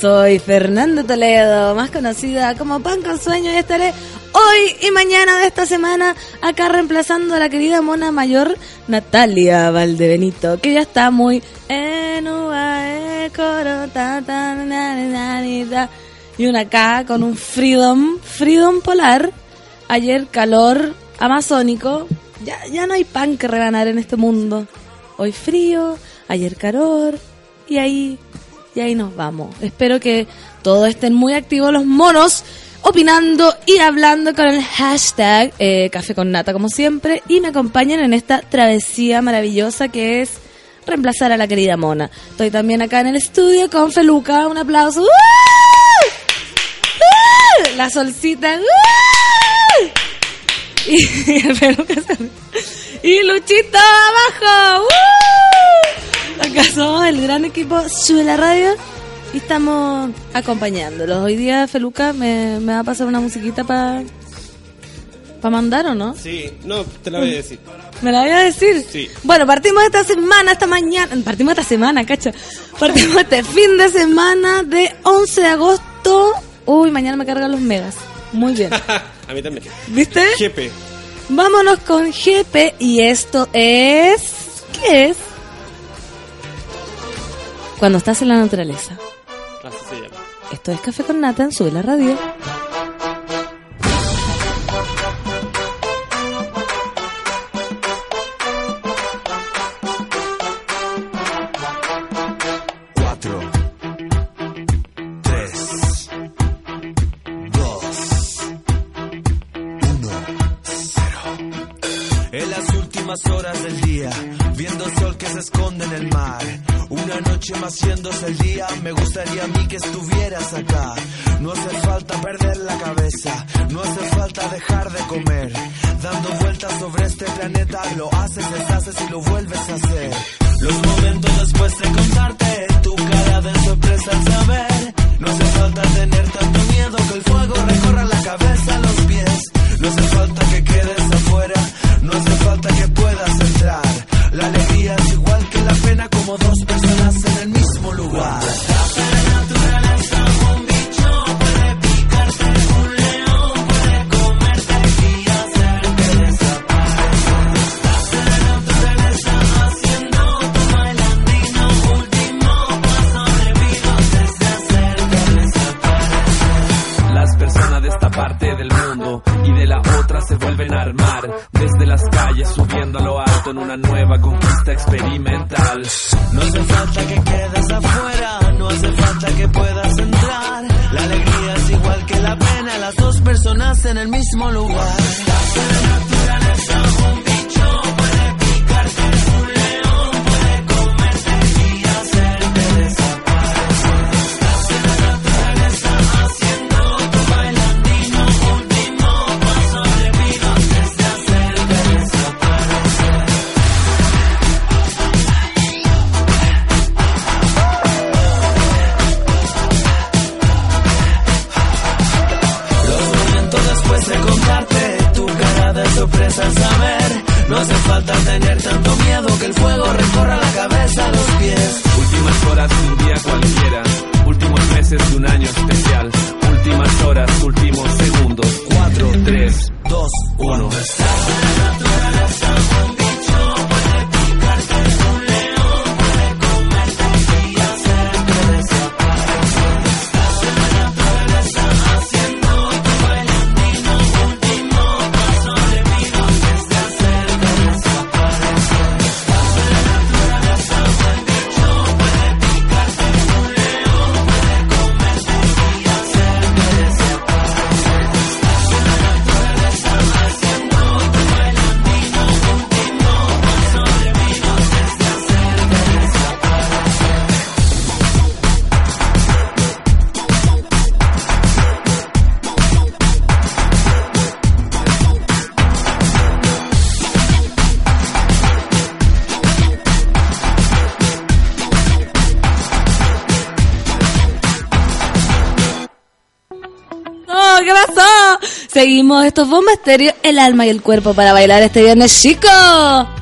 Soy Fernando Toledo, más conocida como Pan con Sueño, y estaré hoy y mañana de esta semana acá reemplazando a la querida mona mayor Natalia Valdebenito, que ya está muy en na. y una acá con un freedom, freedom polar. Ayer calor amazónico, ya, ya no hay pan que rebanar en este mundo. Hoy frío, ayer calor, y ahí, y ahí nos vamos. Espero que todos estén muy activos los monos, opinando y hablando con el hashtag eh, Café con Nata, como siempre, y me acompañen en esta travesía maravillosa que es reemplazar a la querida Mona. Estoy también acá en el estudio con Feluca, un aplauso. ¡Uh! ¡Uh! La solcita. ¡Uh! Y, el Feluca y Luchito abajo. Acá somos el gran equipo Sube la Radio y estamos acompañándolos. Hoy día Feluca me, me va a pasar una musiquita para para mandar o no? Sí, no, te la voy a decir. ¿Me la voy a decir? Sí. Bueno, partimos esta semana, esta mañana. Partimos esta semana, cacho. Partimos este fin de semana de 11 de agosto. Uy, mañana me cargan los megas. Muy bien. a mí también. ¿Viste? Jepe. Vámonos con GP y esto es... ¿Qué es? Cuando estás en la naturaleza. Así se llama. Esto es Café con Nata en Sube la Radio. Cuatro, tres, dos, uno, cero. En las últimas horas del día, viendo el sol que se esconde en el mar. Una noche más haciéndose el día, me gustaría a mí que estuvieras acá. No hace falta perder la cabeza, no hace falta dejar de comer. Dando vueltas sobre este planeta, lo haces, deshaces y lo vuelves a hacer. Los momentos después de contarte, tu cara de sorpresa al saber. No hace falta tener tanto miedo que el fuego recorra la cabeza a los pies. No hace falta que quedes afuera, no hace falta que puedas entrar. La alegría es igual que la pena como dos personas en el mismo lugar. Las personas de esta parte del mundo y de la otra se vuelven a armar desde las calles subiendo en una nueva conquista experimental. No hace falta que quedes afuera, no hace falta que puedas entrar. La alegría es igual que la pena, las dos personas en el mismo lugar. compartimos estos bombasterio, el alma y el cuerpo para bailar este viernes, chicos.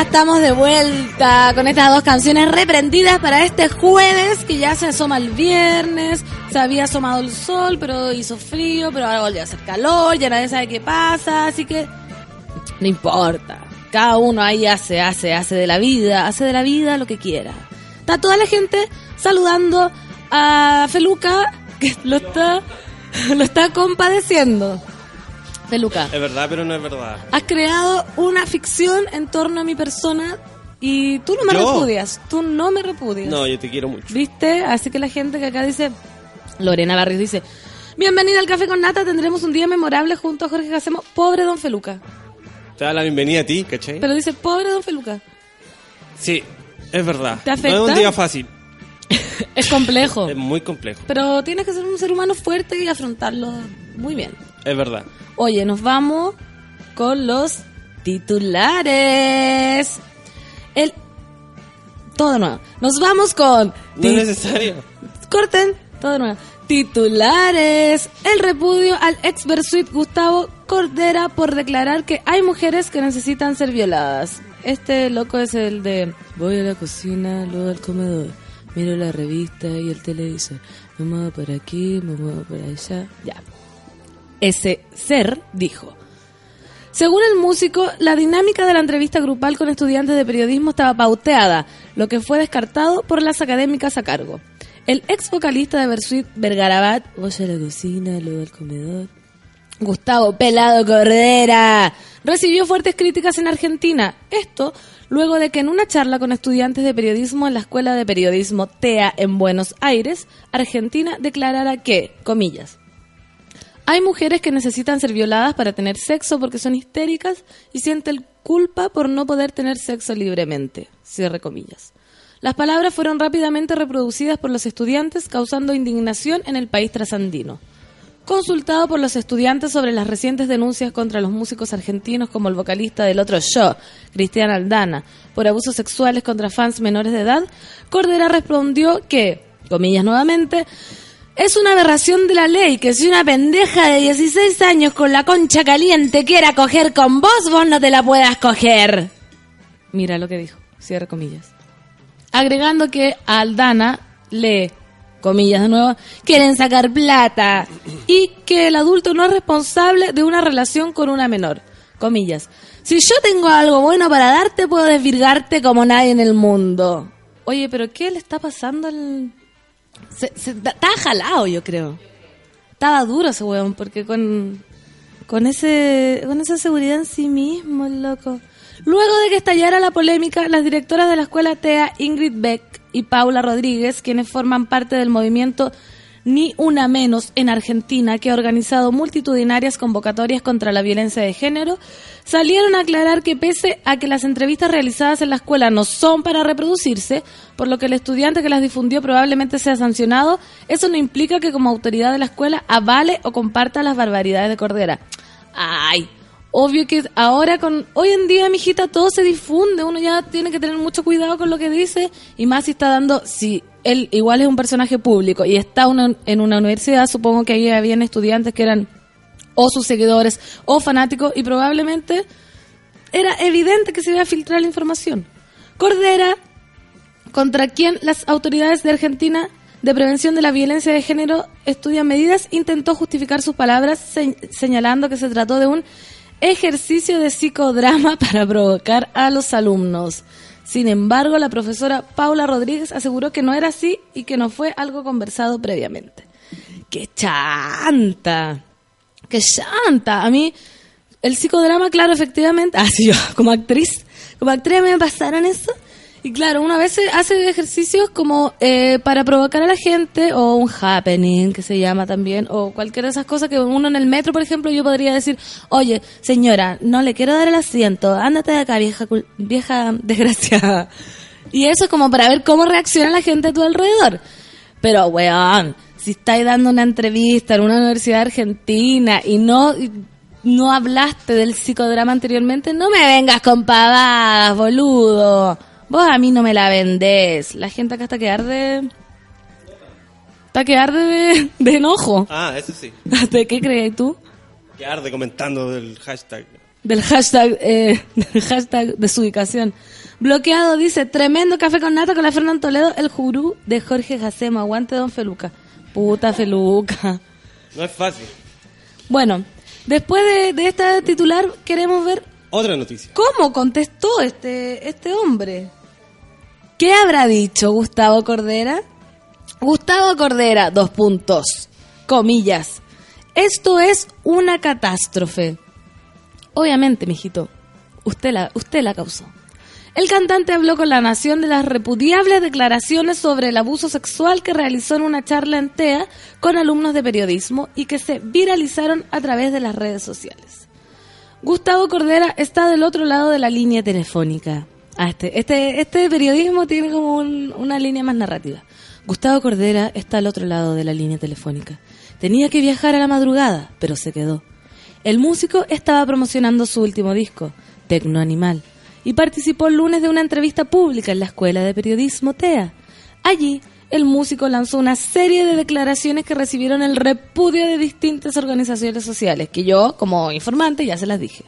Estamos de vuelta con estas dos canciones reprendidas para este jueves que ya se asoma el viernes. Se había asomado el sol, pero hizo frío, pero ahora volvió a hacer calor, ya nadie sabe qué pasa, así que no importa. Cada uno ahí hace, hace, hace de la vida, hace de la vida lo que quiera. Está toda la gente saludando a Feluca, que lo está, lo está compadeciendo. Feluca. Es verdad, pero no es verdad. Has creado una ficción en torno a mi persona y tú no me ¿Yo? repudias. Tú no me repudias. No, yo te quiero mucho. ¿Viste? Así que la gente que acá dice, Lorena Barrios dice, bienvenida al Café con Nata, tendremos un día memorable junto a Jorge Gacemo. Pobre Don Feluca. Te da la bienvenida a ti, ¿cachai? Pero dice, pobre Don Feluca. Sí, es verdad. ¿Te No es un día fácil. Es complejo. Es muy complejo. Pero tienes que ser un ser humano fuerte y afrontarlo muy bien. Es verdad. Oye, nos vamos con los titulares. El... Todo nuevo. Nos vamos con... No es necesario. Corten, todo nuevo. Titulares. El repudio al ex Gustavo Cordera por declarar que hay mujeres que necesitan ser violadas. Este loco es el de voy a la cocina, luego al comedor, miro la revista y el televisor, me muevo por aquí, me muevo por allá. Ya. Ese ser dijo. Según el músico, la dinámica de la entrevista grupal con estudiantes de periodismo estaba pauteada, lo que fue descartado por las académicas a cargo. El ex vocalista de Versuit, Vergarabat, voy a la cocina, luego al comedor. Gustavo Pelado Cordera recibió fuertes críticas en Argentina. Esto luego de que en una charla con estudiantes de periodismo en la Escuela de Periodismo TEA en Buenos Aires, Argentina declarara que, comillas, hay mujeres que necesitan ser violadas para tener sexo porque son histéricas y sienten culpa por no poder tener sexo libremente. Cierre comillas. Las palabras fueron rápidamente reproducidas por los estudiantes, causando indignación en el país trasandino. Consultado por los estudiantes sobre las recientes denuncias contra los músicos argentinos como el vocalista del otro show, Cristian Aldana, por abusos sexuales contra fans menores de edad, Cordera respondió que, comillas nuevamente, es una aberración de la ley que si una pendeja de 16 años con la concha caliente quiera coger con vos, vos no te la puedas coger. Mira lo que dijo, cierre comillas. Agregando que a Aldana le, comillas de nuevo, quieren sacar plata y que el adulto no es responsable de una relación con una menor. Comillas. Si yo tengo algo bueno para darte, puedo desvirgarte como nadie en el mundo. Oye, pero ¿qué le está pasando al, se, se- ta- estaba jalado, yo creo. Estaba duro ese weón, porque con, con, ese, con esa seguridad en sí mismo, el loco. Luego de que estallara la polémica, las directoras de la escuela TEA, Ingrid Beck y Paula Rodríguez, quienes forman parte del movimiento Ni Una Menos en Argentina, que ha organizado multitudinarias convocatorias contra la violencia de género, salieron a aclarar que pese a que las entrevistas realizadas en la escuela no son para reproducirse, por lo que el estudiante que las difundió probablemente sea sancionado, eso no implica que como autoridad de la escuela avale o comparta las barbaridades de Cordera. Ay, obvio que ahora con hoy en día, mijita, todo se difunde, uno ya tiene que tener mucho cuidado con lo que dice y más si está dando si él igual es un personaje público y está en una universidad, supongo que ahí habían estudiantes que eran o sus seguidores o fanáticos y probablemente era evidente que se iba a filtrar la información. Cordera, contra quien las autoridades de Argentina de prevención de la violencia de género estudian medidas, intentó justificar sus palabras se- señalando que se trató de un ejercicio de psicodrama para provocar a los alumnos. Sin embargo, la profesora Paula Rodríguez aseguró que no era así y que no fue algo conversado previamente. ¡Qué chanta! ¡Qué chanta! A mí, el psicodrama, claro, efectivamente, así yo, como actriz, como actriz me pasaron eso. Y claro, una vez hace ejercicios como eh, para provocar a la gente, o un happening, que se llama también, o cualquiera de esas cosas que uno en el metro, por ejemplo, yo podría decir, oye, señora, no le quiero dar el asiento, ándate de acá, vieja, vieja desgraciada. Y eso es como para ver cómo reacciona la gente a tu alrededor. Pero, weón, si estáis dando una entrevista en una universidad argentina y no, no hablaste del psicodrama anteriormente, no me vengas con pavadas, boludo. Vos a mí no me la vendés. La gente acá está que arde... Está que arde de, de enojo. Ah, eso sí. ¿De qué crees tú? Que arde comentando del hashtag. del hashtag, eh, del hashtag de su ubicación. Bloqueado dice, tremendo café con nata con la Fernando Toledo, el jurú de Jorge Jacemo. Aguante don Feluca. Puta Feluca. No es fácil. Bueno, después de, de esta titular queremos ver Otra noticia. cómo contestó este, este hombre. ¿Qué habrá dicho Gustavo Cordera? Gustavo Cordera, dos puntos, comillas. Esto es una catástrofe. Obviamente, mijito, usted la, usted la causó. El cantante habló con la nación de las repudiables declaraciones sobre el abuso sexual que realizó en una charla en TEA con alumnos de periodismo y que se viralizaron a través de las redes sociales. Gustavo Cordera está del otro lado de la línea telefónica. Ah, este, este, este periodismo tiene como un- una línea más narrativa. Gustavo Cordera está al otro lado de la línea telefónica. Tenía que viajar a la madrugada, pero se quedó. El músico estaba promocionando su último disco, Tecno Animal, y participó el lunes de una entrevista pública en la Escuela de Periodismo TEA. Allí, el músico lanzó una serie de declaraciones que recibieron el repudio de distintas organizaciones sociales, que yo, como informante, ya se las dije.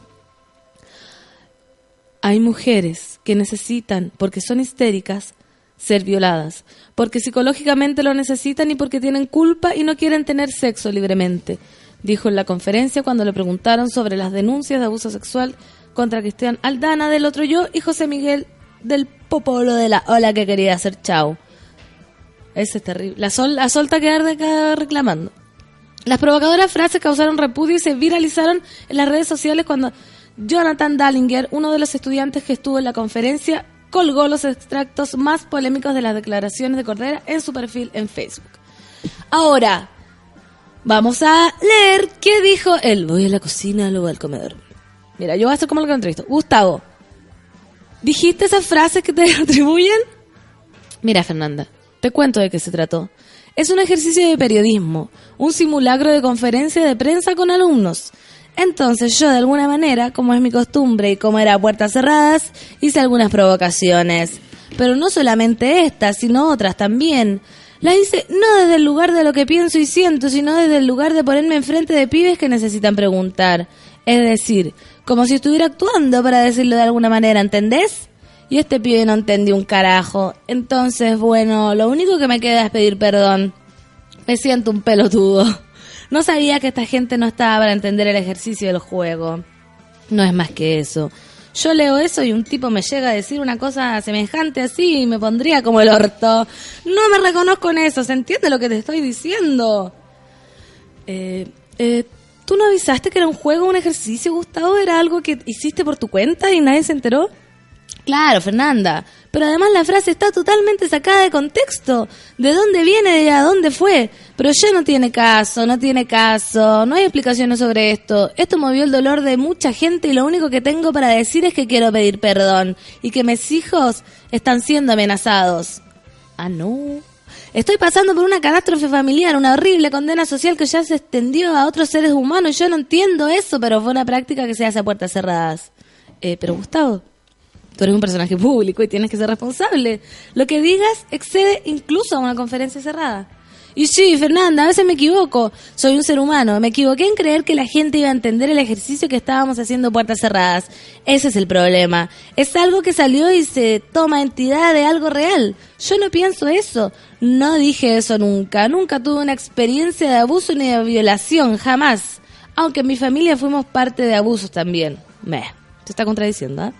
Hay mujeres que necesitan, porque son histéricas, ser violadas, porque psicológicamente lo necesitan y porque tienen culpa y no quieren tener sexo libremente, dijo en la conferencia cuando le preguntaron sobre las denuncias de abuso sexual contra Cristian Aldana del otro yo y José Miguel del Popolo de la Ola que quería hacer chau. Ese es terrible. La Sol, la Sol está que arde acá reclamando. Las provocadoras frases causaron repudio y se viralizaron en las redes sociales cuando Jonathan Dallinger, uno de los estudiantes que estuvo en la conferencia, colgó los extractos más polémicos de las declaraciones de Cordera en su perfil en Facebook. Ahora, vamos a leer qué dijo él. Voy a la cocina, luego al comedor. Mira, yo voy a hacer como lo que. Gustavo, ¿dijiste esas frases que te atribuyen? Mira, Fernanda, te cuento de qué se trató. Es un ejercicio de periodismo, un simulacro de conferencia de prensa con alumnos. Entonces yo, de alguna manera, como es mi costumbre y como era puertas cerradas, hice algunas provocaciones. Pero no solamente estas, sino otras también. Las hice no desde el lugar de lo que pienso y siento, sino desde el lugar de ponerme enfrente de pibes que necesitan preguntar. Es decir, como si estuviera actuando para decirlo de alguna manera, ¿entendés? Y este pibe no entendió un carajo. Entonces, bueno, lo único que me queda es pedir perdón. Me siento un pelotudo. No sabía que esta gente no estaba para entender el ejercicio del juego. No es más que eso. Yo leo eso y un tipo me llega a decir una cosa semejante así y me pondría como el orto. No me reconozco en eso, ¿se entiende lo que te estoy diciendo? Eh, eh, ¿Tú no avisaste que era un juego, un ejercicio, Gustavo? ¿Era algo que hiciste por tu cuenta y nadie se enteró? Claro, Fernanda. Pero además la frase está totalmente sacada de contexto. ¿De dónde viene y a dónde fue? Pero ya no tiene caso, no tiene caso. No hay explicaciones sobre esto. Esto movió el dolor de mucha gente y lo único que tengo para decir es que quiero pedir perdón. Y que mis hijos están siendo amenazados. Ah, no. Estoy pasando por una catástrofe familiar, una horrible condena social que ya se extendió a otros seres humanos. Yo no entiendo eso, pero fue una práctica que se hace a puertas cerradas. Eh, pero Gustavo, tú eres un personaje público y tienes que ser responsable. Lo que digas excede incluso a una conferencia cerrada. Y sí, Fernanda, a veces me equivoco. Soy un ser humano. Me equivoqué en creer que la gente iba a entender el ejercicio que estábamos haciendo puertas cerradas. Ese es el problema. Es algo que salió y se toma entidad de algo real. Yo no pienso eso. No dije eso nunca. Nunca tuve una experiencia de abuso ni de violación. Jamás. Aunque en mi familia fuimos parte de abusos también. Meh. Se está contradiciendo, ¿eh?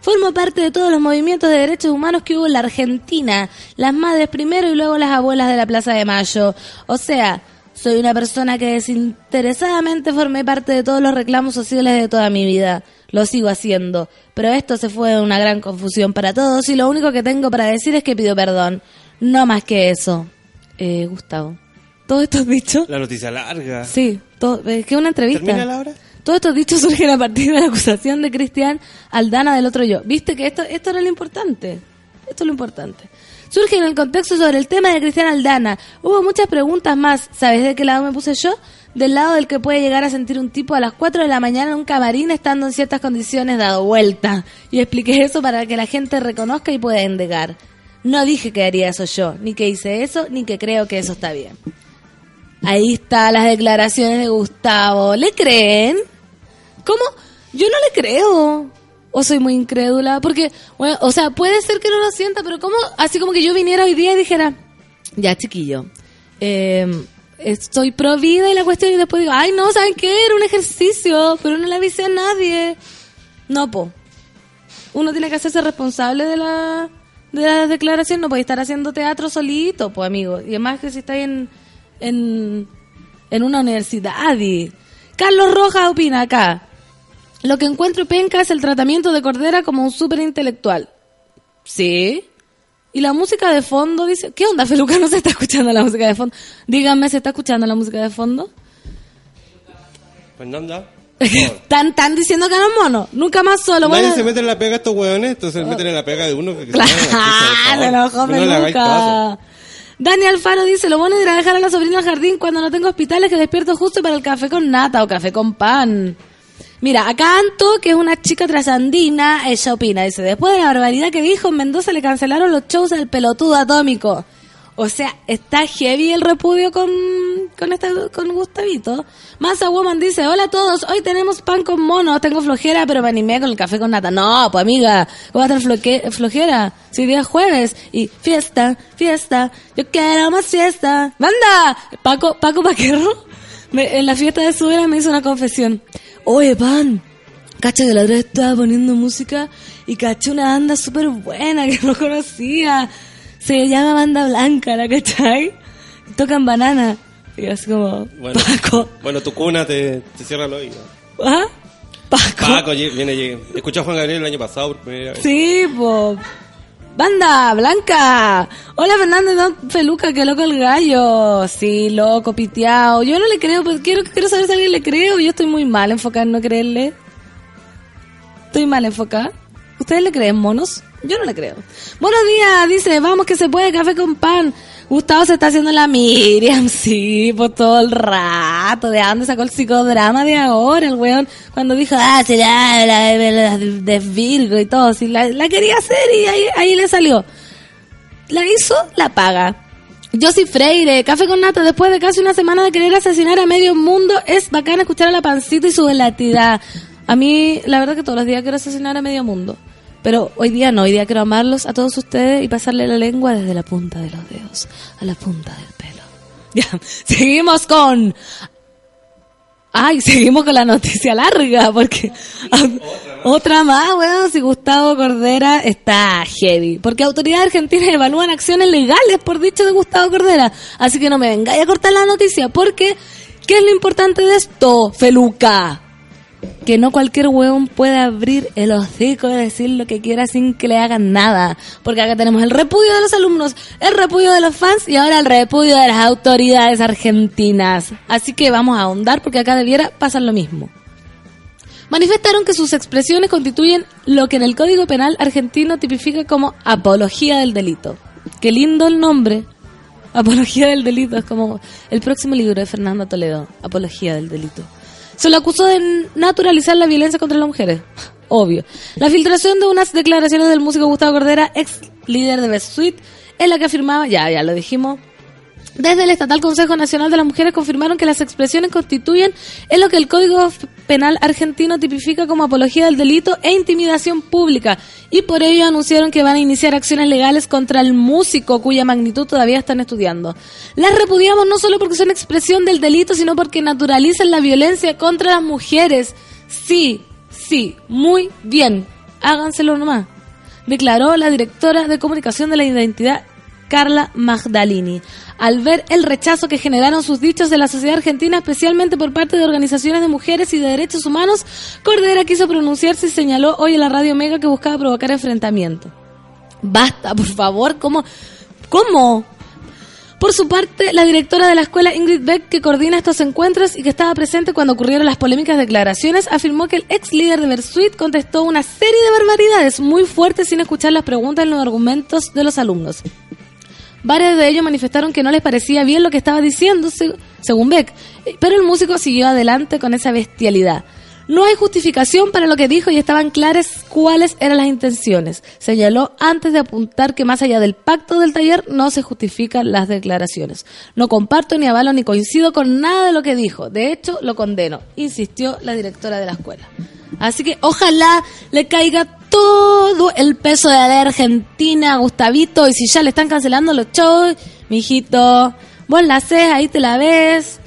Formo parte de todos los movimientos de derechos humanos que hubo en la Argentina. Las madres primero y luego las abuelas de la Plaza de Mayo. O sea, soy una persona que desinteresadamente formé parte de todos los reclamos sociales de toda mi vida. Lo sigo haciendo. Pero esto se fue una gran confusión para todos y lo único que tengo para decir es que pido perdón. No más que eso. Eh, Gustavo. Todos estos dichos... La noticia larga. Sí, todo, es que es una entrevista. ¿Termina la hora? Todos estos dichos surgen a partir de la acusación de Cristian Aldana del otro yo. ¿Viste que esto, esto era lo importante? Esto es lo importante. Surge en el contexto sobre el tema de Cristian Aldana. Hubo muchas preguntas más. ¿Sabes de qué lado me puse yo? Del lado del que puede llegar a sentir un tipo a las 4 de la mañana en un camarín estando en ciertas condiciones dado vuelta. Y expliqué eso para que la gente reconozca y pueda endegar. No dije que haría eso yo, ni que hice eso, ni que creo que eso está bien. Ahí están las declaraciones de Gustavo. ¿Le creen? ¿Cómo? Yo no le creo. O soy muy incrédula. Porque, bueno, o sea, puede ser que no lo sienta, pero como, así como que yo viniera hoy día y dijera, ya chiquillo, eh, estoy pro vida y la cuestión y después digo, ay no, ¿saben qué? Era un ejercicio, pero no le avisé a nadie. No, po. Uno tiene que hacerse responsable de la de la declaración, no puede estar haciendo teatro solito, pues amigo. Y además que si estáis en, en, en una universidad y... Carlos Rojas opina acá. Lo que encuentro penca es el tratamiento de Cordera como un súper intelectual. Sí. Y la música de fondo dice, ¿qué onda, Feluca? No se está escuchando la música de fondo. Díganme, ¿se está escuchando la música de fondo? Fernanda. Están, están diciendo que no es mono. Nunca más solo. Nadie Bueno, se mete en la pega a estos hueones, entonces se meten en la pega de uno que, se Claro, le hagáis caso. Feluca. Dani Alfaro dice, lo bueno de ir a dejar a la sobrina al jardín cuando no tengo hospitales que despierto justo para el café con nata o café con pan. Mira, acá Anto, que es una chica trasandina, ella opina, dice, después de la barbaridad que dijo, en Mendoza le cancelaron los shows al pelotudo atómico. O sea, está heavy el repudio con, con, esta, con Gustavito. Masa Woman dice, hola a todos, hoy tenemos pan con mono, tengo flojera, pero me animé con el café con nata. No, pues amiga, ¿cómo va a estar flojera? Si día es jueves y fiesta, fiesta, yo quiero más fiesta. ¡Banda! Paco, Paco Paquerro, me- en la fiesta de su vera me hizo una confesión. Oye, pan, Cacha que la otra vez estaba poniendo música y caché una banda súper buena que no conocía. Se llama Banda Blanca, ¿la cachai? Tocan banana. Y así como, Bueno, Paco. bueno, tu cuna te, te cierra el oído. ¿Ah? Paco. Paco viene, llega. Escuché a Juan Gabriel el año pasado por primera vez. Sí, po. Banda Blanca. Hola Fernando Don Feluca, que loco el gallo. Sí, loco, piteado. Yo no le creo, pero quiero, quiero saber si alguien le creo. Yo estoy muy mal enfocada en no creerle. Estoy mal enfocada. ¿Ustedes le creen, monos? Yo no le creo. Buenos días, dice, vamos que se puede, café con pan. Gustavo se está haciendo la Miriam, sí, por todo el rato. ¿De dónde sacó el psicodrama de ahora, el weón? Cuando dijo, ah, será la, la- y todo. Sí, la, quería hacer y ahí, ahí le salió. La hizo, la paga. Josie Freire, café con nata, después de casi una semana de querer asesinar a medio mundo, es bacán escuchar a la pancita y su velatidad. A mí, la verdad que todos los días quiero asesinar a medio mundo. Pero hoy día no, hoy día quiero amarlos a todos ustedes y pasarle la lengua desde la punta de los dedos a la punta del pelo. Ya, seguimos con... Ay, seguimos con la noticia larga, porque... Otra más, weón, si Gustavo Cordera está heavy. Porque autoridades argentinas evalúan acciones legales por dicho de Gustavo Cordera. Así que no me vengáis a cortar la noticia, porque... ¿Qué es lo importante de esto, Feluca? Que no cualquier hueón puede abrir el hocico y decir lo que quiera sin que le hagan nada. Porque acá tenemos el repudio de los alumnos, el repudio de los fans y ahora el repudio de las autoridades argentinas. Así que vamos a ahondar porque acá debiera pasar lo mismo. Manifestaron que sus expresiones constituyen lo que en el Código Penal argentino tipifica como apología del delito. Qué lindo el nombre. Apología del delito es como el próximo libro de Fernando Toledo, Apología del delito. Se lo acusó de naturalizar la violencia contra las mujeres. Obvio. La filtración de unas declaraciones del músico Gustavo Cordera, ex líder de Best Suite, en la que afirmaba, ya, ya lo dijimos, desde el Estatal Consejo Nacional de las Mujeres confirmaron que las expresiones constituyen en lo que el Código Penal argentino tipifica como apología del delito e intimidación pública y por ello anunciaron que van a iniciar acciones legales contra el músico cuya magnitud todavía están estudiando. Las repudiamos no solo porque son expresión del delito, sino porque naturalizan la violencia contra las mujeres. Sí, sí, muy bien. Háganselo nomás declaró la directora de comunicación de la identidad Carla Magdalini, al ver el rechazo que generaron sus dichos de la sociedad argentina, especialmente por parte de organizaciones de mujeres y de derechos humanos, Cordera quiso pronunciarse y señaló hoy en la radio Mega que buscaba provocar enfrentamiento. Basta, por favor, ¿cómo? ¿Cómo? Por su parte, la directora de la escuela Ingrid Beck, que coordina estos encuentros y que estaba presente cuando ocurrieron las polémicas declaraciones, afirmó que el ex líder de Versuit contestó una serie de barbaridades muy fuertes sin escuchar las preguntas y los argumentos de los alumnos. Varios de ellos manifestaron que no les parecía bien lo que estaba diciendo, se- según Beck, pero el músico siguió adelante con esa bestialidad. No hay justificación para lo que dijo y estaban claras cuáles eran las intenciones. Señaló antes de apuntar que más allá del pacto del taller no se justifican las declaraciones. No comparto ni avalo ni coincido con nada de lo que dijo. De hecho, lo condeno, insistió la directora de la escuela. Así que ojalá le caiga todo el peso de la Argentina Gustavito y si ya le están cancelando los shows, mijito, vos la haces, ahí te la ves.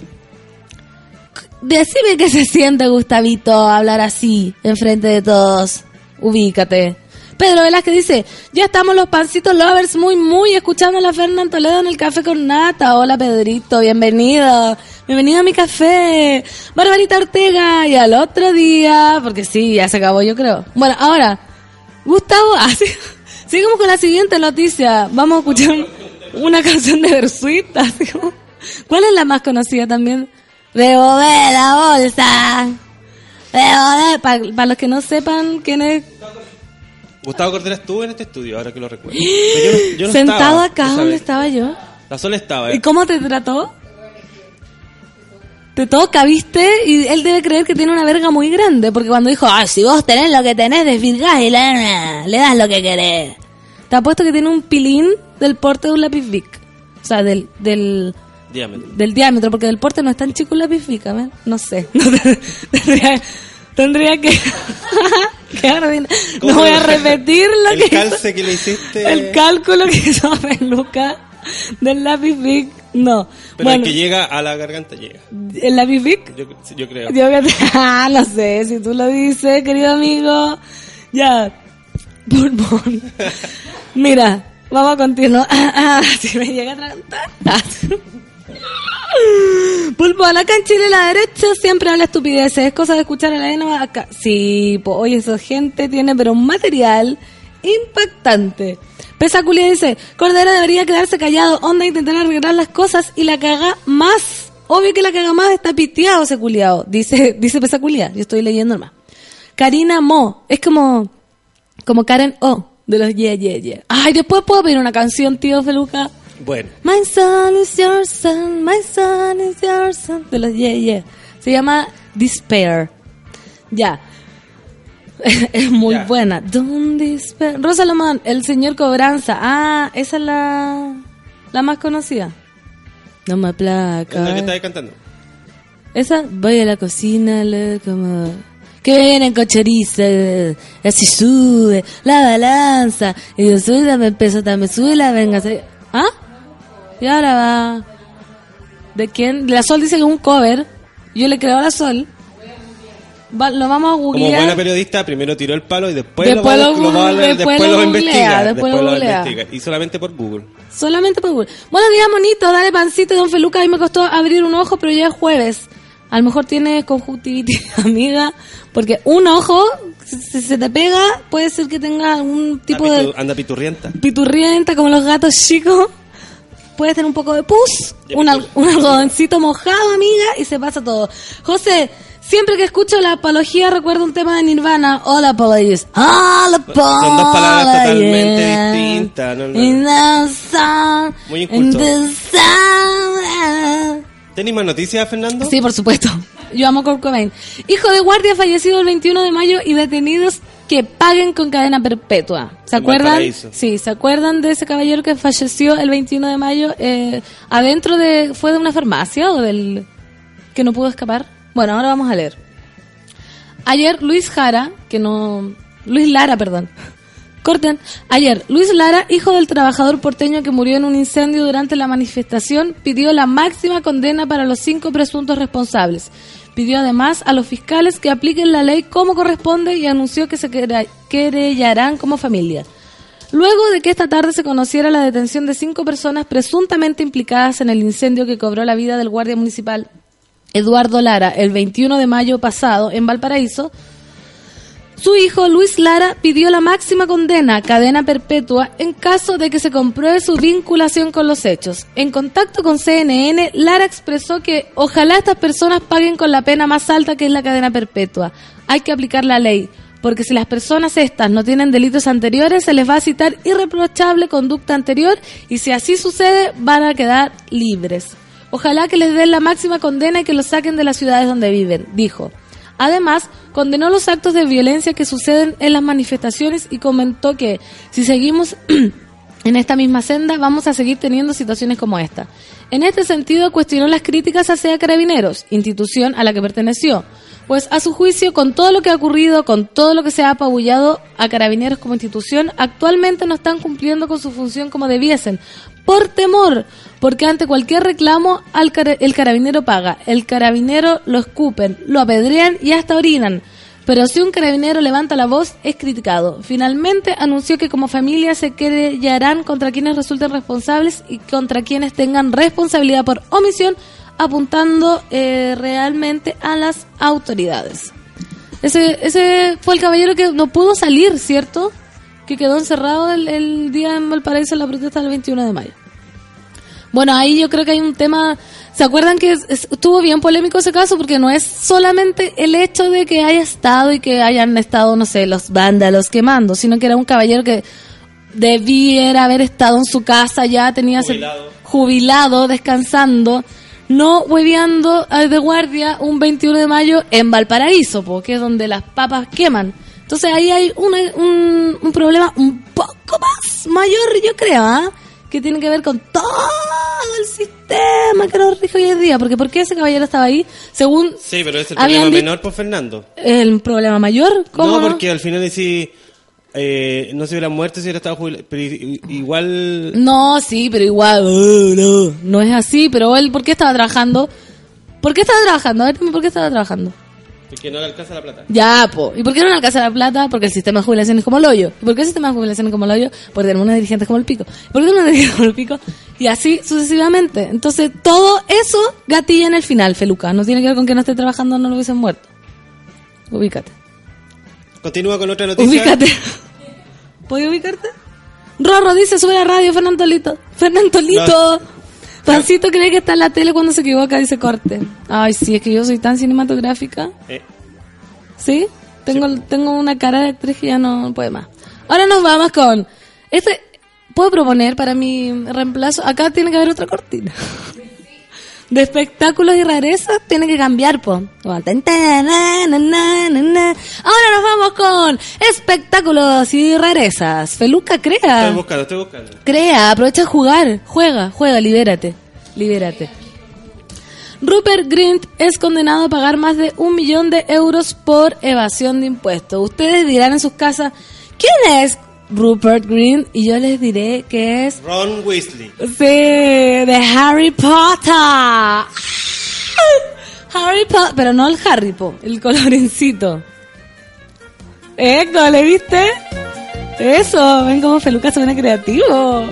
Decime qué se siente, Gustavito, hablar así, enfrente de todos. Ubícate. Pedro Velázquez dice, ya estamos los pancitos lovers muy, muy escuchando a la Fernán Toledo en el café con nata. Hola Pedrito, bienvenido. Bienvenido a mi café. Barbarita Ortega. Y al otro día, porque sí, ya se acabó yo creo. Bueno, ahora, Gustavo, así, sigamos con la siguiente noticia. Vamos a escuchar una canción de como- ¿Cuál es la más conocida también? Rebobé la bolsa. Rebobé. Para los que no sepan quién es Gustavo Cordera estuvo en este estudio, ahora que lo recuerdo. Pero yo no- yo no Sentado estaba, acá donde estaba yo. La sola estaba. ¿Y eh. cómo te trató? Te toca, ¿viste? Y él debe creer que tiene una verga muy grande, porque cuando dijo, ah, si vos tenés lo que tenés, desvirgás y le, le das lo que querés. Te apuesto que tiene un pilín del porte de un lápiz Bic. O sea, del, del, Diámetro. del diámetro, porque del porte no es tan chico un lápiz Bic, a ver, no sé. Tendría, tendría que... no ¿Cómo voy a repetir lo el que hizo- calce que le hiciste. el cálculo que hizo Peluca del lápiz Bic, no. Pero bueno, el que llega a la garganta llega. el lápiz Yo, yo creo. yo ah, no sé, si tú lo dices, querido amigo. Ya, pulmón. Mira, vamos a continuar. Ah, ah, si me llega a atragantar. Pulmón, acá en Chile la derecha siempre habla estupideces, es cosa de escuchar a la ENA acá. Sí, pues oye, esa gente tiene pero un material impactante. Pesa Culia dice, Cordero debería quedarse callado, onda intentar arreglar las cosas y la caga más. Obvio que la caga más está piteado ese culiao, dice, dice Pesa Culia, yo estoy leyendo más. Karina Mo, es como, como Karen O, de los Yeah Yeah Yeah. Ay, después puedo pedir una canción, tío Feluca. Bueno, My son is your son, my son is your son. De los Yeah Yeah. Se llama Despair. Ya. es muy Ya. buena. Despair. Rosa Lomán, el señor Cobranza. Ah, esa es la, la más conocida. No me es placa. la que estaba cantando. Esa, voy a la cocina, le- como... Que viene con chorizo, eh, así sube, la balanza, y yo sube, dame peso, dame sube la venga. ¿Ah? Y ahora va... ¿De quién? La Sol dice que es un cover, yo le creo a la Sol. Va- lo vamos a Como googlear. buena periodista, primero tiró el palo y después, Después lo, lo lo después después lo googlea, investigar. después lo lo va a googlea. investigar. Y solamente por Google. Solamente por Google. Buenos días, monito. Dale pancito, don Feluca. A mí me costó abrir un ojo, pero ya es jueves. A lo mejor tiene conjuntivitis, amiga. Porque un ojo, si se te pega, puede ser que tenga algún tipo anda, de pitu- anda piturrienta. piturrienta, como los gatos chicos. Puede tener un poco de pus, un, un algodoncito mojado, amiga, y se pasa todo. José, siempre que escucho la apología recuerdo un tema de Nirvana. All apologies. All apologies. Son dos palabras totalmente distintas, no, no. In the sun, Muy in inculto. ¿Tenés más noticias, Fernando? Sí, por supuesto. Yo amo Kurt Cobain. Hijo de guardia fallecido el 21 de mayo y detenidos que paguen con cadena perpetua. ¿Se acuerdan? Sí, ¿se acuerdan de ese caballero que falleció el 21 de mayo eh, adentro de fue de una farmacia o del que no pudo escapar? Bueno, ahora vamos a leer. Ayer Luis Jara, que no Luis Lara, perdón. Corten. Ayer, Luis Lara, hijo del trabajador porteño que murió en un incendio durante la manifestación, pidió la máxima condena para los cinco presuntos responsables. Pidió además a los fiscales que apliquen la ley como corresponde y anunció que se quere- querellarán como familia. Luego de que esta tarde se conociera la detención de cinco personas presuntamente implicadas en el incendio que cobró la vida del guardia municipal Eduardo Lara el 21 de mayo pasado en Valparaíso, su hijo Luis Lara pidió la máxima condena, cadena perpetua, en caso de que se compruebe su vinculación con los hechos. En contacto con CNN, Lara expresó que ojalá estas personas paguen con la pena más alta que es la cadena perpetua. Hay que aplicar la ley, porque si las personas estas no tienen delitos anteriores, se les va a citar irreprochable conducta anterior y si así sucede, van a quedar libres. Ojalá que les den la máxima condena y que los saquen de las ciudades donde viven, dijo. Además, condenó los actos de violencia que suceden en las manifestaciones y comentó que si seguimos en esta misma senda vamos a seguir teniendo situaciones como esta. En este sentido, cuestionó las críticas hacia Carabineros, institución a la que perteneció, pues a su juicio, con todo lo que ha ocurrido, con todo lo que se ha apabullado a Carabineros como institución, actualmente no están cumpliendo con su función como debiesen, por temor, porque ante cualquier reclamo al cara- el carabinero paga, el carabinero lo escupen, lo apedrean y hasta orinan. Pero si un carabinero levanta la voz, es criticado. Finalmente anunció que como familia se querellarán contra quienes resulten responsables y contra quienes tengan responsabilidad por omisión, apuntando eh, realmente a las autoridades. Ese, ese fue el caballero que no pudo salir, ¿cierto? Que quedó encerrado el, el día en Valparaíso en la protesta del 21 de mayo. Bueno, ahí yo creo que hay un tema. ¿Se acuerdan que es- es- estuvo bien polémico ese caso? Porque no es solamente el hecho de que haya estado y que hayan estado, no sé, los vándalos quemando, sino que era un caballero que debiera haber estado en su casa ya, tenía Jubilado. jubilado, descansando, no hueveando de guardia un 21 de mayo en Valparaíso, porque es donde las papas queman. Entonces ahí hay una- un, un problema un poco más mayor, yo creo, ¿ah? Que tiene que ver con todo el sistema que nos rige hoy en día. Porque ¿por qué ese caballero estaba ahí? Según Sí, pero es el problema menor por Fernando. el problema mayor, ¿cómo No, porque al final si eh, no se hubiera muerto si hubiera estado jubilado. Pero igual... No, sí, pero igual, uh, no, no es así, pero él, ¿por qué estaba trabajando? ¿Por qué estaba trabajando? A ver, dime, ¿por qué estaba trabajando? Porque no le alcanza la plata. Ya, po. ¿Y por qué no le alcanza la plata? Porque el sistema de jubilación es como el hoyo. ¿Y por qué el sistema de jubilación es como el hoyo? Porque tenemos unos dirigentes como el pico. ¿Por qué tenemos unos dirigentes como el pico? Y así sucesivamente. Entonces, todo eso gatilla en el final, Feluca. No tiene que ver con que no esté trabajando no lo hubiesen muerto. Ubícate. Continúa con otra noticia. Ubícate. ¿Puedes ubicarte? Rorro dice, sube la radio, Fernandolito. Fernandolito. Pancito cree que está en la tele cuando se equivoca, dice corte. Ay, sí, es que yo soy tan cinematográfica. Eh, ¿Sí? Tengo, tengo una cara de actriz que ya no puede más. Ahora nos vamos con... Este, ¿Puedo proponer para mi reemplazo? Acá tiene que haber otra cortina. De espectáculos y rarezas tiene que cambiar, po. Ahora nos vamos con espectáculos y rarezas. Feluca, estoy crea. buscando, estoy buscando. Crea, aprovecha a jugar. Juega, juega, libérate. Libérate. Rupert Grint es condenado a pagar más de un millón de euros por evasión de impuestos. Ustedes dirán en sus casas, ¿quién es Rupert Grint? Y yo les diré que es, Ron Weasley. sí, de Harry Potter. Harry Potter, pero no el Harry Po, el colorencito. Eco, ¿le viste? Eso, ven cómo Feluca suena creativo.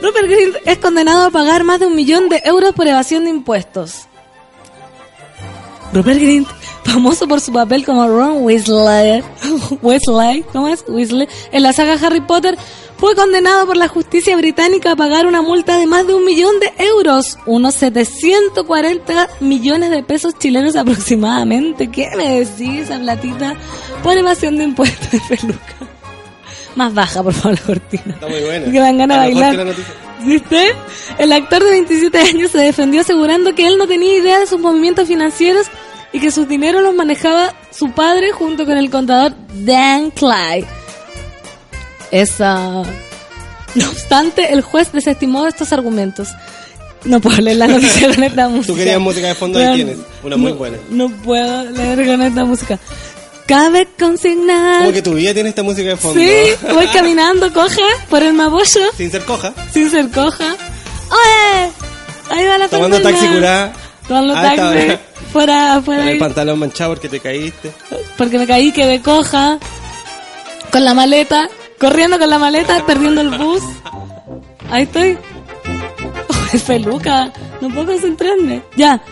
Rupert Grint es condenado a pagar más de un millón de euros por evasión de impuestos. Rupert Grint, famoso por su papel como Ron Weasley, Weasley, ¿cómo es? Weasley, en la saga Harry Potter, fue condenado por la justicia británica a pagar una multa de más de un millón de euros, unos 740 millones de pesos chilenos aproximadamente. ¿Qué me decís esa platita? Por evasión de impuestos de peluca. Más baja, por favor, la cortina. Está muy buena. Que dan ganas de bailar. ¿Viste? El actor de 27 años se defendió asegurando que él no tenía idea de sus movimientos financieros y que sus dineros los manejaba su padre junto con el contador Dan Clyde. Esa. No obstante, el juez desestimó estos argumentos. No puedo leer la noticia con esta música. querías música de fondo, ahí No, tienes. Una muy no- buena. No puedo leer con esta música. Cabe consignar. Como que tu vida tiene esta música de fondo. Sí, voy caminando coja por el Mapocho Sin ser coja. sin ser coja. ¡Oye! Ahí va la Tomando taxi curada. Tomando Ah, está taxi. bien. Fuera, fuera. Con el pantalón manchado porque te caíste. porque me caí, quedé coja. Con la maleta. Corriendo con la maleta, perdiendo el bus. Ahí estoy. Oh, es peluca. No puedo concentrarme. Ya.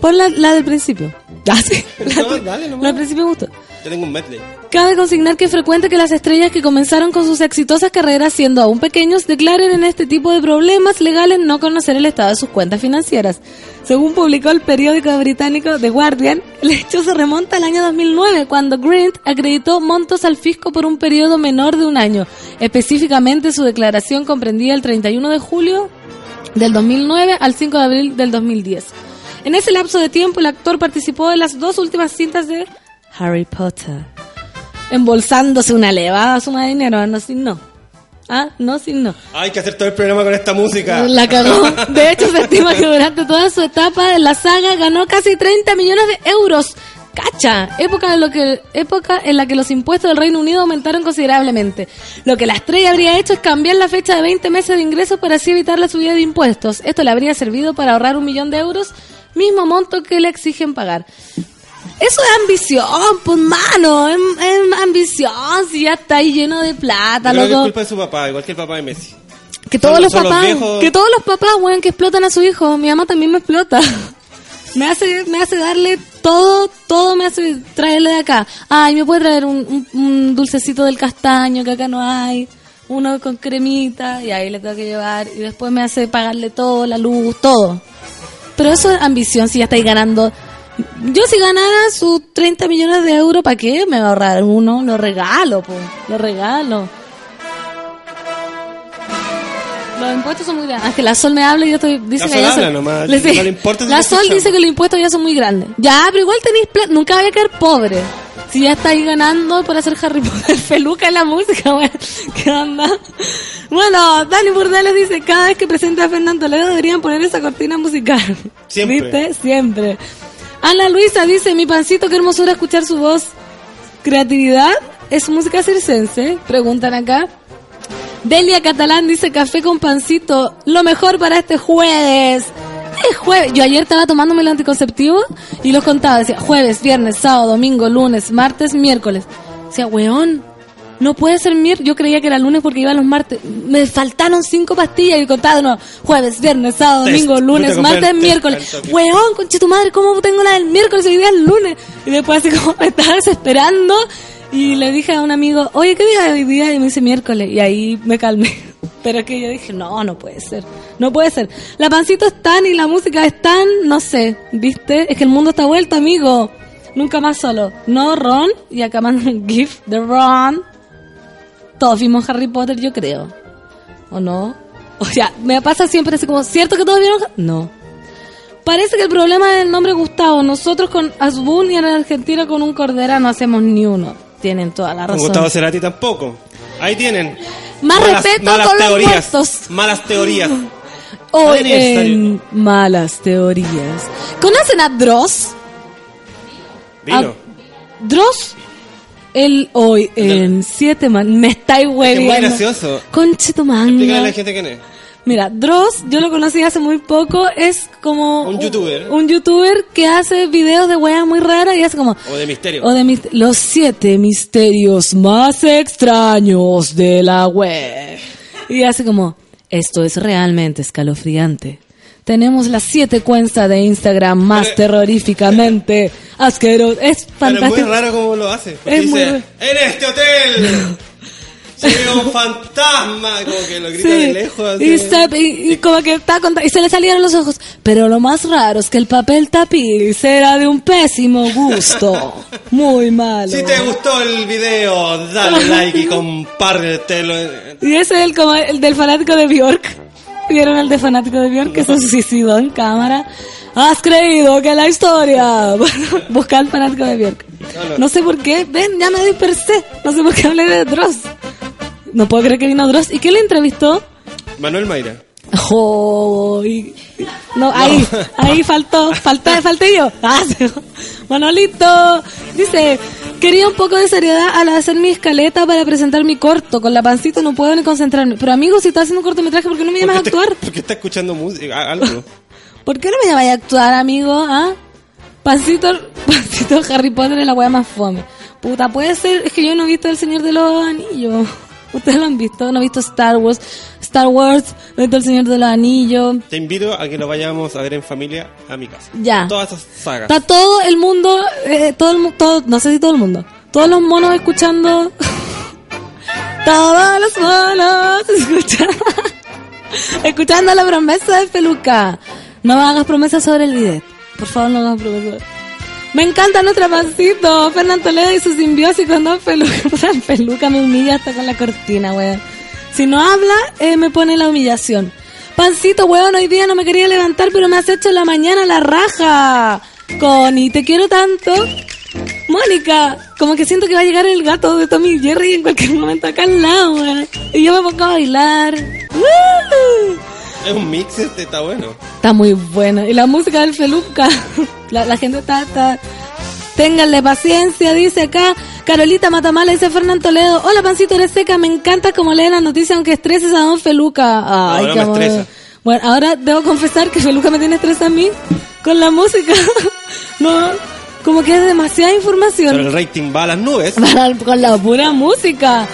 Pon la, la del principio. Ya, sí. La, No, dale nomás. la del principio me gustó. Yo un medley. Cabe consignar que es frecuente que las estrellas que comenzaron con sus exitosas carreras siendo aún pequeños declaren en este tipo de problemas legales no conocer el estado de sus cuentas financieras. Según publicó el periódico británico The Guardian, el hecho se remonta al año 2009, cuando Grint acreditó montos al fisco por un periodo menor de un año. Específicamente, su declaración comprendía el 31 de julio del 2009 al 5 de abril del 2010. En ese lapso de tiempo, el actor participó en las dos últimas cintas de Harry Potter, embolsándose una elevada suma de dinero, no sin no. Ah, no sin no. Hay que hacer todo el programa con esta música. La cagó. De hecho, se estima que durante toda su etapa en la saga ganó casi 30 millones de euros. ¡Cacha! Época en, lo que, época en la que los impuestos del Reino Unido aumentaron considerablemente. Lo que la estrella habría hecho es cambiar la fecha de 20 meses de ingresos para así evitar la subida de impuestos. Esto le habría servido para ahorrar un millón de euros, mismo monto que le exigen pagar. Eso es ambición, pues mano, es, es ambición, si ya está ahí lleno de plata, Yo que es loco. culpa de su papá, igual que el papá de Messi. Que todos Son- los son papás, que todos los papás, weón, que explotan a su hijo. Mi mamá también me explota. Me hace, me hace darle todo, todo me hace traerle de acá. Ay, me puede traer un, un- un dulcecito del castaño que acá no hay, uno con cremita y ahí le tengo que llevar y después me hace pagarle todo, la luz, todo. Pero eso es ambición, si ya estáis ganando. Yo si ganara sus 30 millones de euros, ¿para qué? Me va a ahorrar uno, lo regalo, pues, lo regalo. Los impuestos son muy grandes. Ah, que la Sol me habla y yo estoy... Dice La que Sol habla son- nomás, le- no le importa si La Sol escuchamos. dice que los impuestos ya son muy grandes. Ya, pero igual tenéis plata. Nunca vaya a quedar pobre. Si ya estáis ganando por hacer Harry Potter, peluca en la música, weón. ¿Qué onda? Bueno, Dani Burdeles dice, cada vez que presenta a Fernando Toledo deberían poner esa cortina musical. Siempre. ¿Viste? Siempre. Ana Luisa dice, mi pancito, qué hermosura escuchar su voz. ¿Creatividad? ¿Es música circense? Preguntan acá. Delia Catalán dice café con pancito, lo mejor para este jueves. Es jueves. Yo ayer estaba tomándome el anticonceptivo y los contaba. Decía jueves, viernes, sábado, domingo, lunes, martes, miércoles. Decía, weón, no puede ser miércoles. Yo creía que era lunes porque iba los martes. Me faltaron cinco pastillas y contaba, no, jueves, viernes, sábado, domingo, lunes, martes, miércoles. Weón, conche tu madre, ¿cómo tengo la del miércoles y hoy día es lunes? Y después así como me estaba desesperando y le dije a un amigo, oye, ¿qué día es hoy día? Y me dice miércoles. Y ahí me calmé. Pero es que yo dije, no, no puede ser. No puede ser. La pancito es tan y la música es tan, no sé, ¿viste? Es que el mundo está vuelto, amigo. Nunca más solo. No, Ron. Y acá mandan un GIF de Ron. Todos vimos Harry Potter, yo creo. ¿O no? O sea, me pasa siempre así como, ¿cierto que todos vieron? No. Parece que el problema es el nombre Gustavo. Nosotros con Asbun y en Argentina con un Cordera no hacemos ni uno. Tienen toda la Con razón. Gustavo Cerati tampoco. Ahí tienen. Más respeto malas con los teorías. muertos. Malas teorías. Necesario. en Malas Teorías. ¿Conocen a Dross? Vino. Ah, Dross, el hoy en Siete Man. Me estáis Es hueviando. muy gracioso. Tu Explícale a manga. la gente quién es. Mira, Dross, yo lo conocí hace muy poco, es como... Un youtuber. Un, youtuber que hace videos de weas muy raras y hace como... O de misterio. O de mis- los siete misterios más extraños de la web. Y hace como, esto es realmente escalofriante. Tenemos las siete cuentas de Instagram más Pero- terroríficamente asqueroso. Es Pero es fantástico. muy raro cómo lo hace. Porque Es muy dice, raro. en este hotel se ve un fantasma. Como que lo grita de lejos. Y, se- y- y como que está cont- y se le salieron los ojos. Pero lo más raro es que el papel tapiz era de un pésimo gusto. Muy malo. Si te gustó el video, dale like y compártelo. Y ese es el, como el del fanático de Bjork. ¿Vieron el de fanático de Bjork que se suicidó en cámara? ¿Has creído que la historia? Bueno, busca al fanático de Bjork. No sé por qué, ven, ya me dispersé. No sé por qué hablé de Dross. No puedo creer que vino Dross. ¿Y quién le entrevistó? Manuel Mayra. Oh, y- no, ahí, ahí faltó, falté, falté yo. Ah. Manolito dice, quería un poco de seriedad al hacer mi escaleta para presentar mi corto. Con la pancita no puedo ni concentrarme. Pero amigo, si estás haciendo un cortometraje, ¿por qué no me llamas a ¿Por qué actuar? ¿Por qué está escuchando música? Algo. ¿Por qué no me llamas a actuar, amigo? ¿Ah? Pancito, pancito Harry Potter es la wea más fome. Puta, puede ser, es que yo no he visto El Señor de los Anillos. Ustedes lo han visto, no he visto Star Wars, Star Wars, no he visto El Señor de los Anillos. Te invito a que lo vayamos a ver en familia a mi casa. Ya. Todas esas sagas. Está todo el mundo, eh, todo el todo, no sé si todo el mundo, todos los monos escuchando, todos los monos escuchando, escuchando la promesa de Peluca. No hagas promesas sobre el bidet. Por favor, no hagas promesas. Me encanta nuestro pancito, Fernando Toledo y su simbiosis con Don Peluca. Puta, Peluca me humilla hasta con la cortina, weón. Si no habla, eh, me pone la humillación. Pancito, weón, hoy día no me quería levantar, pero me has hecho en la mañana la raja. Connie, te quiero tanto. Mónica, como que siento que va a llegar el gato de Tommy Jerry en cualquier momento acá al lado, weón. Y yo me pongo a bailar. ¡Woo! Es un mix este, está bueno. Está muy buena. Y la música del Feluca. La, la gente está, está. Ténganle paciencia, dice acá. Carolita Matamala dice Fernando Toledo. Hola, pancito, eres seca. Me encanta como lee la noticia, aunque estreses a don Feluca. Ay, me amor. estresa. Bueno, ahora debo confesar que Feluca me tiene estrés a mí con la música. no, como que es demasiada información. Pero el rating va a las nubes. Con la pura música.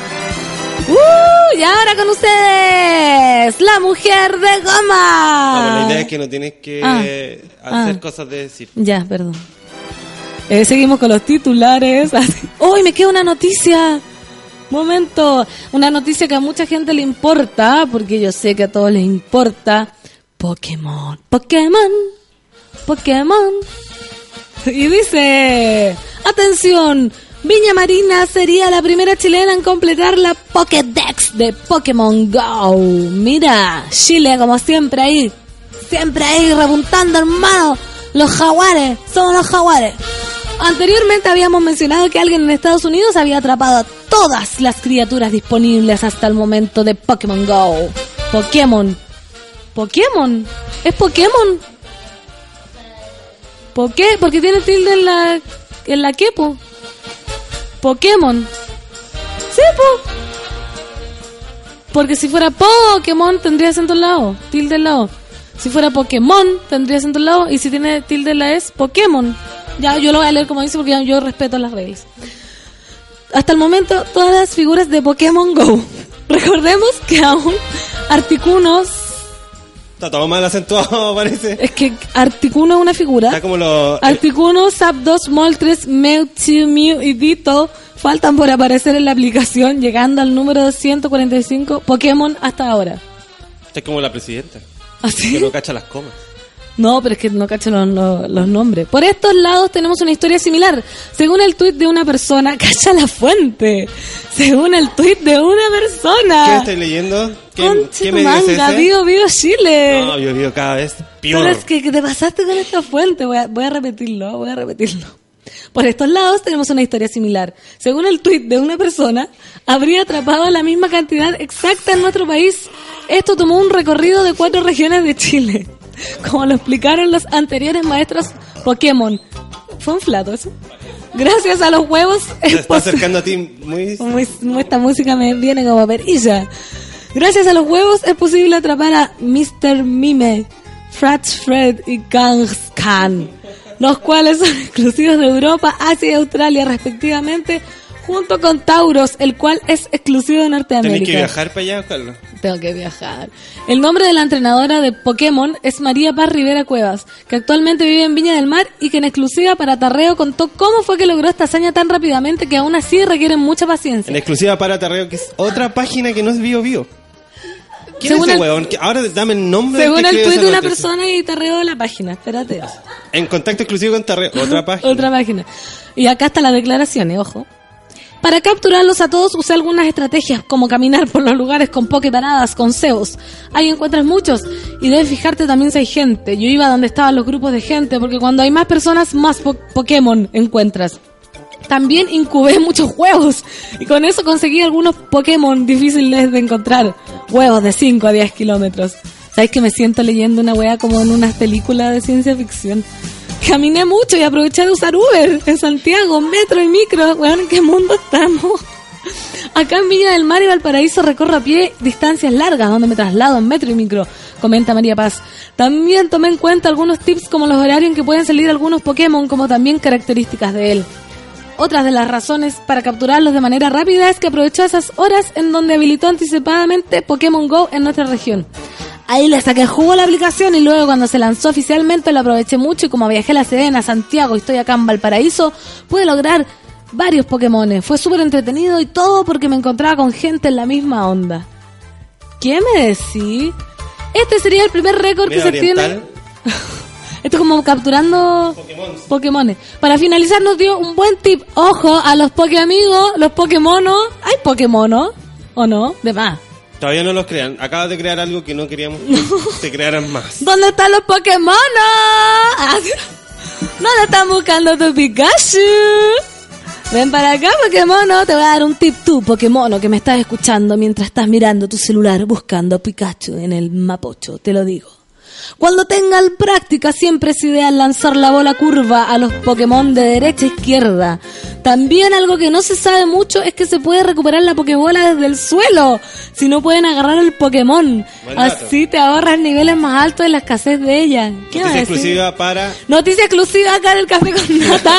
¡Uh! Y ahora con ustedes, la mujer de Ah, goma. bueno, la idea es que no tienes que Ah. hacer Ah. cosas de decir. Ya, perdón. Eh, seguimos con los titulares. ¡Uy, me queda una noticia! Momento. Una noticia que a mucha gente le importa, porque yo sé que a todos les importa. Pokémon. Pokémon. Pokémon. Y dice, atención, Viña Marina sería la primera chilena en completar la Pokédex de Pokémon Go. Mira, Chile como siempre ahí, siempre ahí repuntando hermano, los jaguares, somos los jaguares. Anteriormente habíamos mencionado que alguien en Estados Unidos había atrapado a todas las criaturas disponibles hasta el momento de Pokémon Go. Pokémon. Pokémon. Es Pokémon. ¿Por qué? Porque tiene tilde en la en la quepo. Pokémon. Sí, po. Porque si fuera Pokémon tendría acento al lado, tilde al lado. Si fuera Pokémon tendría acento al lado y si tiene tilde en la es Pokémon. Ya yo lo voy a leer como dice porque yo, yo respeto las reglas. Hasta el momento todas las figuras de Pokémon Go. Recordemos que aún Articunos Está todo mal acentuado, parece. es que Articuno es una figura. Está como los... Articuno, Zapdos, Moltres, Mewtwo, Mew y Ditto faltan por aparecer en la aplicación, llegando al número 145 Pokémon hasta ahora. Está como la presidenta. ¿Así? Que no cacha las comas. No, pero es que no cacho los, los- los nombres. Por estos lados tenemos una historia similar. Según el tuit de una persona, cacha la fuente. Según el tuit de una ¿Qué persona. estoy leyendo? ¿Qué, Conche qué es manga, ese? vivo, vivo Chile. No, yo vivo cada vez peor. Pero es que, que te pasaste con esta fuente. Voy a, voy a repetirlo, voy a repetirlo. Por estos lados tenemos una historia similar. Según el tuit de una persona, habría atrapado la misma cantidad exacta en nuestro país. Esto tomó un recorrido de cuatro regiones de Chile. Como lo explicaron los anteriores maestros Pokémon. ¿Fue un flato eso? Gracias a los huevos Se es está acercando a ti muy... muy- esta música me viene como perilla. Gracias a los huevos es posible atrapar a Mr. Mime, Frats Fred y Kangs Khan, los cuales son exclusivos de Europa, Asia y Australia respectivamente, junto con Tauros, el cual es exclusivo de Norteamérica. Tenés que viajar para allá, Carlos. Tengo que viajar. El nombre de la entrenadora de Pokémon es María Paz Rivera Cuevas, que actualmente vive en Viña del Mar y que en exclusiva para Tarreo contó cómo fue que logró esta hazaña tan rápidamente que aún así requiere mucha paciencia. En exclusiva para Tarreo, que es otra página que no es Bio Bio. ¿Quién Según es ese el- Ahora dame el nombre. Según el tuit de una persona y Tarreo la página, espérate. En contacto exclusivo con Tarreo. Otra página. Otra página. Y acá está las declaraciones, ojo. Para capturarlos a todos usé algunas estrategias, como caminar por los lugares con pokeparadas, con cebos. Ahí encuentras muchos, y debes fijarte también si hay gente. Yo iba donde estaban los grupos de gente, porque cuando hay más personas, más po- Pokémon encuentras. También incubé muchos huevos, y con eso conseguí algunos Pokémon difíciles de encontrar. Huevos de 5 a 10 kilómetros. ¿Sabes que me siento leyendo una wea como en unas películas de ciencia ficción? Caminé mucho y aproveché de usar Uber en Santiago, metro y micro. Weón, ¿en qué mundo estamos? Acá en Villa del Mar y Valparaíso recorro a pie distancias largas donde me traslado en metro y micro, comenta María Paz. También tomé en cuenta algunos tips como los horarios en que pueden salir algunos Pokémon, como también características de él. Otras de las razones para capturarlos de manera rápida es que aprovechó esas horas en donde habilitó anticipadamente Pokémon Go en nuestra región. Ahí le saqué jugo la aplicación y luego cuando se lanzó oficialmente lo aproveché mucho y como viajé a La Serena, Santiago y estoy acá en Valparaíso, pude lograr varios Pokémones. Fue súper entretenido y todo porque me encontraba con gente en la misma onda. ¿Qué me decís? Este sería el primer récord que se tiene... Esto es como capturando Pokémon. Pokémones. Para finalizar nos dio un buen tip. Ojo a los Pokéamigos, los Pokémonos. ¿Hay Pokémonos? ¿O no? De más. Todavía no los crean. Acabas de crear algo que no queríamos que se crearan más. ¿Dónde están los Pokémon? Ah, ¿Dónde están buscando tu Pikachu? Ven para acá, Pokémon. Te voy a dar un tip tú, Pokémon, que me estás escuchando mientras estás mirando tu celular buscando Pikachu en el Mapocho. Te lo digo. Cuando tengan práctica, siempre es ideal lanzar la bola curva a los Pokémon de derecha a izquierda. También algo que no se sabe mucho es que se puede recuperar la Pokébola desde el suelo, si no pueden agarrar el Pokémon. Así te ahorras niveles más altos de la escasez de ella. ¿Qué Noticia exclusiva para Noticia exclusiva acá en el Café con Nata,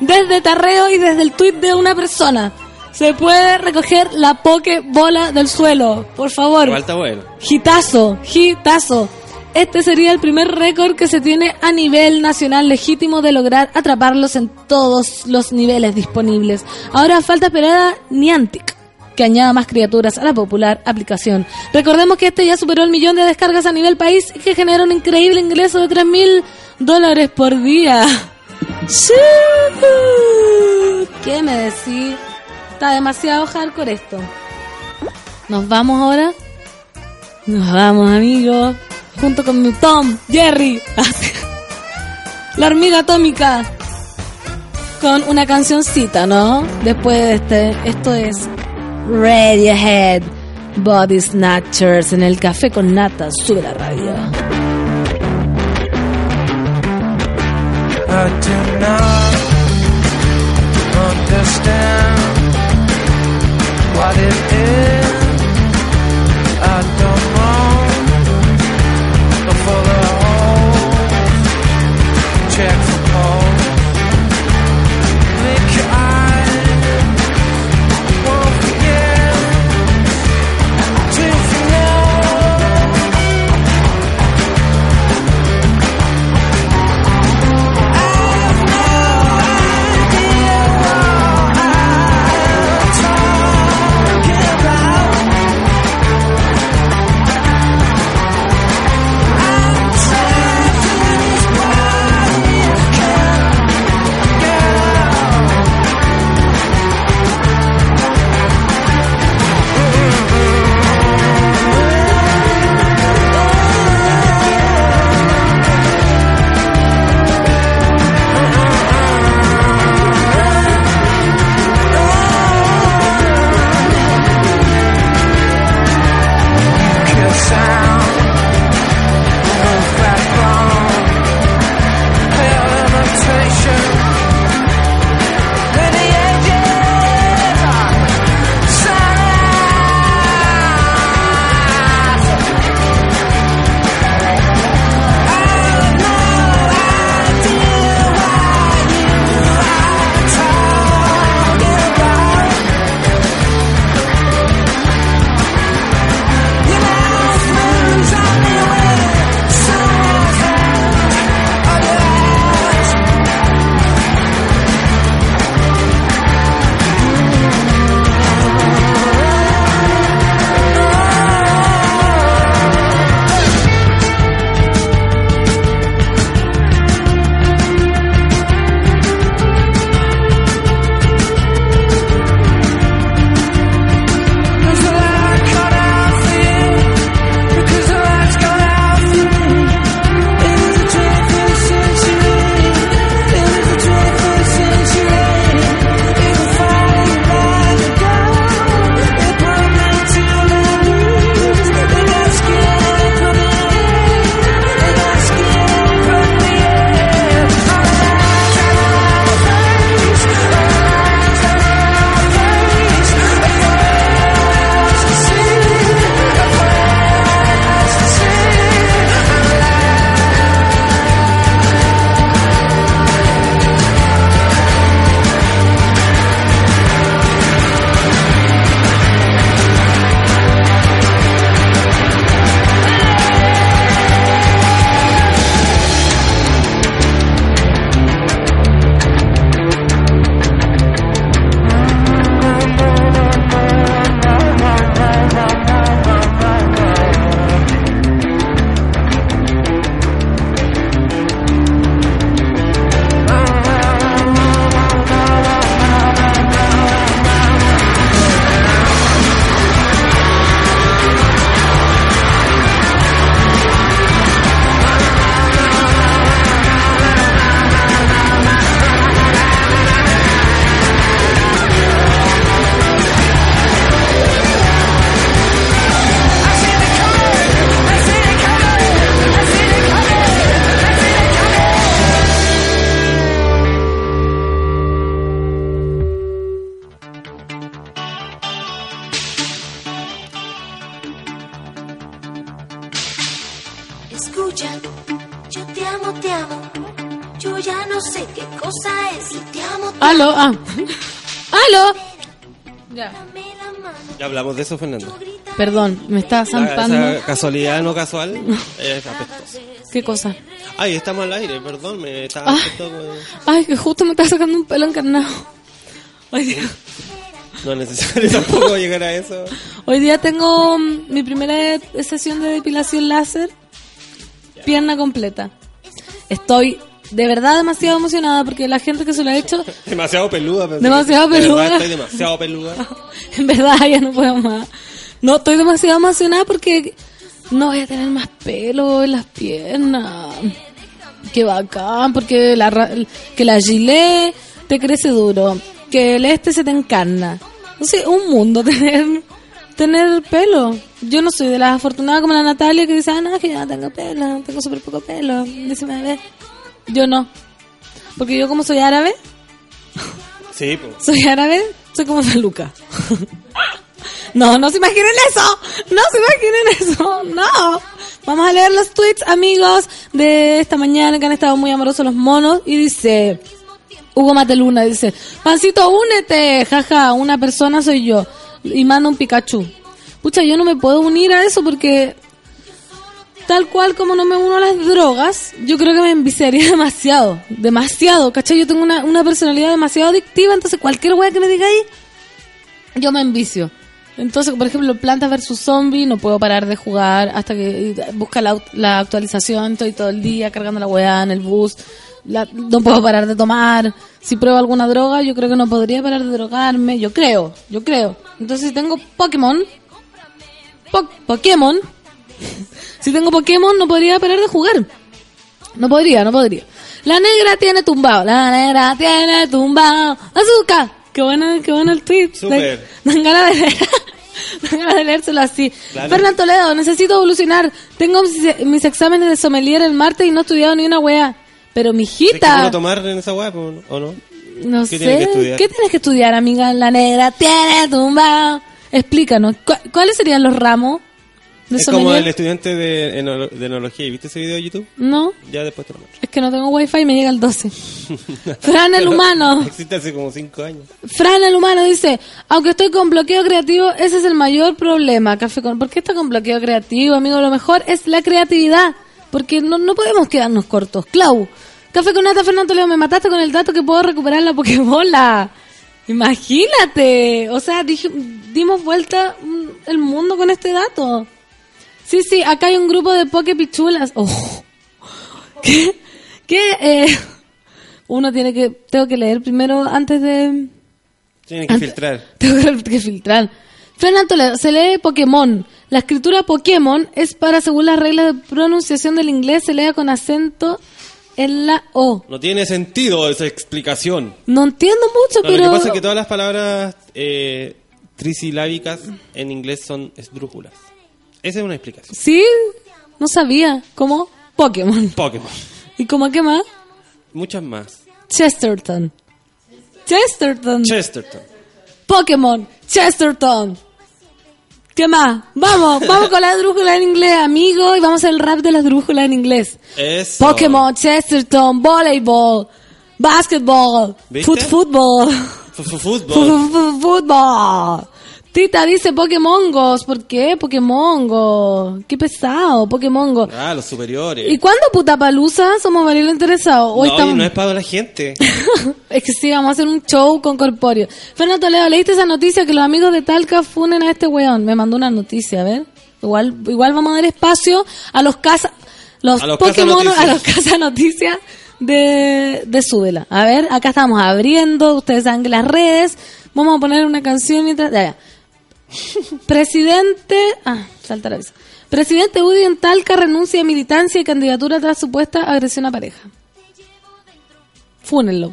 desde Tarreo y desde el tweet de una persona. Se puede recoger la Pokébola del suelo, por favor. Está bueno. Gitazo, gitazo. Este sería el primer récord que se tiene a nivel nacional legítimo de lograr atraparlos en todos los niveles disponibles. Ahora falta esperar a Niantic que añada más criaturas a la popular aplicación. Recordemos que este ya superó el millón de descargas a nivel país y que genera un increíble ingreso de 3 mil dólares por día. ¿Qué me decís? Está demasiado hardcore esto. ¿Nos vamos ahora? Nos vamos, amigos. Junto con mi Tom, Jerry. La hormiga atómica. Con una cancioncita, ¿no? Después de este. Esto es Radiohead. Body Snatchers en el café con nata. Sube la radio. I do not understand what it is. Escucha, yo te amo, te amo. Yo ya no sé qué cosa es y te amo. Te Aló, ah. Aló. Ya. Ya hablamos de eso, Fernando. Perdón, me estaba La- zampando. esa casualidad no casual es apestosa. ¿Qué cosa? Ay, estamos al aire, perdón, me estaba Ah. Ay, que justo me está sacando un pelo encarnado. Hoy día, No es necesario tampoco llegar a eso. hoy día tengo mm, mi primera sesión de depilación láser. Pierna completa. Estoy de verdad demasiado emocionada porque la gente que se lo ha hecho, Demasiado peluda. pero- Demasiado de verdad peluda. Estoy demasiado peluda. en verdad ya no puedo más. No, estoy demasiado emocionada porque no voy a tener más pelo en las piernas. Qué bacán, porque la, que la gilet te crece duro, que el este se te encarna. No sé, un mundo tener tener pelo. Yo no soy de las afortunadas como la Natalia que dice, ah, no, que yo no tengo pelo, tengo súper poco pelo. Yo no. Porque yo como soy árabe, Sí, pues. soy árabe, soy como Feluca. No, no se imaginen eso. No se imaginen eso. No. Vamos a leer los tweets, amigos, de esta mañana que han estado muy amorosos los monos. Y dice, Hugo Mateluna, dice, Pancito, únete. Jaja, una persona soy yo. Y manda un Pikachu. Pucha, yo no me puedo unir a eso porque tal cual como no me uno a las drogas, yo creo que me enviciaría demasiado. Demasiado, ¿cachai? Yo tengo una, una personalidad demasiado adictiva, entonces cualquier wea que me diga ahí, yo me envicio. Entonces, por ejemplo, Plantas versus Zombie, no puedo parar de jugar hasta que busca la, la actualización, estoy todo el día cargando la weá en el bus, la- no puedo parar de tomar. Si pruebo alguna droga, yo creo que no podría parar de drogarme, yo creo, yo creo. Entonces, si tengo Pokémon, Po- Pokémon, si tengo Pokémon, no podría parar de jugar. No podría, no podría. La negra tiene tumbado, la negra tiene tumbado. Azúcar. Qué bueno, qué bueno el tweet. Súper. Dan ganas de leer. Dan ganas de leérselo así. Claro. Fernando Toledo, necesito evolucionar. Tengo mis, mis exámenes de sommelier el martes y no he estudiado ni una wea. Pero ¿Es que mijita, puedo tomar en esa web o no? no ¿Qué sé. que? ¿Qué tienes que estudiar, amiga? La negra tiene tumbado. Explícanos, ¿cu- ¿cuáles serían los ramos de Es como el estudiante de, de enología. ¿Viste ese video de YouTube? No, Ya después te lo muestro. es que no tengo wifi y me llega el 12. Fran el humano. Existe hace como 5 años. Fran el humano dice, aunque estoy con bloqueo creativo, ese es el mayor problema. Café con... ¿Por qué está con bloqueo creativo, amigo? Lo mejor es la creatividad, porque no, no podemos quedarnos cortos. Clau, Café con Nata, Fernando Leo, me mataste con el dato que puedo recuperar la Pokébola. Imagínate, o sea, dije- dimos vuelta el mundo con este dato. Sí, sí, acá hay un grupo de Pokepichulas. Oh. ¿Qué? ¿Qué? Eh, uno tiene que, tengo que leer primero antes de... Tienen que Antes- filtrar. Tengo que filtrar. Fernando Toledo, se lee Pokémon. La escritura Pokémon es para, según las reglas de pronunciación del inglés, se lea con acento en la O. No tiene sentido esa explicación. No entiendo mucho, No, pero... Lo que pasa es que todas las palabras eh, trisilábicas en inglés son esdrújulas. Esa es una explicación. Sí, no sabía. ¿Cómo? Pokémon. Pokémon. ¿Y cómo qué más? Muchas más. Chesterton. Chesterton. Chesterton. Pokémon. Chesterton. ¿Qué más? Vamos, vamos con la esdrújula en inglés, amigo, y vamos a hacer el rap de la esdrújula en inglés. Eso. Pokémon, Chesterton, voleibol, basketball, foot Fútbol. fu- fu- fútbol. Tita dice Pokémongos, ¿por qué Pokémongo? Qué pesado, Pokémongo. Ah, los superiores. ¿Y cuándo puta palusa? Somos varios interesados. Hoy no, estamos... y no es para la gente. Es que sí, vamos a hacer un show con Corpóreo. Fernando Toledo, ¿leíste esa noticia que los amigos de Talca funen a este weón? Me mandó una noticia, a ver. Igual, igual vamos a dar espacio a los casa, los, A los Pokémon, a los casa noticias de, de Súbela. A ver, acá estamos abriendo, ustedes saben que las redes, vamos a poner una canción mientras, ya, ya. Presidente, ah, salta la visa. Presidente Udi en Talca renuncia a militancia y candidatura tras supuesta agresión a pareja. Fúnenlo.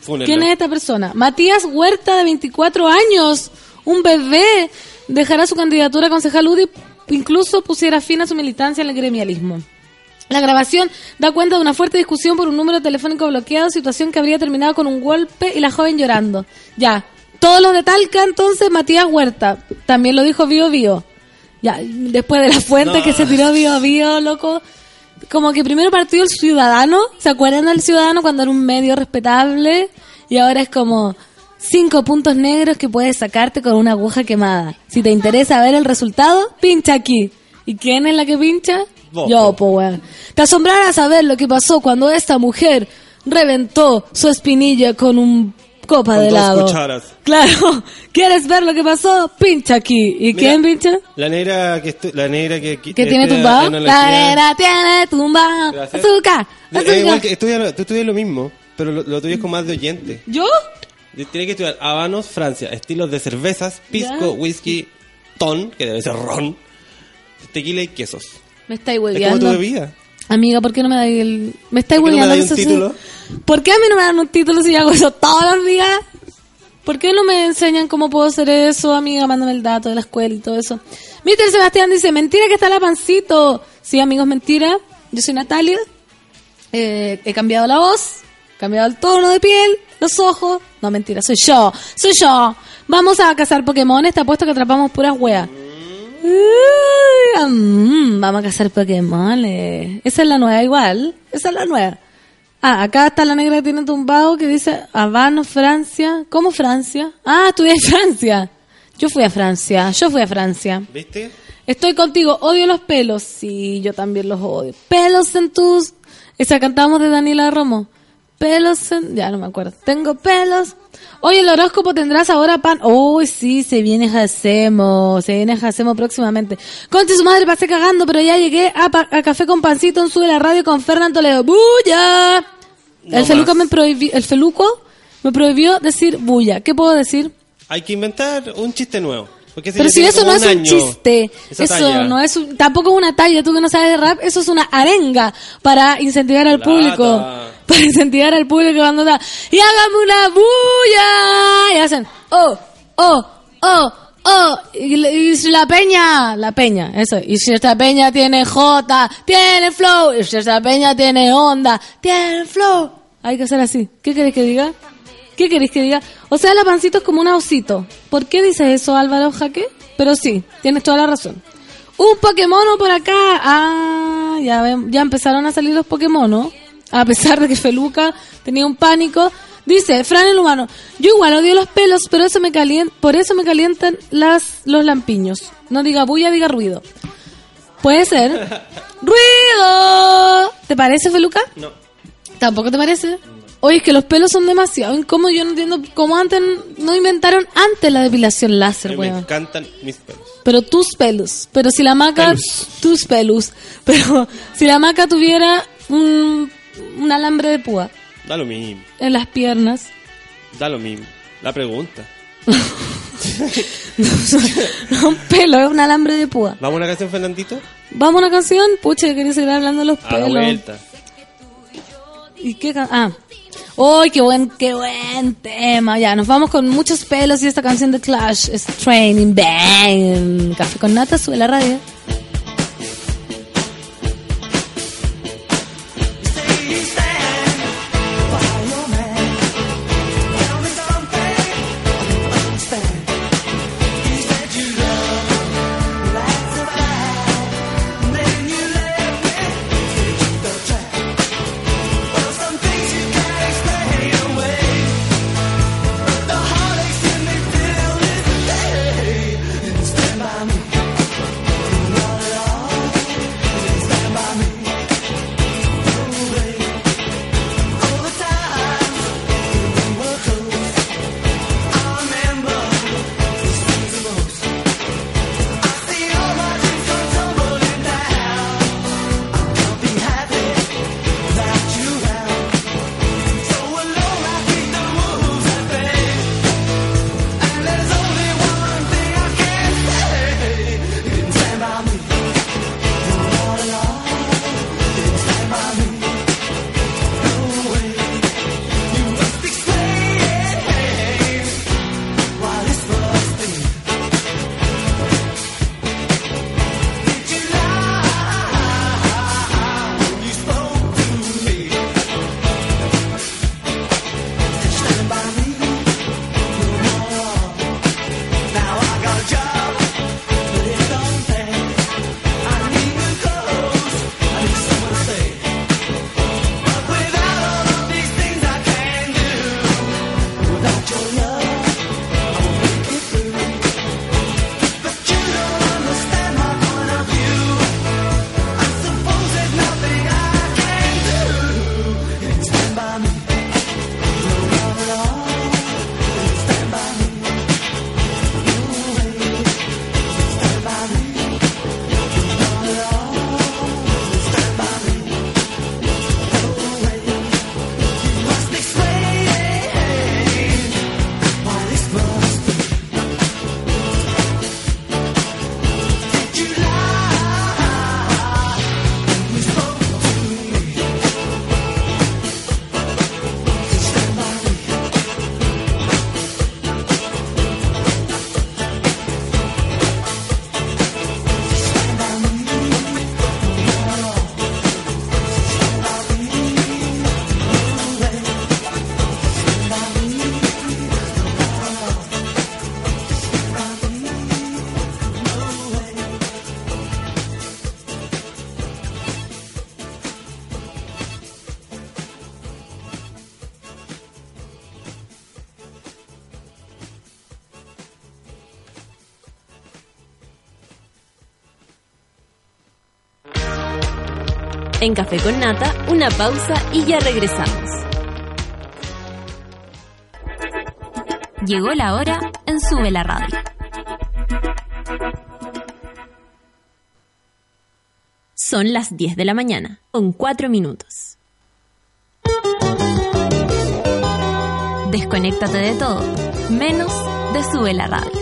Fúnenlo. ¿Quién es esta persona? Matías Huerta, de 24 años, un bebé, dejará su candidatura a concejal UDI, incluso pusiera fin a su militancia en el gremialismo. La grabación da cuenta de una fuerte discusión por un número telefónico bloqueado, situación que habría terminado con un golpe y la joven llorando. Ya, todos los de Talca, entonces, Matías Huerta, también lo dijo Bio Bio. Ya, después de la fuente No. que se tiró Bio Bio, loco. Como que primero partió el ciudadano, ¿se acuerdan del ciudadano cuando era un medio respetable? Y ahora es como cinco puntos negros que puedes sacarte con una aguja quemada. Si te interesa ver el resultado, pincha aquí. ¿Y quién es la que pincha? Vos, Yo, po. po, weón. Te asombrará saber lo que pasó cuando esta mujer reventó su espinilla con un copa Con de dos helado. cucharas. Claro. ¿Quieres ver lo que pasó? Pincha aquí. ¿Y Mira, quién pincha? La negra que la negra que, que tiene tumbado. La nena tiene tumbado. Gracias. Azúcar. Azúcar. igual que estudia, tú estudias lo mismo, pero lo, lo tuyo es con más de oyente. ¿Yo? Tienes que estudiar habanos, Francia, estilos de cervezas, pisco, Ya. whisky, ton, que debe ser ron, tequila y quesos. Me estáis Es como tu bebida. Amiga, ¿por qué no me dais el...? Me estáis ¿Por qué no me un título? ¿Por qué a mí no me dan un título si hago eso todos los días? ¿Por qué no me enseñan cómo puedo hacer eso, amiga? Mándame el dato de la escuela y todo eso. Mister Sebastián dice, mentira que está la pancito. Sí, amigos, mentira. Yo soy Natalia. Eh, he cambiado la voz, cambiado el tono de piel, los ojos. No, mentira, soy yo. Soy yo. Vamos a cazar Pokémon. Te apuesto que atrapamos puras weas. Mm, vamos a cazar Pokémon. Esa es la nueva igual. Esa es la nueva. Ah, acá está la negra que tiene tumbado que dice Habano, Francia. ¿Cómo Francia? Ah, estudié en Francia. Yo fui a Francia. Yo fui a Francia. ¿Viste? Estoy contigo, odio los pelos. Sí, yo también los odio. Pelos en tus... Esa cantamos de Daniela Romo. Pelos en... Ya no me acuerdo. Tengo pelos. Oye, el horóscopo tendrás ahora pan. Uy, sí, se viene Jacemo. Se viene Jacemo próximamente. Conche su madre, pasé cagando, pero ya llegué a, pa- a Café con Pancito en Sube la Radio con Fernando Toledo. ¡Bulla! No el feluco me prohibió... El feluco me prohibió decir bulla. ¿Qué puedo decir? Hay que inventar un chiste nuevo. Porque ese Pero si eso no es un chiste, eso talla. no es un- tampoco es una talla, tú que no sabes de rap, eso es una arenga para incentivar al Plata. público, para incentivar al público cuando está, y hágame una bulla, y hacen, oh, oh, oh, oh, y, si la peña, la peña, eso, y si esta peña tiene J, tiene flow, y si esta peña tiene onda, tiene flow, hay que hacer así, ¿qué querés que diga? ¿Qué queréis que diga? O sea, la pancito es como un osito. ¿Por qué dices eso, Álvaro Jaque? Pero sí, tienes toda la razón. Un Pokémon por acá. Ah, ya, ya empezaron a salir los Pokémon, A pesar de que Feluca tenía un pánico. Dice, Fran el humano, yo igual odio los pelos, pero eso me calien- por eso me calientan las, los lampiños. No diga bulla, diga ruido. Puede ser. ¡Ruido! ¿Te parece, Feluca? No. ¿Tampoco te parece? Oye, es que los pelos son demasiado incómodos. Yo no entiendo cómo antes no inventaron antes la depilación láser, mí me weón. encantan mis pelos. Pero tus pelos. Pero si la maca... Tus pelos. Pero si la maca tuviera un, un alambre de púa Da lo mismo. en las piernas. Da lo mismo. La pregunta. No, un pelo, es un alambre de púa. ¿Vamos a una canción, Fernandito? Vamos a una canción. Pucha, quería seguir hablando de los A la pelos. vuelta. ¿Y qué can- Ah. ¡Uy, qué buen, qué buen tema! Ya, nos vamos con muchos pelos y esta canción de Clash es Training Bang. Café con nata, sube la radio. En Café con Nata, una pausa y ya regresamos. Llegó la hora en Sube la Radio. Son las 10 de la mañana, con 4 minutos. Desconéctate de todo, menos de Sube la Radio.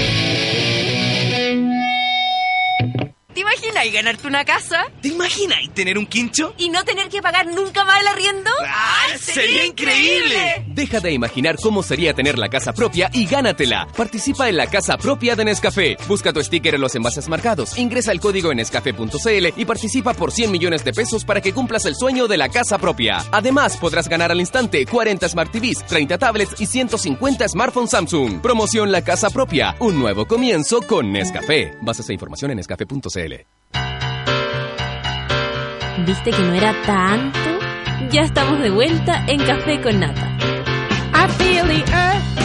¿Te imaginas ganarte una casa ¿Te imaginas tener un quincho? y no tener que pagar nunca más el arriendo? ¡Ah, sería increíble! Deja de imaginar cómo sería tener la casa propia y gánatela. Participa en la casa propia de Nescafé. Busca tu sticker en los envases marcados. Ingresa el código en nescafé.cl y participa por 100 millones de pesos para que cumplas el sueño de la casa propia. Además, podrás ganar al instante 40 Smart TVs, 30 tablets y 150 smartphones Samsung. Promoción La Casa Propia. Un nuevo comienzo con Nescafé. Bases e información en nescafé.cl. ¿Viste que no era tanto? Ya estamos de vuelta en Café con Nata. I feel the earth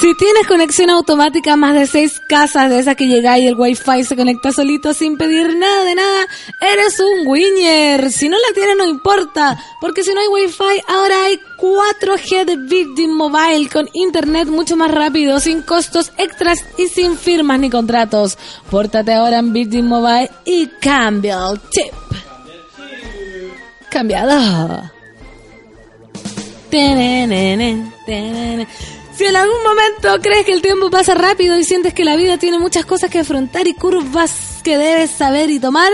Si tienes conexión automática más de seis casas de esas que llegáis y el wifi se conecta solito sin pedir nada de nada, eres un winner. Si no la tienes no importa, porque si no hay wifi ahora hay 4G de Virgin Mobile con internet mucho más rápido, sin costos extras y sin firmas ni contratos. Pórtate ahora en Virgin Mobile y cambia el chip. Cambiado. Tenenene, tenene. Si en algún momento crees que el tiempo pasa rápido y sientes que la vida tiene muchas cosas que afrontar y curvas que debes saber y tomar,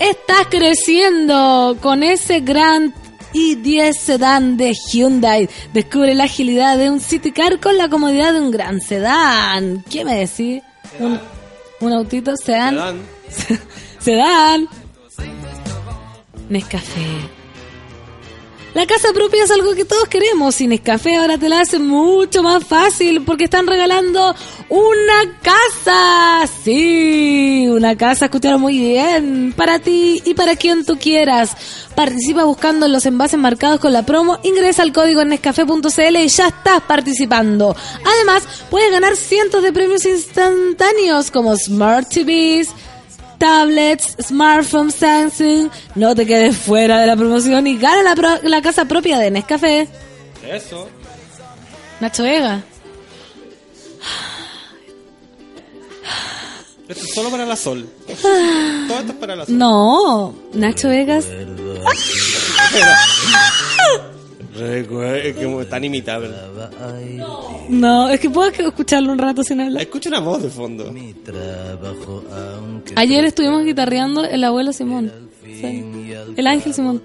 estás creciendo con ese gran i10 sedán de Hyundai. Descubre la agilidad de un City Car con la comodidad de un gran sedán. ¿Qué me decís? Un, un autito sedán. Dan. Sedán. Nescafé. La casa propia es algo que todos queremos y Nescafé ahora te la hace mucho más fácil porque están regalando una casa. Sí, una casa, escucharon muy bien. Para ti y para quien tú quieras. Participa buscando los envases marcados con la promo, ingresa al código en nescafé.cl y ya estás participando. Además, puedes ganar cientos de premios instantáneos como Smart TVs, tablets, smartphones, Samsung. No te quedes fuera de la promoción y gana la, pro- la casa propia de Nescafé. Eso. Nacho Vega. Esto es solo para la sol. Ah. Todo esto es para la sol. No, Nacho Vegas. Recuerda- Es como tan imitable. No, es que puedo escucharlo un rato sin hablar. Escucha una voz de fondo. Ayer estuvimos guitarreando el abuelo Simón. Sí. El ángel Simón.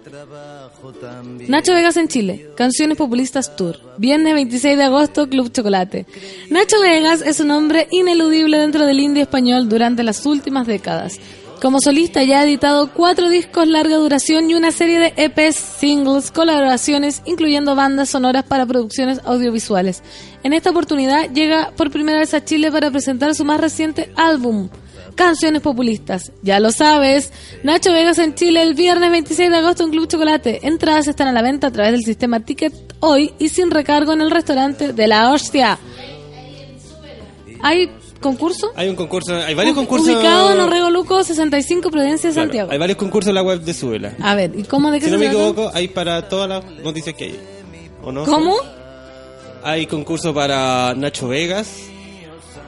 Nacho Vegas en Chile. Canciones Populistas Tour. Viernes 26 de agosto, Club Chocolate. Nacho Vegas es un hombre ineludible dentro del indie español durante las últimas décadas. Como solista ya ha editado cuatro discos larga duración y una serie de EPs, singles, colaboraciones, incluyendo bandas sonoras para producciones audiovisuales. En esta oportunidad llega por primera vez a Chile para presentar su más reciente álbum, Canciones Populistas. Ya lo sabes, Nacho Vegas en Chile el viernes 26 de agosto en Club Chocolate. Entradas están a la venta a través del sistema Ticket hoy y sin recargo en el restaurante de la hostia. ¿Hay concurso? Hay un concurso, hay varios U- concursos. Ubicado en Orrego Luco 65 Providencia de Claro, Santiago. Hay varios concursos en la web de Suela. A ver, ¿y cómo de qué Si no se me trata? equivoco, hay para todas las noticias que hay. ¿O no? ¿Cómo? Hay concurso para Nacho Vegas.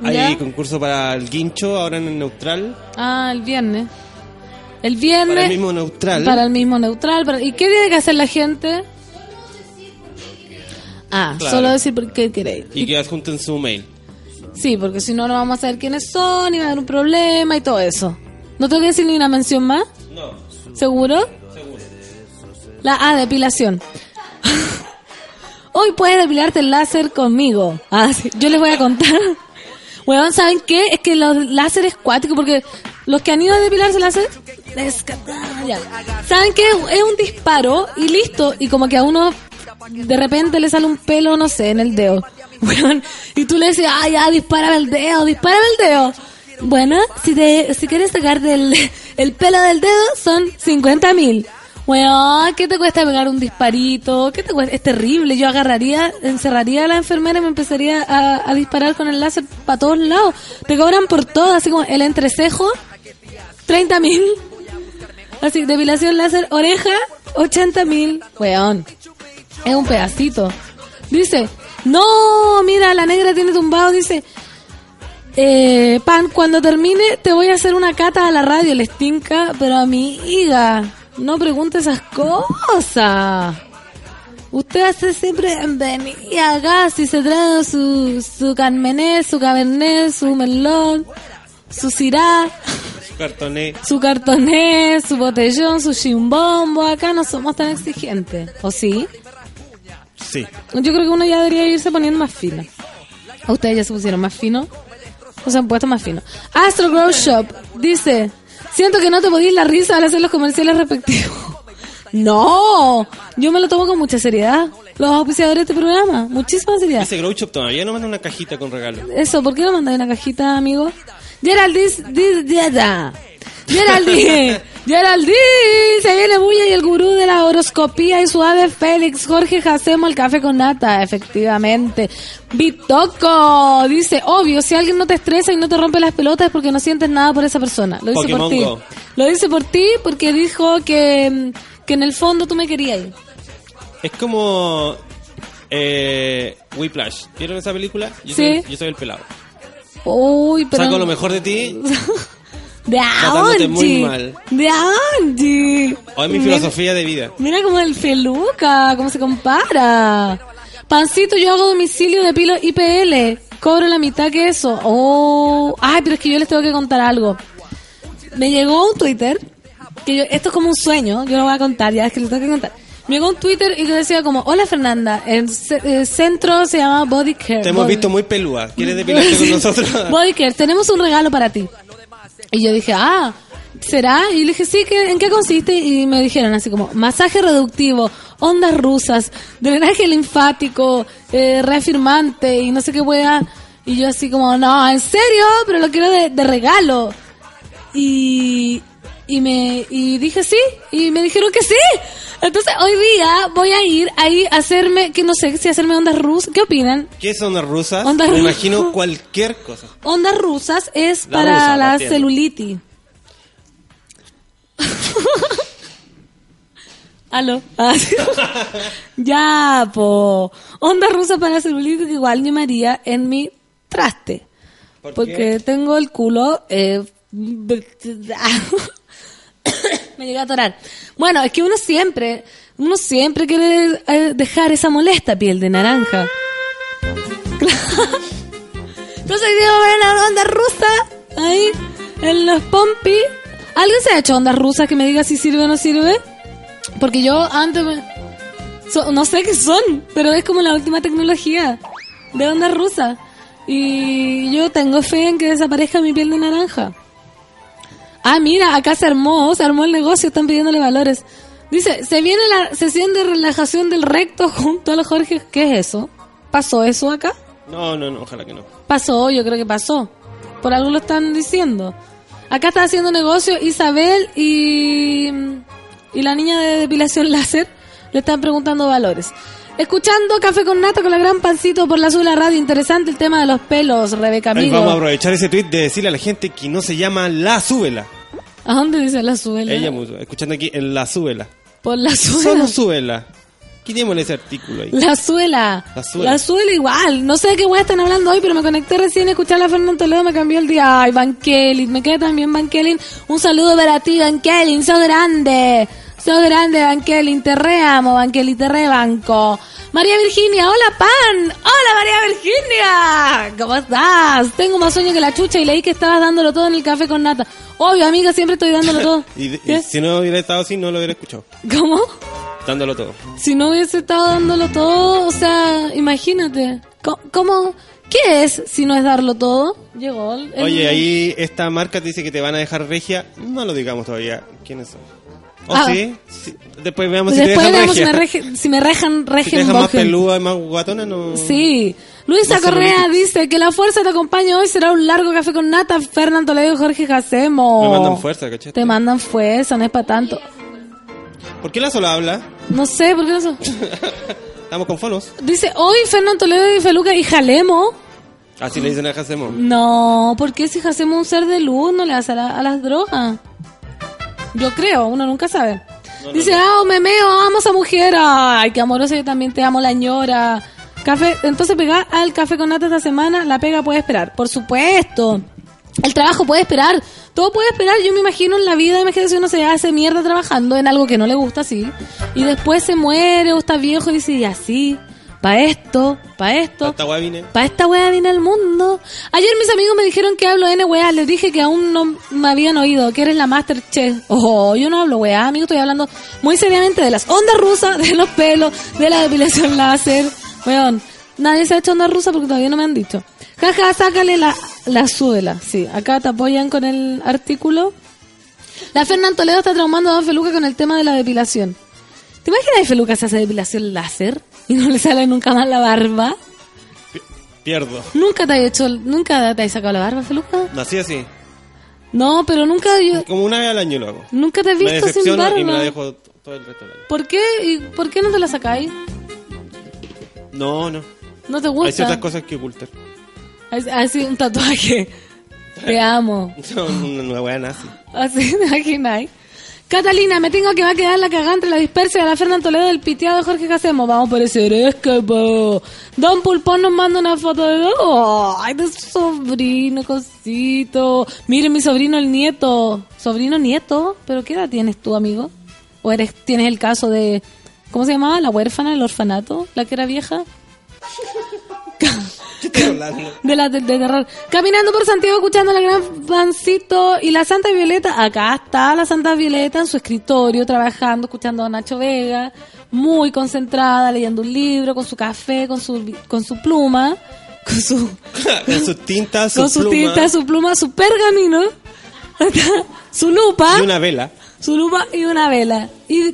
¿Ya? Hay concurso para el Guincho, ahora en el Neutral. Ah, el viernes. El viernes. Para el mismo Neutral. Para el mismo neutral. para- ¿Y qué tiene que hacer la gente? Ah, Claro. solo decir por qué queréis. Y que adjunten su mail. Sí, porque si no, no vamos a saber quiénes son y va a haber un problema y todo eso. ¿No tengo que decir ni una mención más? No. ¿Seguro? Seguro. La A, depilación. Hoy puedes depilarte el láser conmigo. Ah, sí, yo les voy a contar. Weón, ¿saben qué? Es que los láseres cuáticos, porque los que han ido a depilarse láser ya. ¿Saben qué? Es un disparo y listo. Y como que a uno de repente le sale un pelo, no sé, en el dedo. Weón, y tú le dices, ah, ya, dispara el dedo, dispara el dedo. Bueno, si, te, si quieres sacarte el, el pelo del dedo, son 50 mil. Weón, ¿qué te cuesta pegar un disparito? ¿Qué te cuesta? Es terrible. Yo agarraría, encerraría a la enfermera y me empezaría a, a disparar con el láser para todos lados. Te cobran por todo, así como el entrecejo, 30 mil. Así, depilación láser, oreja, 80 mil. Weón, es un pedacito. Dice, no, mira, la negra tiene tumbado, dice, eh, Pan, cuando termine te voy a hacer una cata a la radio, les tinca, pero a mi higa, no pregunte esas cosas. Usted hace siempre venía acá si se trae su, su carmenet, su cabernet, su melón, su cirá, Cartoné. su cartoné, su botellón, su chimbombo. Acá no somos tan exigentes, ¿o sí? Sí. Yo creo que uno ya debería irse poniendo más fino. ¿A ustedes ya se pusieron más fino? ¿O se han puesto más fino? Astro Grow Shop dice: Siento que no te podís la risa al hacer los comerciales respectivos. No, yo me lo tomo con mucha seriedad. Los auspiciadores de este programa, muchísima seriedad. Ese Grow Shop todavía no manda una cajita con regalo. Eso, ¿por qué no mandáis una cajita, amigo? Gerald dice, dice, dice, Gerald dice, Gerald dice, se viene Bulla y el gurú de la horoscopía y suave Félix, Jorge Jacemo, el café con nata, efectivamente. Bitoco dice, obvio, si alguien no te estresa y no te rompe las pelotas es porque no sientes nada por esa persona. Lo dice por ti. Go. Lo dice por ti porque dijo que, que en el fondo tú me querías ir. Es como. Eh, Whiplash. ¿Vieron esa película? Yo, Sí. soy, yo soy el pelado. Uy, pero... Saco lo mejor de ti. De muy mal. De Angie. O es mi Mira- filosofía de vida. Mira como el feluca, cómo se compara. Pancito, yo hago domicilio de pilo IPL. Cobro la mitad que eso. Oh, ay, pero es que yo les tengo que contar algo. Me llegó un Twitter, que yo, esto es como un sueño, yo lo voy a contar, ya es que lo tengo que contar. Me llegó un Twitter y que decía como, hola Fernanda, el, el centro se llama Body Care. Te hemos Body- visto muy pelúa. ¿Quieres depilarte con nosotros? Body Care, tenemos un regalo para ti. Y yo dije, ah, ¿será? Y le dije, sí, ¿qué, ¿en qué consiste? Y me dijeron así como, masaje reductivo, ondas rusas, drenaje linfático, eh, reafirmante y no sé qué wea. Y yo así como, no, ¿en serio? Pero lo quiero de, de regalo. Y, y me y dije sí, y me dijeron que sí. Entonces hoy día voy a ir ahí a hacerme, que no sé si hacerme ondas rusas. ¿Qué opinan? ¿Qué son las rusas? Ondas Me rusas. imagino cualquier cosa. Ondas rusas es La para rusa, la celulitis. Aló. Ah, sí. ya, po. Ondas rusas para la celulitis que igual yo me haría en mi traste. ¿Por porque qué? tengo el culo... eh, me llegué a atorar. Bueno, es que uno siempre, uno siempre quiere eh, dejar esa molesta piel de naranja. Entonces hoy día voy a ver la onda rusa ahí en los pompis. ¿Alguien se ha hecho ondas rusas que me diga si sirve o no sirve? Porque yo antes so- no sé qué son, pero es como la última tecnología de ondas rusas. Y yo tengo fe en que desaparezca mi piel de naranja. Ah, mira, acá se armó, se armó el negocio, están pidiéndole valores. Dice, se viene la sesión de relajación del recto junto a los Jorge. ¿Qué es eso? ¿Pasó eso acá? No, no, no, ojalá que no. Pasó, yo creo que pasó. Por algo lo están diciendo. Acá está haciendo negocio Isabel y, y la niña de depilación láser. Le están preguntando valores. Escuchando Café con Nata con la gran pancito por la Azul Radio. Interesante el tema de los pelos, Rebeca Ahí amigo. vamos a aprovechar ese tweet de decirle a la gente que no se llama La Súbela. ¿A dónde dice la suela? Ella escuchando aquí en La Súbela. Por la suela. Solo Súbela. Quitémosle ese artículo ahí. La suela. La suela. La suela igual. No sé de qué voy están hablando hoy, pero me conecté recién a escuchar a Fernando Toledo, me cambió el día. Ay, Van Kelly. Me queda también Van Kelly. Un saludo para ti, Van Kelly. Sos grande. Sos grande, Kelly. Te reamo, Kelly. Te rebanco. María Virginia. Hola, Pan. Hola, María Virginia. ¿Cómo estás? Tengo más sueño que la chucha y leí que estabas dándolo todo en el café con nata. Obvio, amiga, siempre estoy dándolo todo. Y, si no hubiera estado así, no lo hubiera escuchado. ¿Cómo? Dándolo todo. Si no hubiese estado dándolo todo, o sea, imagínate. ¿Cómo, cómo, ¿Qué es si no es darlo todo? Llegó el- Oye, ahí esta marca te dice que te van a dejar regia. No lo digamos todavía. ¿Quiénes son? ¿O Ah. sí? Sí. Después veamos si Después te dejan veamos si regia. si me rejan, si te regen dejan más peluda y más guatona, no... Sí. Luisa No Correa dice que la fuerza te acompaña hoy. Será un largo café con nata. Fernando Toledo y Jorge Jacemo. Me mandan fuerza, ¿cachai? Te mandan fuerza, no es para tanto. ¿Por qué la sola habla? No sé, ¿por qué no sé? Estamos con fonos. Dice, hoy Fernando Toledo y Feluca y Jalemo. Así le dicen a Jacemo. No, porque si Jacemo es un ser de luz, no le hace a, la- a las drogas. Yo creo, uno nunca sabe. Dice, ah, memeo, amo a esa mujer. Ay, qué amorosa, yo también te amo, la ñora. Café, entonces pega al café con nata esta semana, la pega puede esperar. Por supuesto. El trabajo puede esperar. Todo puede esperar. Yo me imagino en la vida, imagínate si uno se hace mierda trabajando en algo que no le gusta así. Y después se muere o está viejo y dice, y así, para esto, para esto. Esta weá vine. Para esta viene el mundo. Ayer mis amigos me dijeron que hablo N wea. Les dije que aún no me habían oído, que eres la Master Chef. Oh, yo no hablo wea, amigo. Estoy hablando muy seriamente de las ondas rusas, de los pelos, de la depilación láser. Weón, nadie se ha hecho onda rusa porque todavía no me han dicho. Jaja, sácale la, la súbela. Sí, acá te apoyan con el artículo. La Fernán Toledo está traumando a Don Feluca con el tema de la depilación. ¿Te imaginas que Feluca se hace depilación láser y no le sale nunca más la barba? Pierdo. ¿Nunca te has hecho, nunca te has sacado la barba, Feluca? Nací así. No, pero nunca yo, Como una vez al año lo hago. nunca te he Me visto sin barba. y me la dejo todo el resto del año. ¿Por qué? ¿Y por qué no te la sacáis? No, no. ¿No te Hay gusta? ciertas cosas que ocultar. Así, así un tatuaje. Te amo. Son una weá nazi. Así, ¿te imagináis? Catalina, me tengo que va a quedar la cagada entre la dispersa de la Fernán Toledo del piteado de Jorge Casemo. Vamos por ese escapo. Don Pulpón nos manda una foto de... ¡Oh! ¡Ay, de su sobrino, cosito! Miren, mi sobrino, el nieto. ¿Sobrino nieto? ¿Pero qué edad tienes tú, amigo? ¿O eres tienes el caso de... ¿Cómo se llamaba? ¿La huérfana, el orfanato? ¿La que era vieja? De la de, de terror. Caminando por Santiago escuchando la gran pancito y la Santa Violeta. Acá está la Santa Violeta en su escritorio trabajando, escuchando a Nacho Vega, muy concentrada, leyendo un libro, con su café, con su con su pluma, con su Con sus tintas, su con su pluma. tinta, su pluma, su pergamino, su lupa, y una vela. su lupa y una vela. Y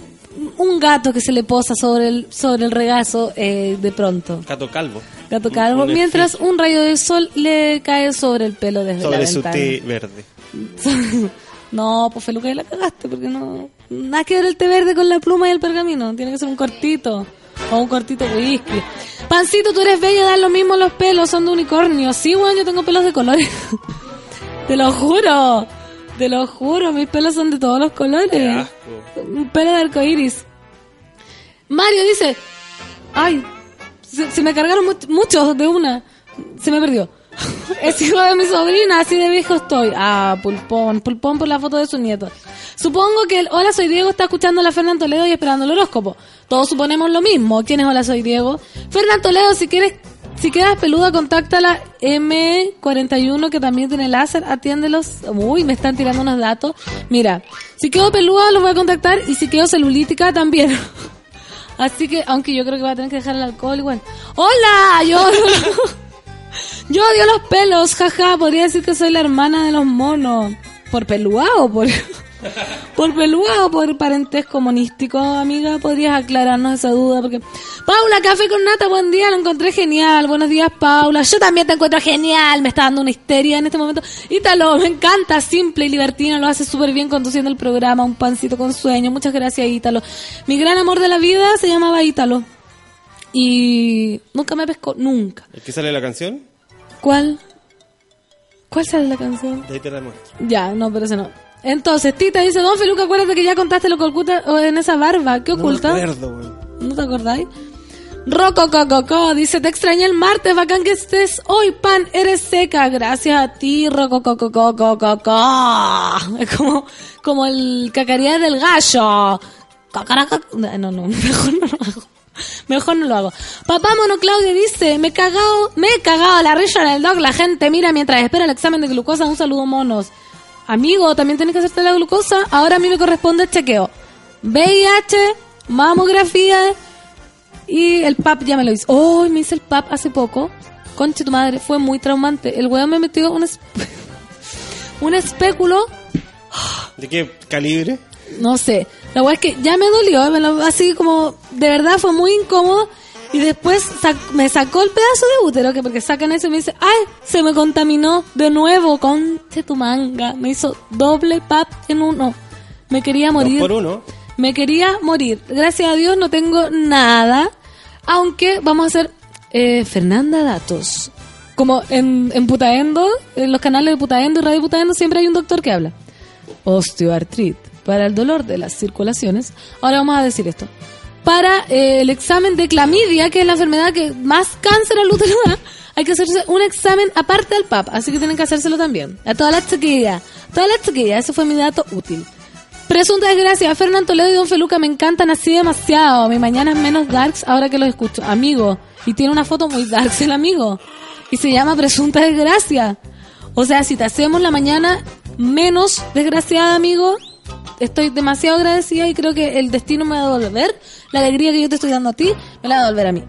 un gato que se le posa sobre el sobre el regazo eh, de pronto. Gato calvo. Gato calvo, Un mientras un rayo de sol le cae sobre el pelo desde Sobre la su té verde. no, pues Feluca ya la cagaste, porque no... Nada que ver el té verde con la pluma y el pergamino. Tiene que ser un cortito. O un cortito whisky. Pancito, tú eres bella, dan lo mismo los pelos, son de unicornio. Sí, bueno, yo tengo pelos de colores. Te lo juro. Te lo juro, mis pelos son de todos los colores. Un pelo de arcoiris. Mario dice, ay, se, se me cargaron much- muchos de una. Se me perdió. Es hijo de mi sobrina, así de viejo estoy. Ah, pulpón, pulpón por la foto de su nieto. Supongo que el Hola Soy Diego está escuchando a la Fernán Toledo y esperando el horóscopo. Todos suponemos lo mismo. ¿Quién es Hola Soy Diego? Fernán Toledo, si quieres, si quedas peluda, contacta a la M41 que también tiene láser. Atiéndelos. Uy, me están tirando unos datos. Mira, si quedo peluda, los voy a contactar y si quedo celulítica, también. Así que, aunque yo creo que va a tener que dejar el alcohol igual. ¡Hola! Yo, yo odio los pelos, jaja. Podría decir que soy la hermana de los monos. ¿Por pelúa o por, por pelúa o por parentesco monístico, amiga? ¿Podrías aclararnos esa duda? Porque, Paula, café con nata, buen día, lo encontré genial. Buenos días, Paula. Yo también te encuentro genial. Me está dando una histeria en este momento. Ítalo, me encanta, simple y libertino. Lo hace súper bien conduciendo el programa. Un pancito con sueño. Muchas gracias, Ítalo. Mi gran amor de la vida se llamaba Ítalo. Y nunca me pescó, nunca. ¿El que sale la canción? ¿Cuál? ¿Cuál sale la canción? De ahí te la muestro. Ya, no, pero ese no. Entonces, Tita dice, Don Feluca, acuérdate que ya contaste lo que oculta en esa barba. ¿Qué oculta? No me acuerdo, weón. ¿No te acordáis? Roco Coco dice, te extrañé el martes, bacán que estés hoy, pan, eres seca. Gracias a ti, Roco Coco Es como, como el cacarear del gallo. No, no, mejor no lo hago. Mejor no lo hago. Papá Mono Claudia dice, me he cagado, me he cagado la risa en el dog, la gente mira mientras espera el examen de glucosa, un saludo monos. Amigo, también tienes que hacerte la glucosa, ahora a mí me corresponde el chequeo. VIH, mamografía y el PAP ya me lo hizo. Oh, me hice el PAP hace poco. conche tu madre, fue muy traumante. El weón me metió un, esp- un espéculo ¿De qué calibre? no sé. La weá es que ya me dolió, me lo- así como, de verdad fue muy incómodo. Y después sac- me sacó el pedazo de útero, que porque sacan eso y me dice, ay, se me contaminó de nuevo, conche tu manga. Me hizo doble pap en uno. Me quería Dos morir. por uno. Me quería morir. Gracias a Dios no tengo nada. Aunque vamos a hacer eh, Fernanda Datos. Como en, en Putaendo, en los canales de Putaendo y Radio Putaendo siempre hay un doctor que habla. Osteoartritis. Para el dolor de las circulaciones. Ahora vamos a decir esto. Para eh, el examen de clamidia, que es la enfermedad que más cáncer al útero hay que hacerse un examen aparte del PAP. Así que tienen que hacérselo también. A todas las chiquillas. Todas las chiquillas. Ese fue mi dato útil. Presunta desgracia, Fernán Toledo y Don Feluca me encantan así demasiado. Mi mañana es menos darks ahora que los escucho. Amigo. Y tiene una foto muy darks el amigo. Y se llama Presunta desgracia. O sea, si te hacemos la mañana menos desgraciada, amigo, estoy demasiado agradecida y creo que el destino me va a devolver. La alegría que yo te estoy dando a ti, me la va a devolver a mí.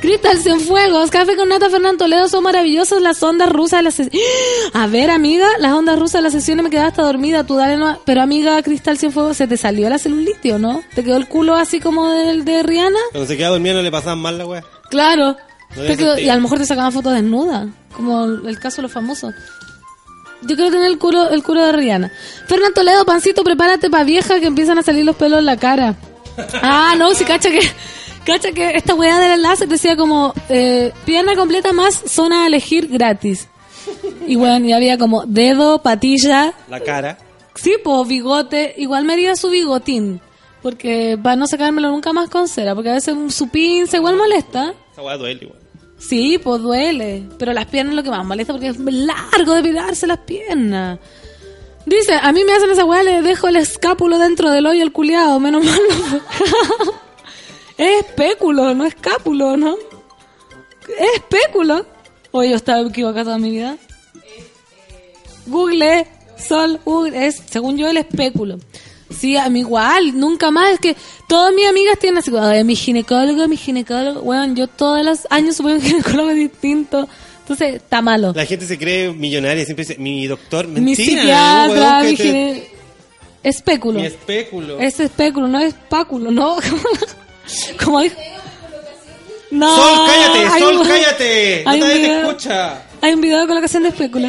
Crystal Cienfuegos, Café con Nata Fernán Toledo, son maravillosas las ondas rusas de las A ver, amiga, las ondas rusas de las sesiones me quedaba hasta dormida, tú dale no... Pero amiga, Cristal Cienfuegos, ¿se te salió la celulitis o no? ¿Te quedó el culo así como del de Rihanna? Cuando se queda dormido no le pasaban mal la weá. Claro. No quedó- y a lo mejor te sacaban fotos desnuda, como el caso de los famosos. Yo quiero tener el culo, el culo de Rihanna. Fernán Toledo, pancito, prepárate pa' vieja que empiezan a salir los pelos en la cara. Ah, no, si cacha que, cacha que esta weá del enlace decía como, eh, pierna completa más zona a elegir gratis. Y bueno, y había como dedo, patilla, La cara. sí, pues bigote, igual me haría su bigotín. Porque para no sacármelo nunca más con cera, porque a veces su pinza igual molesta. Esa weá duele igual. Sí, pues duele. Pero las piernas es lo que más molesta porque es largo depilarse las piernas. Dice, a mí me hacen esa weá, le dejo el escápulo dentro del hoyo al culiado, menos mal. no- es espéculo, no escápulo, ¿no? Es espéculo. Oye, yo estaba equivocada toda mi vida. Google, sol, Google, es, según yo, el espéculo. Sí, a mí igual, nunca más. Es que todas mis amigas tienen así, "Ay, mi ginecólogo, mi ginecólogo. Bueno, yo todos los años supe un ginecólogo distinto. Entonces, está malo. La gente se cree millonaria y siempre dice, mi doctor, mentira. mi psiquiatra, mi te- gine... Espéculo. Mi espéculo. Es espéculo, no es páculo, ¿no? Como dijo... No, Sol, cállate, Sol, un- cállate. No te video- escucha. Hay un video de colocación de espéculo.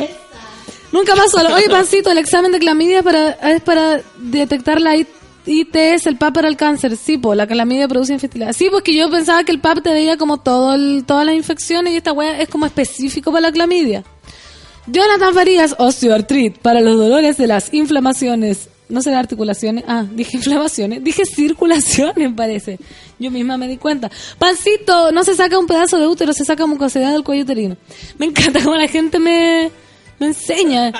Nunca más solo. Oye, Pancito, el examen de clamidia para, es para detectar la ITS, el PAP para el cáncer. Sí, pues la clamidia produce infertilidad. Sí, porque yo pensaba que el PAP te veía como todo el- todas las infecciones y esta wea es como específico para la clamidia. Jonathan Farías, osteoartritis, para los dolores de las inflamaciones. No será articulaciones. Ah, dije inflamaciones. Dije circulaciones, parece. Yo misma me di cuenta. Pancito, no se saca un pedazo de útero, se saca mucosidad del cuello uterino. Me encanta cómo la gente me, me enseña.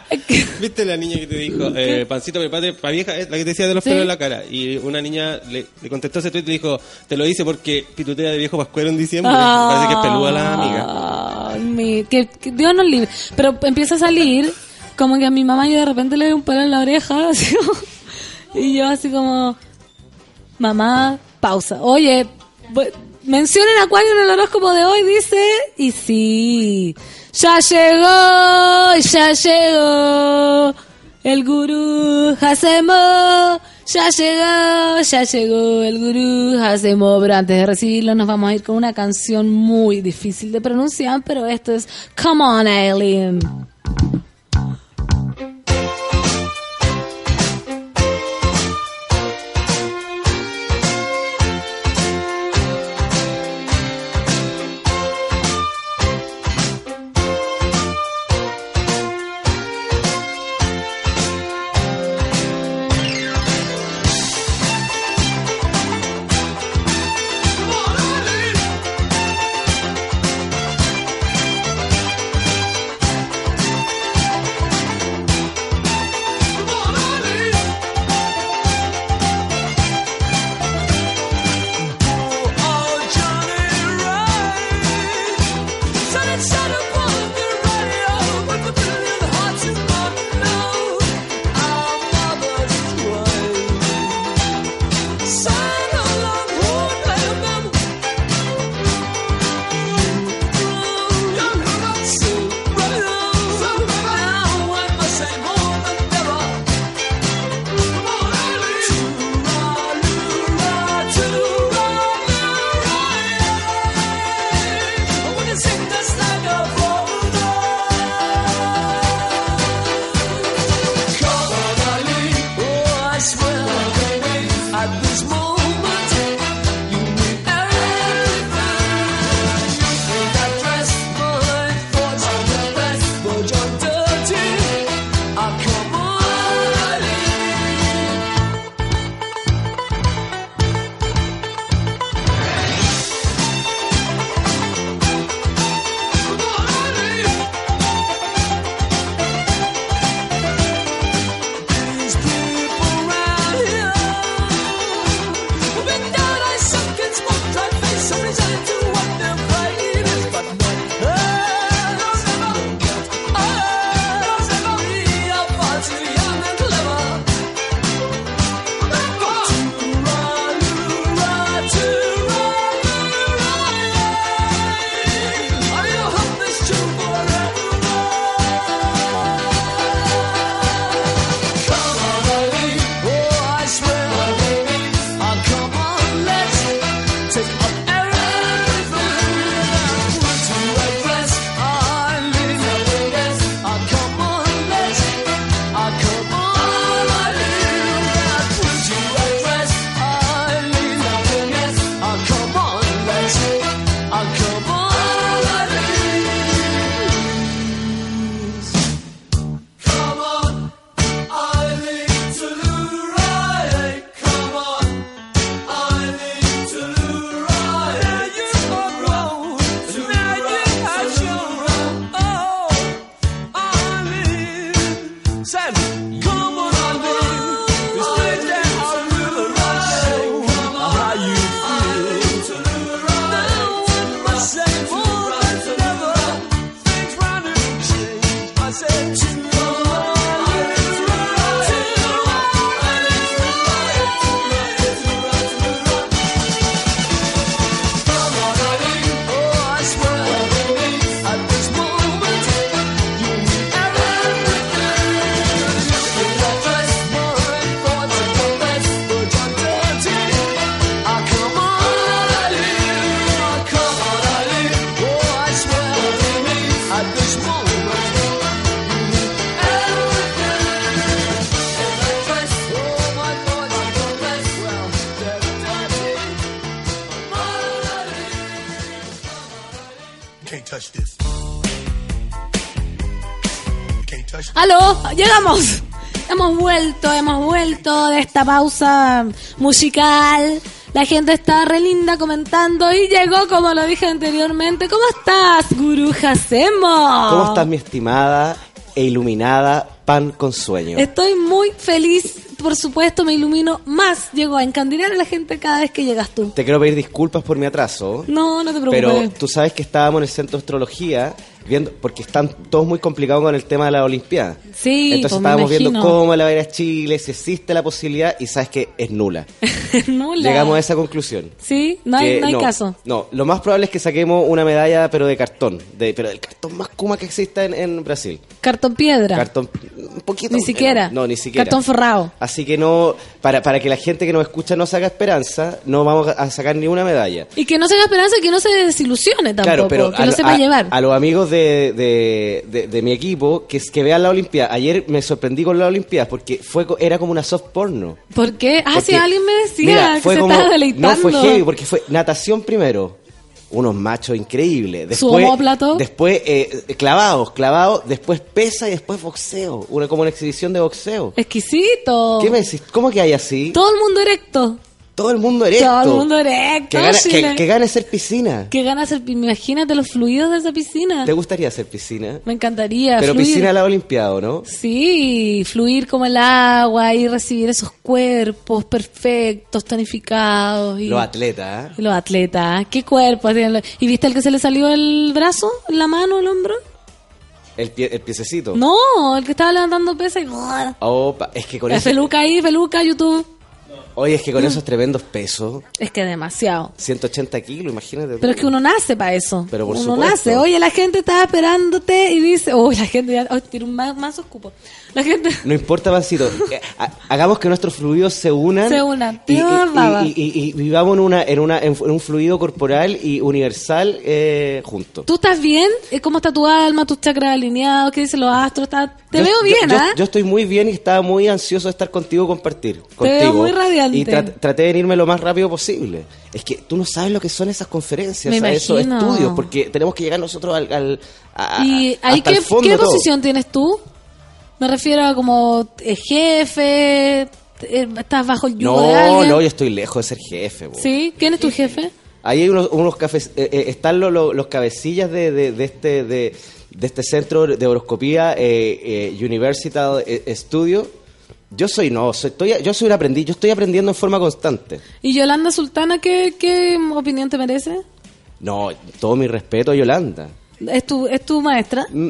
¿Viste la niña que te dijo, eh, pancito, prepárate para vieja? Es la que te decía de los Sí. pelos en la cara. Y una niña le, le contestó ese tweet y le dijo, te lo hice porque pitutea de viejo pascuero en diciembre. Parece que es peluda la amiga. Mi- que, que Dios nos libre. Pero empieza a salir como que a mi mamá yo de repente le veo un pelo en la oreja. así y yo así como, mamá, pausa. Oye, mencionen Acuario en el horóscopo de hoy, dice, y sí, ya llegó, ya llegó. El gurú Hasemo, ya llegó, ya llegó el gurú Hasemo. Pero antes de recibirlo nos vamos a ir con una canción muy difícil de pronunciar, pero esto es Come On Alien. ¡Llegamos! Hemos vuelto, hemos vuelto de esta pausa musical. La gente está re linda comentando y llegó, como lo dije anteriormente. ¿Cómo estás, Guru Hacemo? ¿Cómo estás, mi estimada e iluminada pan con sueño? Estoy muy feliz, por supuesto, me ilumino más. Llego a encandilar a la gente cada vez que llegas tú. Te quiero pedir disculpas por mi atraso. No, no te preocupes. Pero tú sabes que estábamos en el centro de astrología viendo, porque están todos muy complicados con el tema de la Olimpiada. Sí, Entonces pues estábamos viendo cómo la va a ir a Chile, si existe la posibilidad, y sabes que es nula. Nula. Llegamos a esa conclusión. Sí, no hay, Que no hay caso. No, lo más probable es que saquemos una medalla, pero de cartón, de, pero del cartón más kuma que exista en, en Brasil. Cartón piedra. Cartón, un poquito. Ni siquiera. No, ni siquiera. Cartón forrado. Así que no, para, para que la gente que nos escucha no saca esperanza, no vamos a sacar ni una medalla. Y que no se haga esperanza que no se desilusione tampoco. Claro, pero que a, lo sepa a- llevar. a los amigos de, de, de- de mi equipo que, que vean la Olimpiada. Ayer me sorprendí con la Olimpiada porque fue era como una soft porno. ¿Por qué? Ah, Porque, alguien me decía mira, que fue se como- estaba deleitando. No, fue heavy porque fue natación primero. Unos machos increíbles. ¿Su Después, después eh, clavados, clavados. Después pesa y después boxeo. Una como una exhibición de boxeo. Exquisito. ¿Qué me decís? ¿Cómo que hay así? Todo el mundo erecto. Todo el mundo erecto. Todo el mundo erecto. Que gana, que, que ser piscina. Que gana ser, imagínate los fluidos de esa piscina. ¿Te gustaría hacer piscina? Me encantaría Pero fluir. piscina a la Olimpiada, ¿no? Sí, fluir como el agua y recibir esos cuerpos perfectos, tonificados. Y, Los atletas, ¿eh? y los atletas. ¿Qué cuerpos tienen ¿Y viste el que se le salió el brazo, la mano, el hombro? El, pie, el piececito. No, el que estaba levantando pesa y... Opa, es que con La eso... feluca ahí, feluca, YouTube. Oye, es que con esos tremendos pesos, Es que demasiado. 180 kilos, imagínate. Pero es que uno nace para eso. Pero por uno supuesto. nace. Oye, la gente estaba esperándote y dice, uy, la gente ya, oh, tiene un mazo escupo. La gente No importa, Pancito. eh, ha- hagamos que nuestros fluidos se unan. se unan. Y, y- y- y- vivamos en, una, en, una, en un fluido corporal y universal eh, juntos. ¿Tú estás bien? Eh, ¿Cómo está tu alma, tus chakras alineados? ¿Qué dicen los astros? Te Yo- veo bien, yo, ¿ah? yo estoy muy bien y estaba muy ansioso de estar contigo, compartir. Te contigo. veo muy radiante. Y tra- traté de irme lo más rápido posible. Es que tú no sabes lo que son esas conferencias, Me esos estudios, porque tenemos que llegar nosotros al. al- a- ¿Y ahí hasta qué, el fondo qué de todo. posición tienes tú? Me refiero a como eh, jefe, eh, estás bajo el yugo de No, alguien. no, yo estoy lejos de ser jefe. po. ¿Sí? ¿Quién es tu jefe? Ahí hay unos, unos cafés, eh, eh, están los, los, los cabecillas de, de, de este de, de este centro de horoscopía eh, eh, Universital Studio. Yo soy no, soy, estoy, yo soy un aprendiz, yo estoy aprendiendo en forma constante. ¿Y Yolanda Sultana qué, qué opinión te merece? No, todo mi respeto a Yolanda. ¿Es tu, es tu maestra? Mm,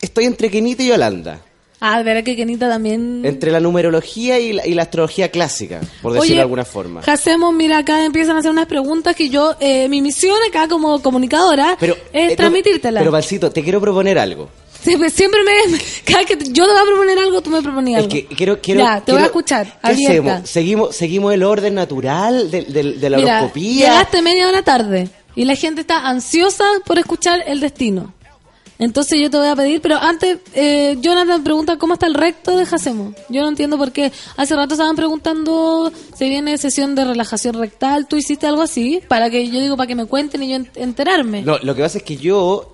Estoy entre Kenita y Yolanda. Ah, verdad que Kenita también... Entre la numerología y la, y la astrología clásica, por decirlo Oye, de alguna forma. Hacemos, mira, acá empiezan a hacer unas preguntas que yo, eh, mi misión acá como comunicadora Pero, es eh, no, transmitírtela. Pero, Valcito, te quiero proponer algo. Siempre, siempre me, cada que yo te voy a proponer algo, tú me proponías Es algo. que quiero, quiero, ya, te voy a escuchar. ¿Qué hacemos? ¿Seguimos, ¿Seguimos el orden natural de, de- de la Mira, horoscopía? llegaste media hora tarde y la gente está ansiosa por escuchar el destino. Entonces yo te voy a pedir, pero antes, eh, Jonathan pregunta cómo está el recto de Jacemo. Yo no entiendo por qué. Hace rato estaban preguntando si viene sesión de relajación rectal. ¿Tú hiciste algo así? Para que yo digo, para que me cuenten y yo ent- enterarme. No, lo que pasa es que yo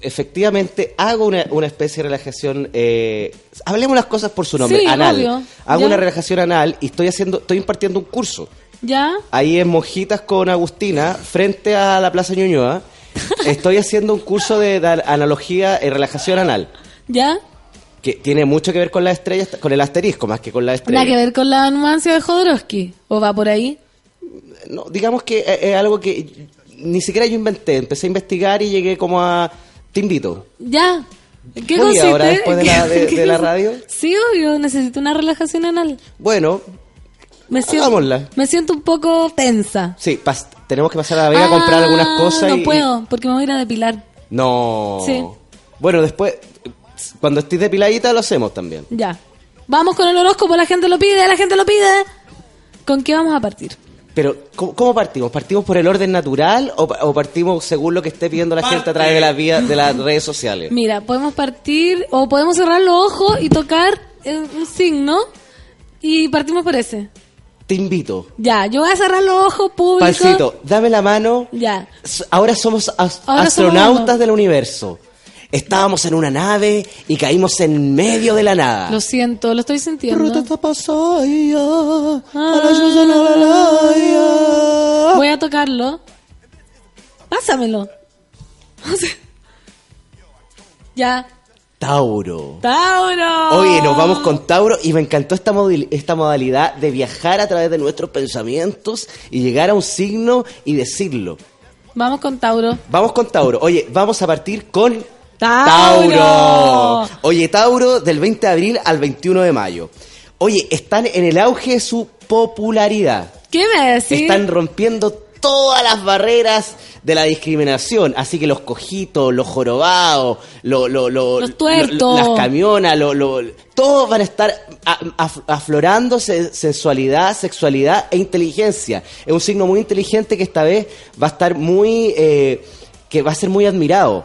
efectivamente hago una, una especie de relajación, eh, hablemos las cosas por su nombre, Sí, anal. obvio. Hago Ya. una relajación anal y estoy haciendo, estoy impartiendo un curso. ¿Ya? Ahí en Monjitas con Agustina, frente a la Plaza Ñuñoa, estoy haciendo un curso de, de analogía y relajación anal. ¿Ya? que tiene mucho que ver con las estrellas, con el asterisco más que con las Nada que ver con la nuancia de Jodorowsky. ¿O va por ahí? No, digamos que es, es algo que ni siquiera yo inventé. Empecé a investigar y llegué como a... Te invito. Ya. ¿En ¿Qué consiste? ahora después de la- de- ¿Qué de la radio. Sí, obvio, necesito una relajación anal. Bueno, Me siento, me siento un poco tensa. Sí, tenemos que pasar a la vega a comprar Ah, algunas cosas. No y- puedo, porque me voy a ir a depilar. No. Sí. Bueno, después, cuando estés depiladita lo hacemos también. Ya. Vamos con el horóscopo, la gente lo pide, la gente lo pide. ¿Con qué vamos a partir? Pero, ¿cómo, cómo partimos? ¿Partimos por el orden natural o, o partimos según lo que esté pidiendo la gente a través de las vías de las redes sociales? Mira, podemos partir o podemos cerrar los ojos y tocar eh, un signo y partimos por ese. Te invito. Ya, yo voy a cerrar los ojos públicos. Pancito, dame la mano. Ya. Ahora somos as- Ahora astronautas somos- del universo. Estábamos en una nave y caímos en medio de la nada. Lo siento, lo estoy sintiendo. Voy a tocarlo. Pásamelo. ya. Tauro. Tauro. Oye, nos vamos con Tauro y me encantó esta, esta modalidad de viajar a través de nuestros pensamientos y llegar a un signo y decirlo. Vamos con Tauro. Vamos con Tauro. Oye, vamos a partir con Tauro. Tauro. Oye, Tauro del 20 de abril al 21 de mayo. Oye, están en el auge de su popularidad. ¿Qué me decís? Están rompiendo todas las barreras de la discriminación. Así que los cojitos, los jorobados, lo- lo- lo- Los tuertos. las camionas, lo- lo- todos van a estar aflorando se- sensualidad, sexualidad e inteligencia. Es un signo muy inteligente que esta vez va a estar muy... eh, que va a ser muy admirado.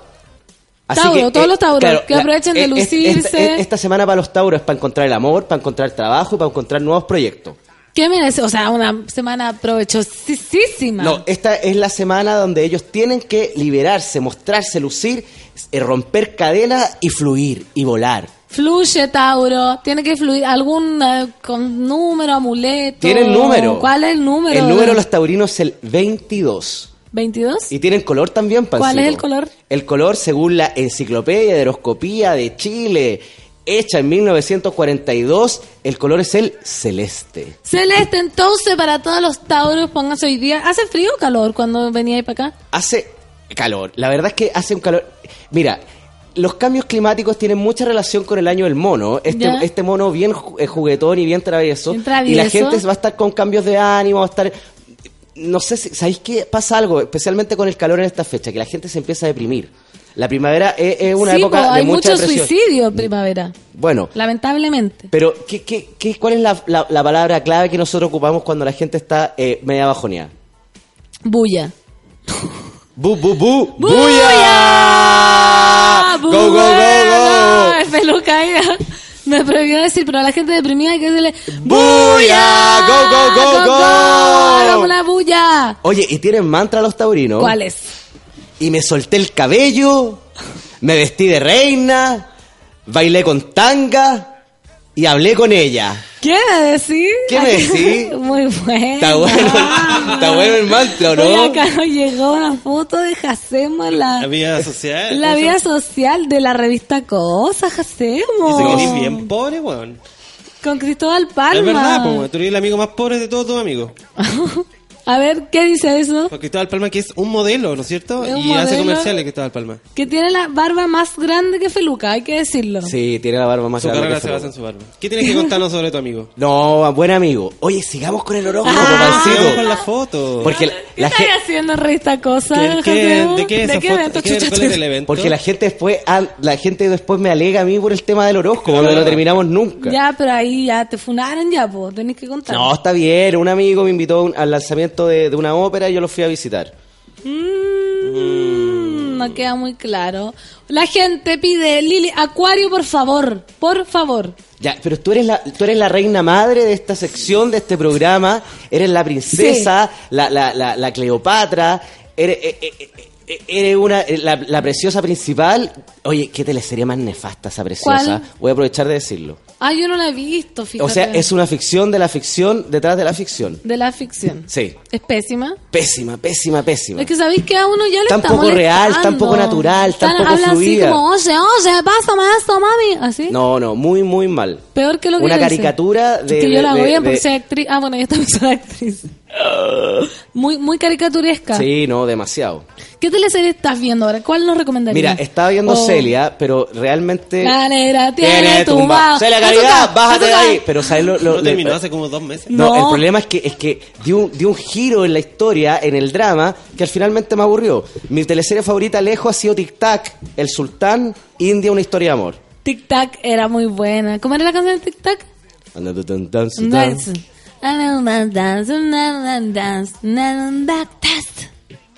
Tauro, todos los tauros, que aprovechen de eh, es- lucirse. Esta, esta semana para los tauros es para encontrar el amor, para encontrar trabajo y para encontrar nuevos proyectos. ¿Qué me decís? O sea, una semana provechosísima. No, esta es la semana donde ellos tienen que liberarse, mostrarse, lucir, eh, romper cadenas y fluir y volar. Fluye, Tauro. Tiene que fluir algún eh, con número, amuleto. Tienen número. ¿Cuál es el número? El número de los taurinos es el 22. ¿22? Y tienen color también, Pancito. ¿Cuál es el color? El color, según la Enciclopedia de Horoscopía de Chile, hecha en 1942, el color es el celeste. Celeste, entonces, para todos los Tauros, pónganse hoy día. ¿Hace frío o calor cuando venía ahí para acá? Hace calor. La verdad es que hace un calor. Mira, los cambios climáticos tienen mucha relación con el año del mono. Este, Ya. este mono bien eh, juguetón y bien travieso. Bien travieso. Y la gente va a estar con cambios de ánimo, va a estar. No sé si. ¿Sabéis qué pasa algo? Especialmente con el calor en esta fecha, que la gente se empieza a deprimir. La primavera es, es una sí, época po, de hay mucha mucho depresión. suicidio en primavera. Bueno, Lamentablemente. pero ¿qué, qué, qué- cuál es la, la- la palabra clave que nosotros ocupamos cuando la gente está eh, media bajoneada? Bulla. Bu, bu, bu, ¡Buya! ¡Buya! ¡Go, go, go, go! No, es peluca ahí. Me prohibió decir, pero a la gente deprimida hay que decirle ¡Buya! ¡Go, go, go, go! ¡Hagamos una bulla! Oye, ¿y tienen mantra los taurinos? ¿Cuál es? Y me solté el cabello, me vestí de reina, bailé con tanga y hablé con ella. ¿Qué me decís? ¿Qué me decís? Muy bueno. Está bueno, está bueno el mantra, ¿o ¿no? Oye, acá nos llegó una foto de Jacemo en la, La vida social. la ¿cómo se vida social de la revista Cosa, Jacemo. Eres bien pobre, weón. Con Cristóbal Palma. Es verdad, po. Tú eres el amigo más pobre de todos tus amigos. A ver, ¿qué dice eso? Porque Cristóbal Palma que es un modelo, ¿no es cierto? Es Y hace comerciales Cristóbal Palma. Que tiene la barba más grande que Feluca, hay que decirlo. Sí, tiene la barba más Su grande carrera que se basa en su barba. ¿Qué tienes que contarnos sobre tu amigo? No, buen amigo. Oye, sigamos con el horóscopo, Ah. Sigamos con la foto. Porque la, ¿Qué la estás haciendo en revista Cosa, ¿Qué- qué- Jacemo? ¿De qué es esa qué foto? evento? ¿Qué- Chucha, ¿Cuál es el chucha. evento? porque la gente después, ah, la gente después me alega a mí por el tema del horóscopo, no lo terminamos nunca. Ya, pero ahí ya te funaron ya, pues, tenés que contar. No, está bien. Un amigo me invitó a un- al lanzamiento de, de una ópera y yo lo fui a visitar. Mm, no queda muy claro. La gente pide, Lili, Acuario, por favor, por favor. Ya, pero tú eres la, tú eres la reina madre de esta sección, de este programa. Eres la princesa, la, la, la, la Cleopatra. Eres, eh, eh, eh, eres una, la, la preciosa principal. Oye, ¿qué teleserie más nefasta esa preciosa? ¿Cuál? Voy a aprovechar de decirlo. Ah, yo no la he visto, fíjate. O sea, es una ficción de la ficción detrás de la ficción. De la ficción. Sí. Es pésima. Pésima, pésima, pésima. Es que sabéis que a uno ya le Tan está poco real, molestando. tan poco natural, tan Están- poco hablan fluida. así como, oye, oye, pásame esto, mami. Así. No, no, muy, muy mal. Peor que lo que Una yo hice. caricatura de... que yo la de- bien porque de- soy actriz. Ah, bueno, yo también soy actriz. Muy, muy caricaturesca. Sí, no, demasiado. ¿Qué teleserie estás viendo ahora? ¿Cuál nos recomendarías? Mira, estaba viendo Oh. Celia, pero realmente... La negra tiene, Tiene tumba. tumba. Celia Caridad, bájate de ahí. Pero ¿sabes lo, lo- No terminó hace como dos meses. No, No. el problema es que es que dio un, dio un giro en la historia, en el drama, que al finalmente me aburrió. Mi teleserie favorita lejos ha sido Tic Tac, El Sultán, India, una historia de amor. Tic Tac era muy buena. ¿Cómo era la canción de Tic Tac? Dance. Dance, dance, dance, dance.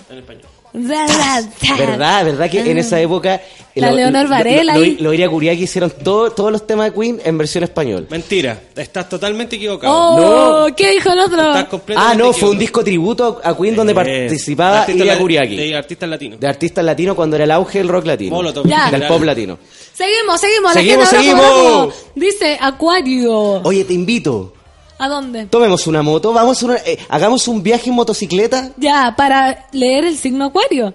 En español. ¿Verdad? ¿Verdad que en esa época... La Leonor Varela Lo, lo, Iria Kuriaki hicieron todo- todos los temas de Queen en versión español. Mentira, estás totalmente equivocado. Oh, ¿qué dijo el otro? Estás completamente Ah, no, fue un disco tributo a Queen donde Eh, participaba artistas Iria Kuriaki. De artistas latinos. De artistas latinos cuando era el auge del rock latino. Molotov. Ya. Del pop latino. Seguimos, seguimos. la Seguimos, gente seguimos. Dice Acuario. Oye, te invito. ¿A dónde? Tomemos una moto, vamos a una- eh, hagamos un viaje en motocicleta, Ya, para leer el signo Acuario.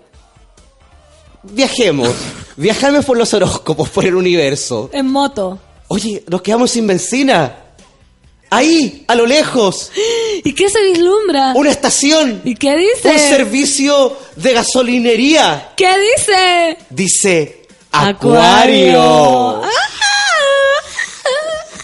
viajemos, viajamos por los horóscopos, por el universo. En moto. Oye, nos quedamos sin benzina. Ahí, a lo lejos, ¿Y qué se vislumbra? una estación, ¿Y qué dice? un servicio de gasolinería. ¿Qué dice? Dice Acuario. Acuario.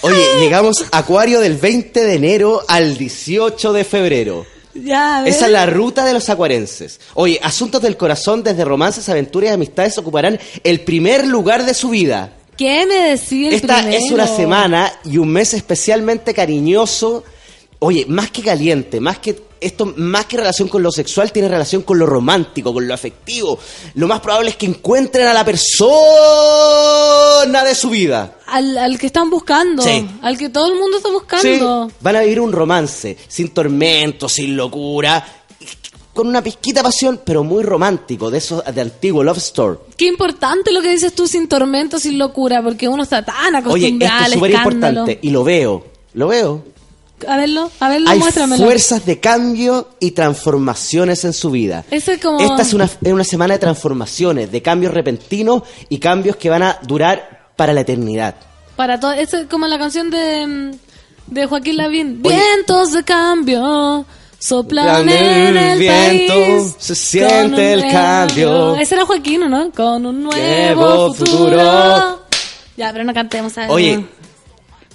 Oye, llegamos a Acuario del 20 de enero al 18 de febrero. Ya. Esa es la ruta de los acuarenses. Oye, asuntos del corazón, desde romances, aventuras y amistades, ocuparán el primer lugar de su vida. ¿Qué me decía el Esta primero? es una semana y un mes especialmente cariñoso. Oye, más que caliente, más que esto, más que relación con lo sexual, tiene relación con lo romántico, con lo afectivo. Lo más probable es que encuentren a la persona de su vida. Al, al que están buscando. Sí. Al que todo el mundo está Sí, buscando. van a vivir un romance, sin tormento, sin locura, con una pizquita de pasión, pero muy romántico, de esos de antiguo love story. Qué importante lo que dices tú, sin tormento, sin locura, porque uno está tan Oye, acostumbrado esto es súper importante y lo veo, lo veo. A verlo, a verlo, Hay muéstramelo. fuerzas de cambio y transformaciones en su vida. Eso es como... Esta es una, es una semana de transformaciones, de cambios repentinos y cambios que van a durar para la eternidad. Para todo, eso es como la canción de, mm, de Joaquín Lavín. Oye. Vientos de cambio soplan Plan en el viento, país. se siente el cambio. Ese era Joaquín, ¿o ¿no? Con un nuevo, Nuevo futuro. futuro. Ya, pero no cantemos. ¿sabes? Oye.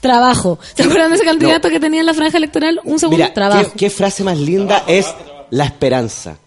Trabajo. ¿Se acuerdan de ese candidato que tenía en la franja electoral? Un segundo. Mira, trabajo. ¿qué, qué frase más linda es la esperanza.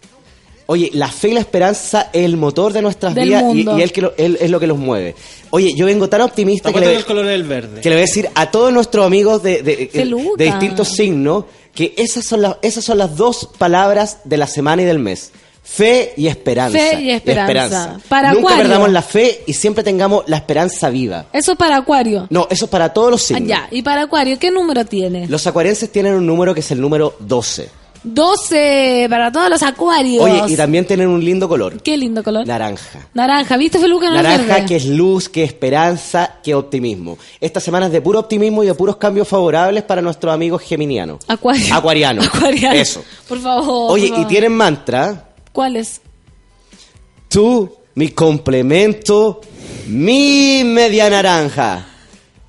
Oye, la fe y la esperanza es el motor de nuestras Del vidas y, mundo. y el que lo- él es lo que los mueve. Oye, yo vengo tan optimista que le, el color del verde. que le voy a decir a todos nuestros amigos de, de- de distintos signos que esas son, las, esas son las dos palabras de la semana y del mes. Fe y esperanza. Fe y esperanza. Para Nunca Acuario. perdamos la fe y siempre tengamos la esperanza viva. Eso para Acuario. No, eso es para todos los Ah, signos. ya. ¿Y para Acuario qué número tiene? Los acuarenses tienen un número que es el número 12. 12 para todos los Acuarios. Oye, y también tienen un lindo color. Qué lindo color. Naranja. Naranja, ¿viste Feluca? No es Naranja que es luz, que es esperanza, que optimismo. Esta semana es de puro optimismo y de puros cambios favorables para nuestros amigos geminianos. Acuario. Acuariano. Acuariano. Eso. Por favor. Oye, por y tienen mantra. ¿Cuál es? Tú, mi complemento, mi media naranja.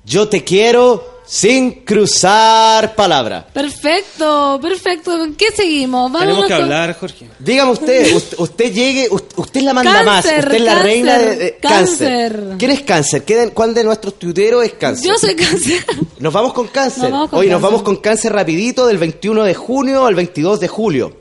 Yo te quiero sin cruzar palabra. Perfecto, perfecto. ¿Con qué seguimos? Vámonos Tenemos que con- hablar, Jorge. Dígame usted, usted, usted llegue, usted, usted es la manda Cáncer, más, usted es la cáncer, reina de, de- cáncer. ¿Quién es cáncer? ¿Qué de- ¿Cuál de nuestros tuiteros es cáncer? Yo soy cáncer. Nos vamos con cáncer. Nos vamos con Oye, nos vamos con cáncer rapidito del 21 de junio al 22 de julio.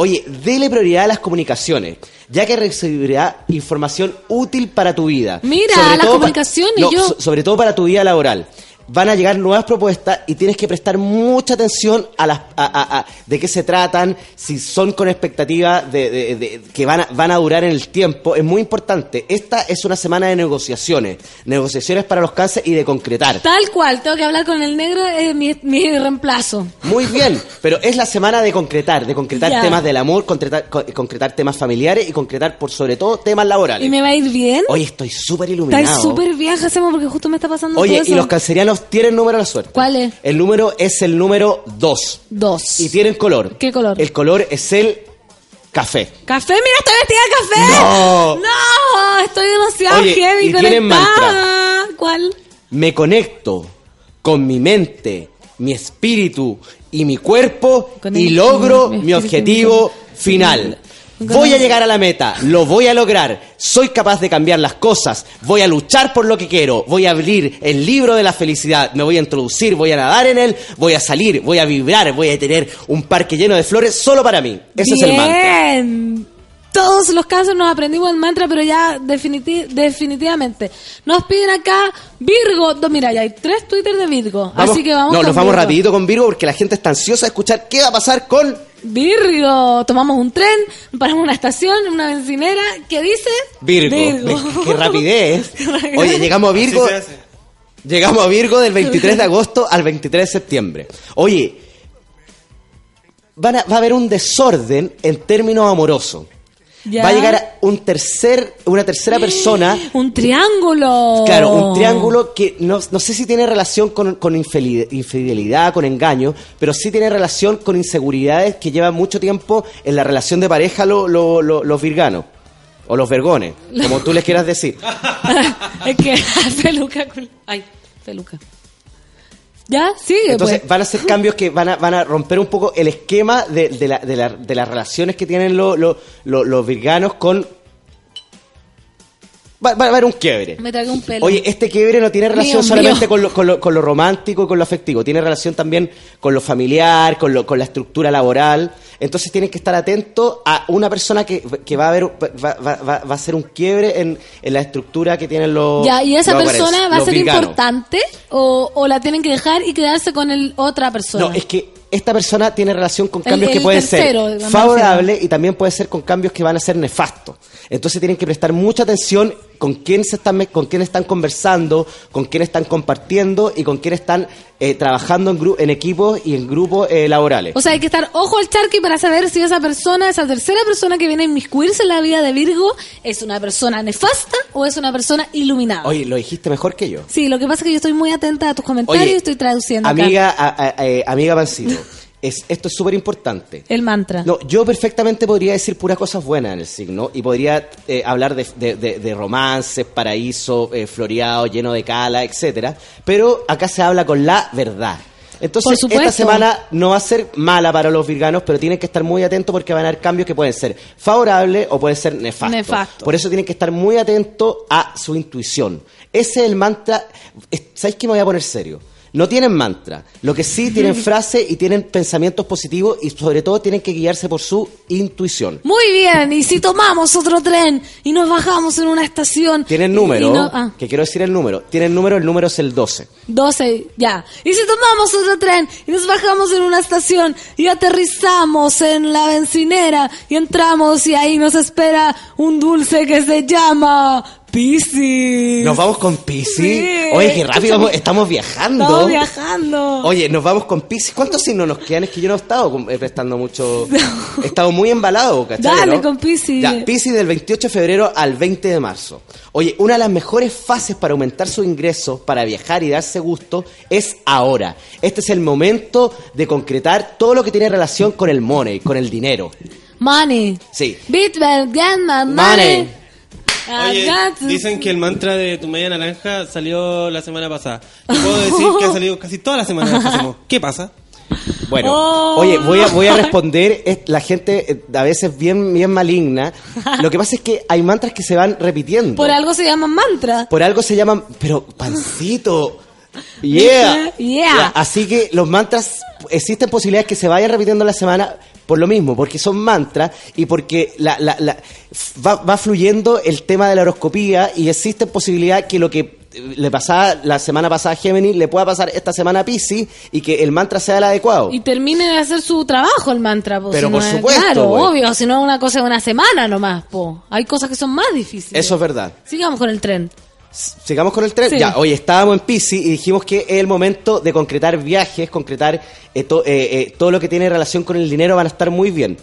Oye, dele prioridad a las comunicaciones, ya que recibirá información útil para tu vida. Mira, Sobre las comunicaciones, no, yo- so- sobre todo para tu vida laboral. Van a llegar nuevas propuestas y tienes que prestar mucha atención a las a- a- a- de qué se tratan, si son con expectativa de, de- de- que van a, van a durar en el tiempo. Es muy importante. Esta es una semana de negociaciones, negociaciones para los cánceres y de concretar. Tal cual, tengo que hablar con el negro, es mi, mi reemplazo. Muy bien, pero es la semana de concretar, de concretar Ya. temas del amor, concretar, co- concretar temas familiares y concretar por sobre todo temas laborales. ¿Y me va a ir bien? Oye, estoy súper iluminado. Está súper bien, hacemos porque justo me está pasando Oye, todo eso. y los cancerianos tienen número de la suerte. ¿Cuál es? El número es el número 2. Dos. Y tienen color. ¿Qué color? El color es el café. ¿Café? Mira, estoy vestida de café. No. No, estoy demasiado Oye, heavy y tienen conectada. ¿Cuál? Me conecto con mi mente, mi espíritu y mi cuerpo y logro mi mi objetivo final. Voy a llegar a la meta, lo voy a lograr, soy capaz de cambiar las cosas, voy a luchar por lo que quiero, voy a abrir el libro de la felicidad, me voy a introducir, voy a nadar en él, voy a salir, voy a vibrar, voy a tener un parque lleno de flores solo para mí. Ese es el mantra. Bien. Todos los casos nos aprendimos el mantra, pero ya definiti- definitivamente. Nos piden acá Virgo. Do- Mira, ya hay tres Twitter de Virgo. Vamos- así que vamos No, con nos vamos Virgo. rapidito con Virgo porque la gente está ansiosa de escuchar qué va a pasar con Virgo. Tomamos un tren, paramos una estación, una bencinera. ¿Qué dice? Virgo. Virgo. Qué rapidez. Oye, llegamos a Virgo. Llegamos a Virgo del 23 de agosto al 23 de septiembre. Oye, van a- va a haber un desorden en términos amorosos. Ya. Va a llegar un tercer, una tercera persona, Un triángulo. claro, un triángulo que no, no sé si tiene relación con, con infidelidad, con engaño, pero sí tiene relación con inseguridades que llevan mucho tiempo en la relación de pareja lo- lo- lo- los virganos. O los vergones, como tú les quieras decir. es que peluca. Ay, peluca. ¿Ya? Sigue, Entonces pues. van a ser cambios que van a, van a romper un poco el esquema de, de la- de la- de las relaciones que tienen lo- lo- lo- los virganos con... Va, va a haber un quiebre. Me tragué un pelo. Oye, este quiebre no tiene relación Mío, solamente mío. Con, lo, con, lo, con lo romántico y con lo afectivo, tiene relación también con lo familiar, con, lo, con la estructura laboral. Entonces tienen que estar atentos a una persona que, que va a haber, va, va- va- va a hacer un quiebre en, en la estructura que tienen los Ya, ¿y esa persona va a ser virganos. importante o, o la tienen que dejar y quedarse con el otra persona? No, es que esta persona tiene relación con El- cambios que pueden tercero, ser favorables y también puede ser con cambios que van a ser nefastos. Entonces tienen que prestar mucha atención con quién se están con quién están conversando, con quién están compartiendo y con quién están eh, trabajando en, en equipos y en grupos eh, laborales. O sea, hay que estar ojo al charqui para saber si esa persona, esa tercera persona que viene a inmiscuirse en la vida de Virgo, es una persona nefasta o es una persona iluminada. Oye, lo dijiste mejor que yo. Sí, lo que pasa es que yo estoy muy atenta a tus comentarios Oye, y estoy traduciendo. Amiga, a- a- a- amiga Pancito, es, esto es súper importante. el mantra. No, yo perfectamente podría decir puras cosas buenas en el signo y podría eh, hablar de, de- de- de romances, paraíso, eh, floreado, lleno de cala, etcétera. Pero acá se habla con la verdad. Entonces, esta semana no va a ser mala para los virganos, pero tienen que estar muy atentos porque van a haber cambios que pueden ser favorables o pueden ser nefastos. Nefasto. Por eso tienen que estar muy atentos a su intuición. Ese es el mantra. ¿Sabéis que me voy a poner serio? No tienen mantra, lo que sí tienen frase y tienen pensamientos positivos y sobre todo tienen que guiarse por su intuición. Muy bien, y si tomamos otro tren y nos bajamos en una estación... Tienen y- número, y no- ah, que quiero decir el número, tienen número, el número es el 12. 12, ya. Y si tomamos otro tren y nos bajamos en una estación y aterrizamos en la bencinera y entramos y ahí nos espera un dulce que se llama Piscis. Nos vamos con Pisces. Sí. Oye, qué rápido estamos viajando. Estamos viajando. Oye, nos vamos con Pisces. ¿Cuántos signos nos quedan? Es que yo no he estado eh, prestando mucho. He estado muy embalado, ¿cachai? Dale no? con Piscis. Ya, Pisces del 28 de febrero al 20 de marzo. Oye, una de las mejores fases para aumentar su ingreso, para viajar y darse gusto, es ahora. Este es el momento de concretar todo lo que tiene relación con el money, con el dinero. Money. Sí. Bitcoin, Gatman, Money. money. I Oye, dicen que el mantra de tu media naranja salió la semana pasada. Yo puedo decir que ha salido casi toda la semana. ¿Qué pasa? Bueno, Oh. oye, voy a, voy a responder. es- la gente eh, a veces bien, bien maligna. Lo que pasa es que hay mantras que se van repitiendo. Por algo se llama mantra. Por algo se llaman, pero pancito. Yeah. Yeah. Así que los mantras, existen posibilidades que se vayan repitiendo la semana por lo mismo, porque son mantras y porque la, la- la- va, va fluyendo el tema de la horoscopía y existe posibilidad que lo que eh, le pasaba la semana pasada a Gemini le pueda pasar esta semana a Pisces y que el mantra sea el adecuado. Y termine de hacer su trabajo el mantra, po, Pero si no por es- supuesto, Claro, obvio, si no es una cosa de una semana nomás, po. Hay cosas que son más difíciles. Eso es verdad. Sigamos con el tren. Sigamos con el tren. Sí. Ya, hoy estábamos en Pisces y dijimos que es el momento de concretar viajes, concretar eh, to- eh, eh, todo lo que tiene relación con el dinero van a estar muy bien.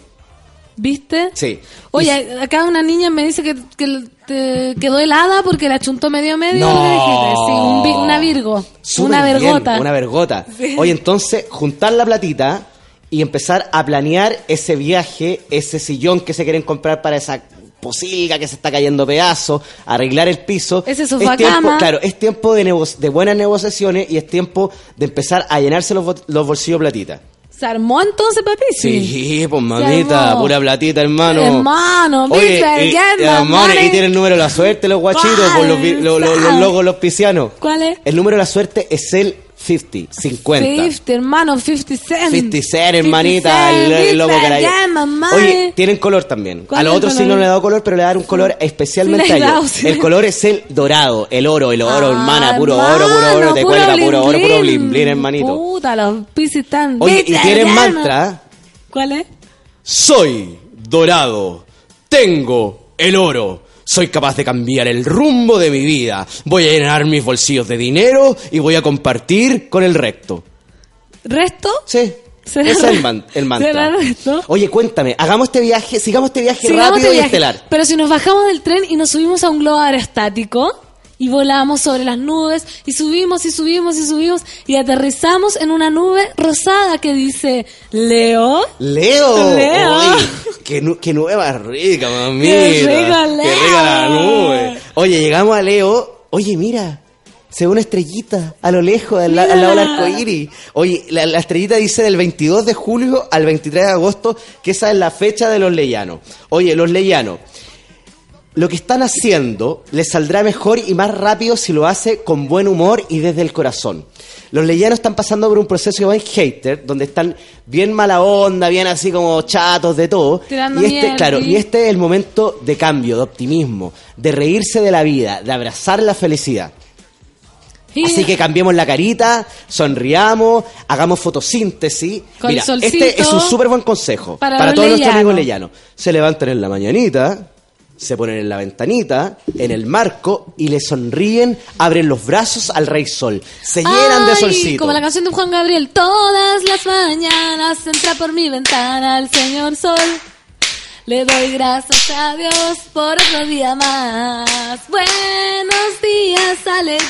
¿Viste? Sí. Oye, acá una niña me dice que, que te quedó helada porque la chuntó medio medio. No. Sí, un una virgo. Súper una bien, vergota. una vergota. Sí. Oye, entonces, juntar la platita y empezar a planear ese viaje, ese sillón que se quieren comprar para esa posilga que se está cayendo a pedazos, arreglar el piso. Ese sofá es tiempo, cama. Claro, es tiempo de, nego- de buenas negociaciones y es tiempo de empezar a llenarse los, los bolsillos platita. ¿Se armó entonces, papi? Sí, pues mamita, pura platita, hermano. Hermano, Oye, y, Get y, hermano, y tiene el número de la suerte, los guachitos, por los, vi- lo- lo- los logos, los piscianos. ¿Cuál es? El número de la suerte es el 50, 50. 50, hermano, 50 cent. 50 cent, hermanita, el, que era- mamá. Oye, tienen color también. ¿Cuál A los otros sí no le he dado color, pero le voy a dar un color especialmente a ellos. el color es el dorado, el oro, el oro, Ah, hermana, puro oro, puro oro, te puro cuelga puro oro, puro blin, blin, hermanito. Puta, los piscis están. Oye, y tienen mantra. ¿Cuál es? Soy dorado. Tengo el oro. Soy capaz de cambiar el rumbo de mi vida. Voy a llenar mis bolsillos de dinero y voy a compartir con el recto. ¿Resto? Sí. ¿Será Ese es el, man- el mantra. ¿Será resto? Oye, cuéntame, hagamos este viaje, sigamos este viaje Sigamos rápido este y estelar. Pero si nos bajamos del tren y nos subimos a un globo aerostático y volamos sobre las nubes y subimos y subimos y subimos y aterrizamos en una nube rosada que dice Leo. Leo. Leo. Qué, nu- qué nueva rica, mamita. Qué rica, Qué Leo. rica la nube. Oye, llegamos a Leo. Oye, mira. Se ve una estrellita a lo lejos, al, la- al lado del Mira. arco iris. Oye, la, la estrellita dice del 22 de julio al 23 de agosto, que esa es la fecha de los leyanos. Oye, los leyanos, lo que están haciendo les saldrá mejor y más rápido si lo hace con buen humor y desde el corazón. Los leyanos están pasando por un proceso que va en hater, donde están bien mala onda, bien así como chatos de todo. Tirando y este, mierda. claro, y este es el momento de cambio, de optimismo, de reírse de la vida, de abrazar la felicidad. Así que cambiemos la carita, sonriamos, hagamos fotosíntesis. Con Mira, este es un súper buen consejo Para todos nuestros amigos leyanos. Se levantan en la mañanita, se ponen en la ventanita, en el marco y le sonríen, abren los brazos al rey sol. Se llenan de solcito. Como la canción de Juan Gabriel. Todas las mañanas entra por mi ventana el señor sol. Le doy gracias a Dios por otro día más. Buenos días, alegría.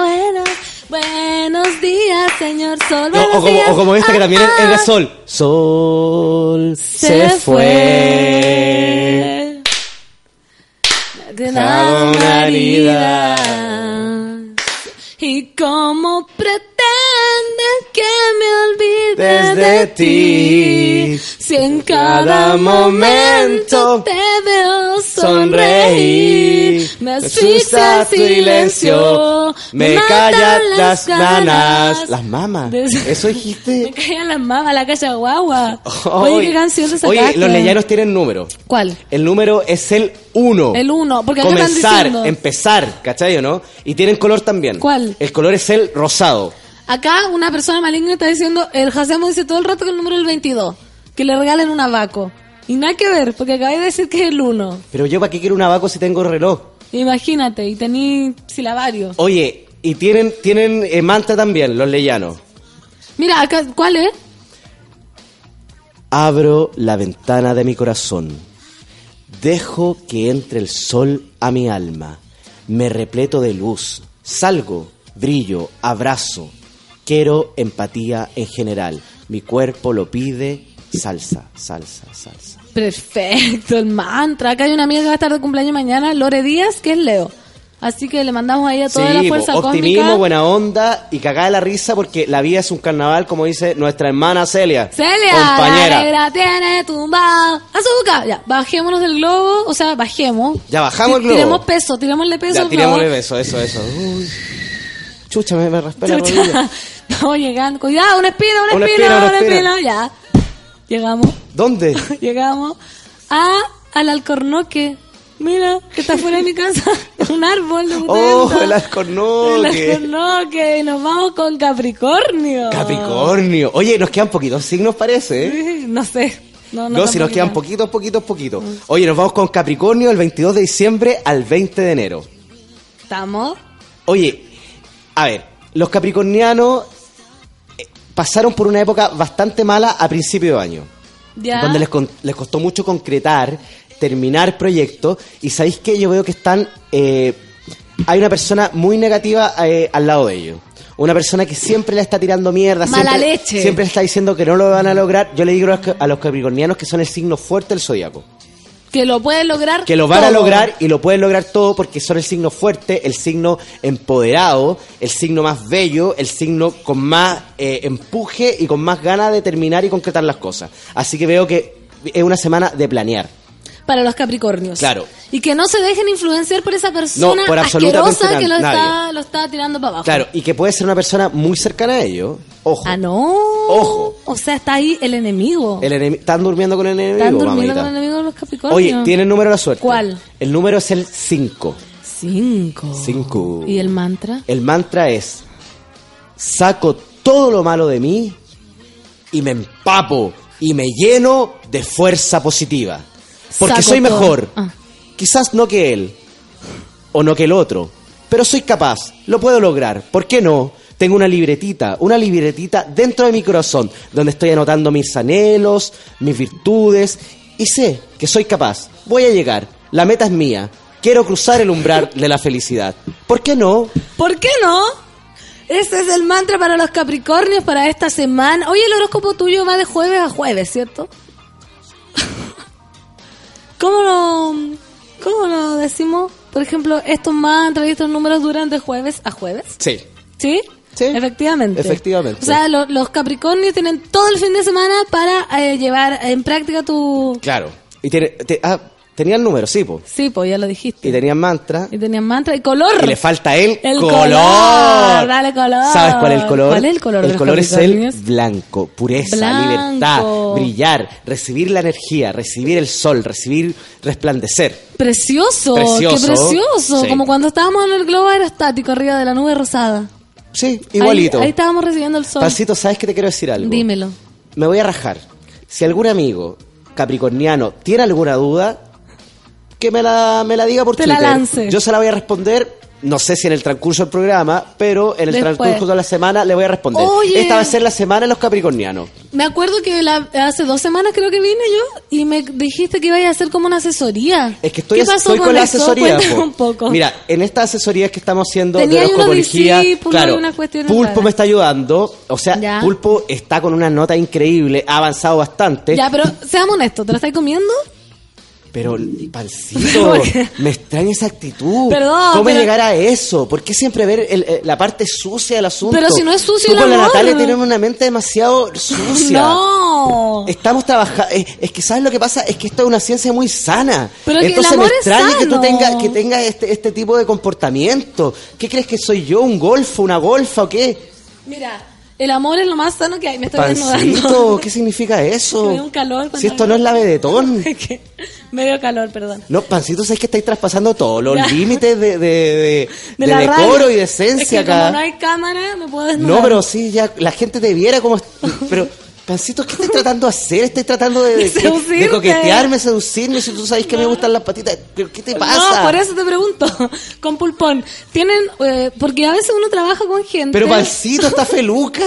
Buenos, buenos días, señor sol. O, Buenos o como, días. o como esta que también Ah, es de sol. Sol se, fue. De una herida. Y cómo pretendes que me olvides Desde de ti. Si en Cada momento te veo sonreír. Me asusta el tu silencio, me callan las ganas. Las mamas. Eso dijiste. Me callan las mamas, la calle guagua. Oye, qué canción te sacaste. Oye, los leyanos tienen número. ¿Cuál? El número es el 1. El uno, porque acá están Comenzar, diciendo. empezar, ¿cachai o no? Y tienen color también. ¿Cuál? El color es el rosado. Acá una persona maligna está diciendo, el Jacemo dice todo el rato que el número es el 22, que le regalen un abaco. Y nada que ver, porque acabé de decir que es el 1. Pero yo, ¿para qué quiero un abaco si tengo reloj? Imagínate, y tení silabario. Oye, y tienen, tienen eh, mantra también, los leyanos. Mira, acá, ¿cuál es? Abro la ventana de mi corazón. Dejo que entre el sol a mi alma. Me repleto de luz. Salgo, brillo, abrazo. Quiero empatía en general. Mi cuerpo lo pide. Salsa, salsa, salsa. Perfecto, el mantra. Acá hay una amiga que va a estar de cumpleaños mañana, Lore Díaz, que es Leo. Así que le mandamos ahí a toda la fuerza po, optimismo, cósmica. buena onda y cagada de la risa porque la vida es un carnaval, como dice nuestra hermana Celia. Celia, la compañera. negra tiene tumbado azúcar. Ya, bajémonos del globo, o sea, bajemos. Ya bajamos el globo. Tiremos peso, tirémosle peso. Ya, al tirémosle beso, eso, eso. Uy. Chucha, me, me raspé la rodilla. No, llegando. Cuidado, una espina, una, Una espina, espina, una espina. espina. Ya. Llegamos, ¿Dónde? llegamos a al alcornoque. Mira, que está fuera de mi casa. un árbol de ¡Oh, el El alcornoque! alcornoque. Y nos vamos con Capricornio. Capricornio. Oye, nos quedan poquitos signos, parece, ¿eh? Sí, No sé. No, no, No, si nos quedan poquitos, poquitos, poquitos. Oye, nos vamos con Capricornio el 22 de diciembre al 20 de enero. ¿Estamos? Oye, a ver, los capricornianos eh, pasaron por una época bastante mala a principio de año. Ya. donde les, con- les costó mucho concretar, terminar proyectos, y sabéis que yo veo que están... eh, hay una persona muy negativa eh, al lado de ellos. Una persona que siempre le está tirando mierda. Mala siempre, leche. Siempre le está diciendo que no lo van a lograr. Yo le digo a los, a los capricornianos que son el signo fuerte del zodiaco. Que lo pueden lograr. Que lo van a lograr y lo pueden lograr todo porque son el signo fuerte, el signo empoderado, el signo más bello, el signo con más eh, empuje y con más ganas de terminar y concretar las cosas. Así que veo que es una semana de planear. Para los Capricornios. Claro. Y que no se dejen influenciar por esa persona No, por absolutamente asquerosa que lo está, lo está tirando para abajo. Claro, y que puede ser una persona muy cercana a ellos. Ojo. Ah, no. Ojo. O sea, está ahí el enemigo. El enemi- Están durmiendo con el enemigo, Están durmiendo mamita. con el enemigo los Capricornios. Oye, tiene el número de la suerte. ¿Cuál? El número es el 5. Cinco. 5. ¿Y el mantra? El mantra es, saco todo lo malo de mí y me empapo y me lleno de fuerza positiva. Porque Saco soy mejor. Ah. Quizás no que él o no que el otro, pero soy capaz, lo puedo lograr. ¿Por qué no? Tengo una libretita, una libretita dentro de mi corazón, donde estoy anotando mis anhelos, mis virtudes, y sé que soy capaz. Voy a llegar. La meta es mía. Quiero cruzar el umbral de la felicidad. ¿Por qué no? ¿Por qué no? Ese es el mantra para los Capricornios para esta semana. Oye, el horóscopo tuyo va de jueves a jueves, ¿cierto? ¿Cómo lo, cómo lo decimos? Por ejemplo, estos mantras y estos números duran de jueves a jueves. Sí. ¿Sí? Sí. Efectivamente. Efectivamente. O sea, lo- los Capricornios tienen todo el fin de semana para eh, llevar en práctica tu... Claro. Y tiene, te- ah, tenían números, sí, po. Sí, ya lo dijiste. Y tenían mantra. Y tenían mantra y color. Y le falta el, El color. color, dale color. ¿Sabes cuál es el color? ¿Cuál es el color de El los color es el blanco, pureza, Blanco. libertad, brillar, recibir la energía, recibir el sol, recibir resplandecer. Precioso, Precioso. qué precioso. Sí. Como cuando estábamos en el globo aerostático arriba de la nube rosada. Sí, igualito. Ahí, ahí estábamos recibiendo el sol. Pancito, ¿sabes que te quiero decir algo? Dímelo. Me voy a rajar. Si algún amigo capricorniano tiene alguna duda, que me la, me la diga por Te la Twitter. lance. Yo se la voy a responder, no sé si en el transcurso del programa, pero en el Después. transcurso de la semana le voy a responder. Oye. Esta va a ser la semana de los capricornianos. Me acuerdo que la- hace dos semanas creo que vine yo y me dijiste que ibas a hacer como una asesoría. Es que estoy, ¿Qué pasó estoy con, con la eso? asesoría. Un poco. Mira, en esta asesoría que estamos haciendo Tenía de discípulos claro, Pulpo raras. me está ayudando. O sea, Ya. Pulpo está con una nota increíble, ha avanzado bastante. Ya, pero seamos honestos, ¿te lo estás comiendo? Pero, Pancito, me extraña esa actitud. Perdón, ¿Cómo pero- llegar a eso? ¿Por qué siempre ver el- el- la parte sucia del asunto? Pero si no es sucio Tú con la. Natalia tienen una mente demasiado sucia. No. Estamos trabajando. Es, es que, ¿sabes lo que pasa? Es que esto es una ciencia muy sana. Pero que el Entonces amor me es extraña que tú tengas que tengas este, este tipo de comportamiento. ¿Qué crees que soy yo? ¿Un golfo? ¿Una golfa o qué? Mira, el amor es lo más sano que hay. Me estoy Pancito, desnudando. ¿qué significa Me eso? dio un calor. Si esto no es la vedetón. Me dio calor, perdón. No, Pancito, sabes que estáis traspasando todos los límites de, de, de- De de la decoro radio. y de Es esencia que acá. como no hay cámara, me puedo desnudar. No, pero sí, ya la gente te viera como... Pero, Pancito, ¿qué estás tratando de hacer? ¿Estás tratando de, de, coquetearme, seducirme? Si tú sabes que me gustan las patitas. ¿Pero qué te pasa? No, por eso te pregunto. Con pulpón. Tienen, eh, porque a veces uno trabaja con gente. Pero Pancito, está feluca.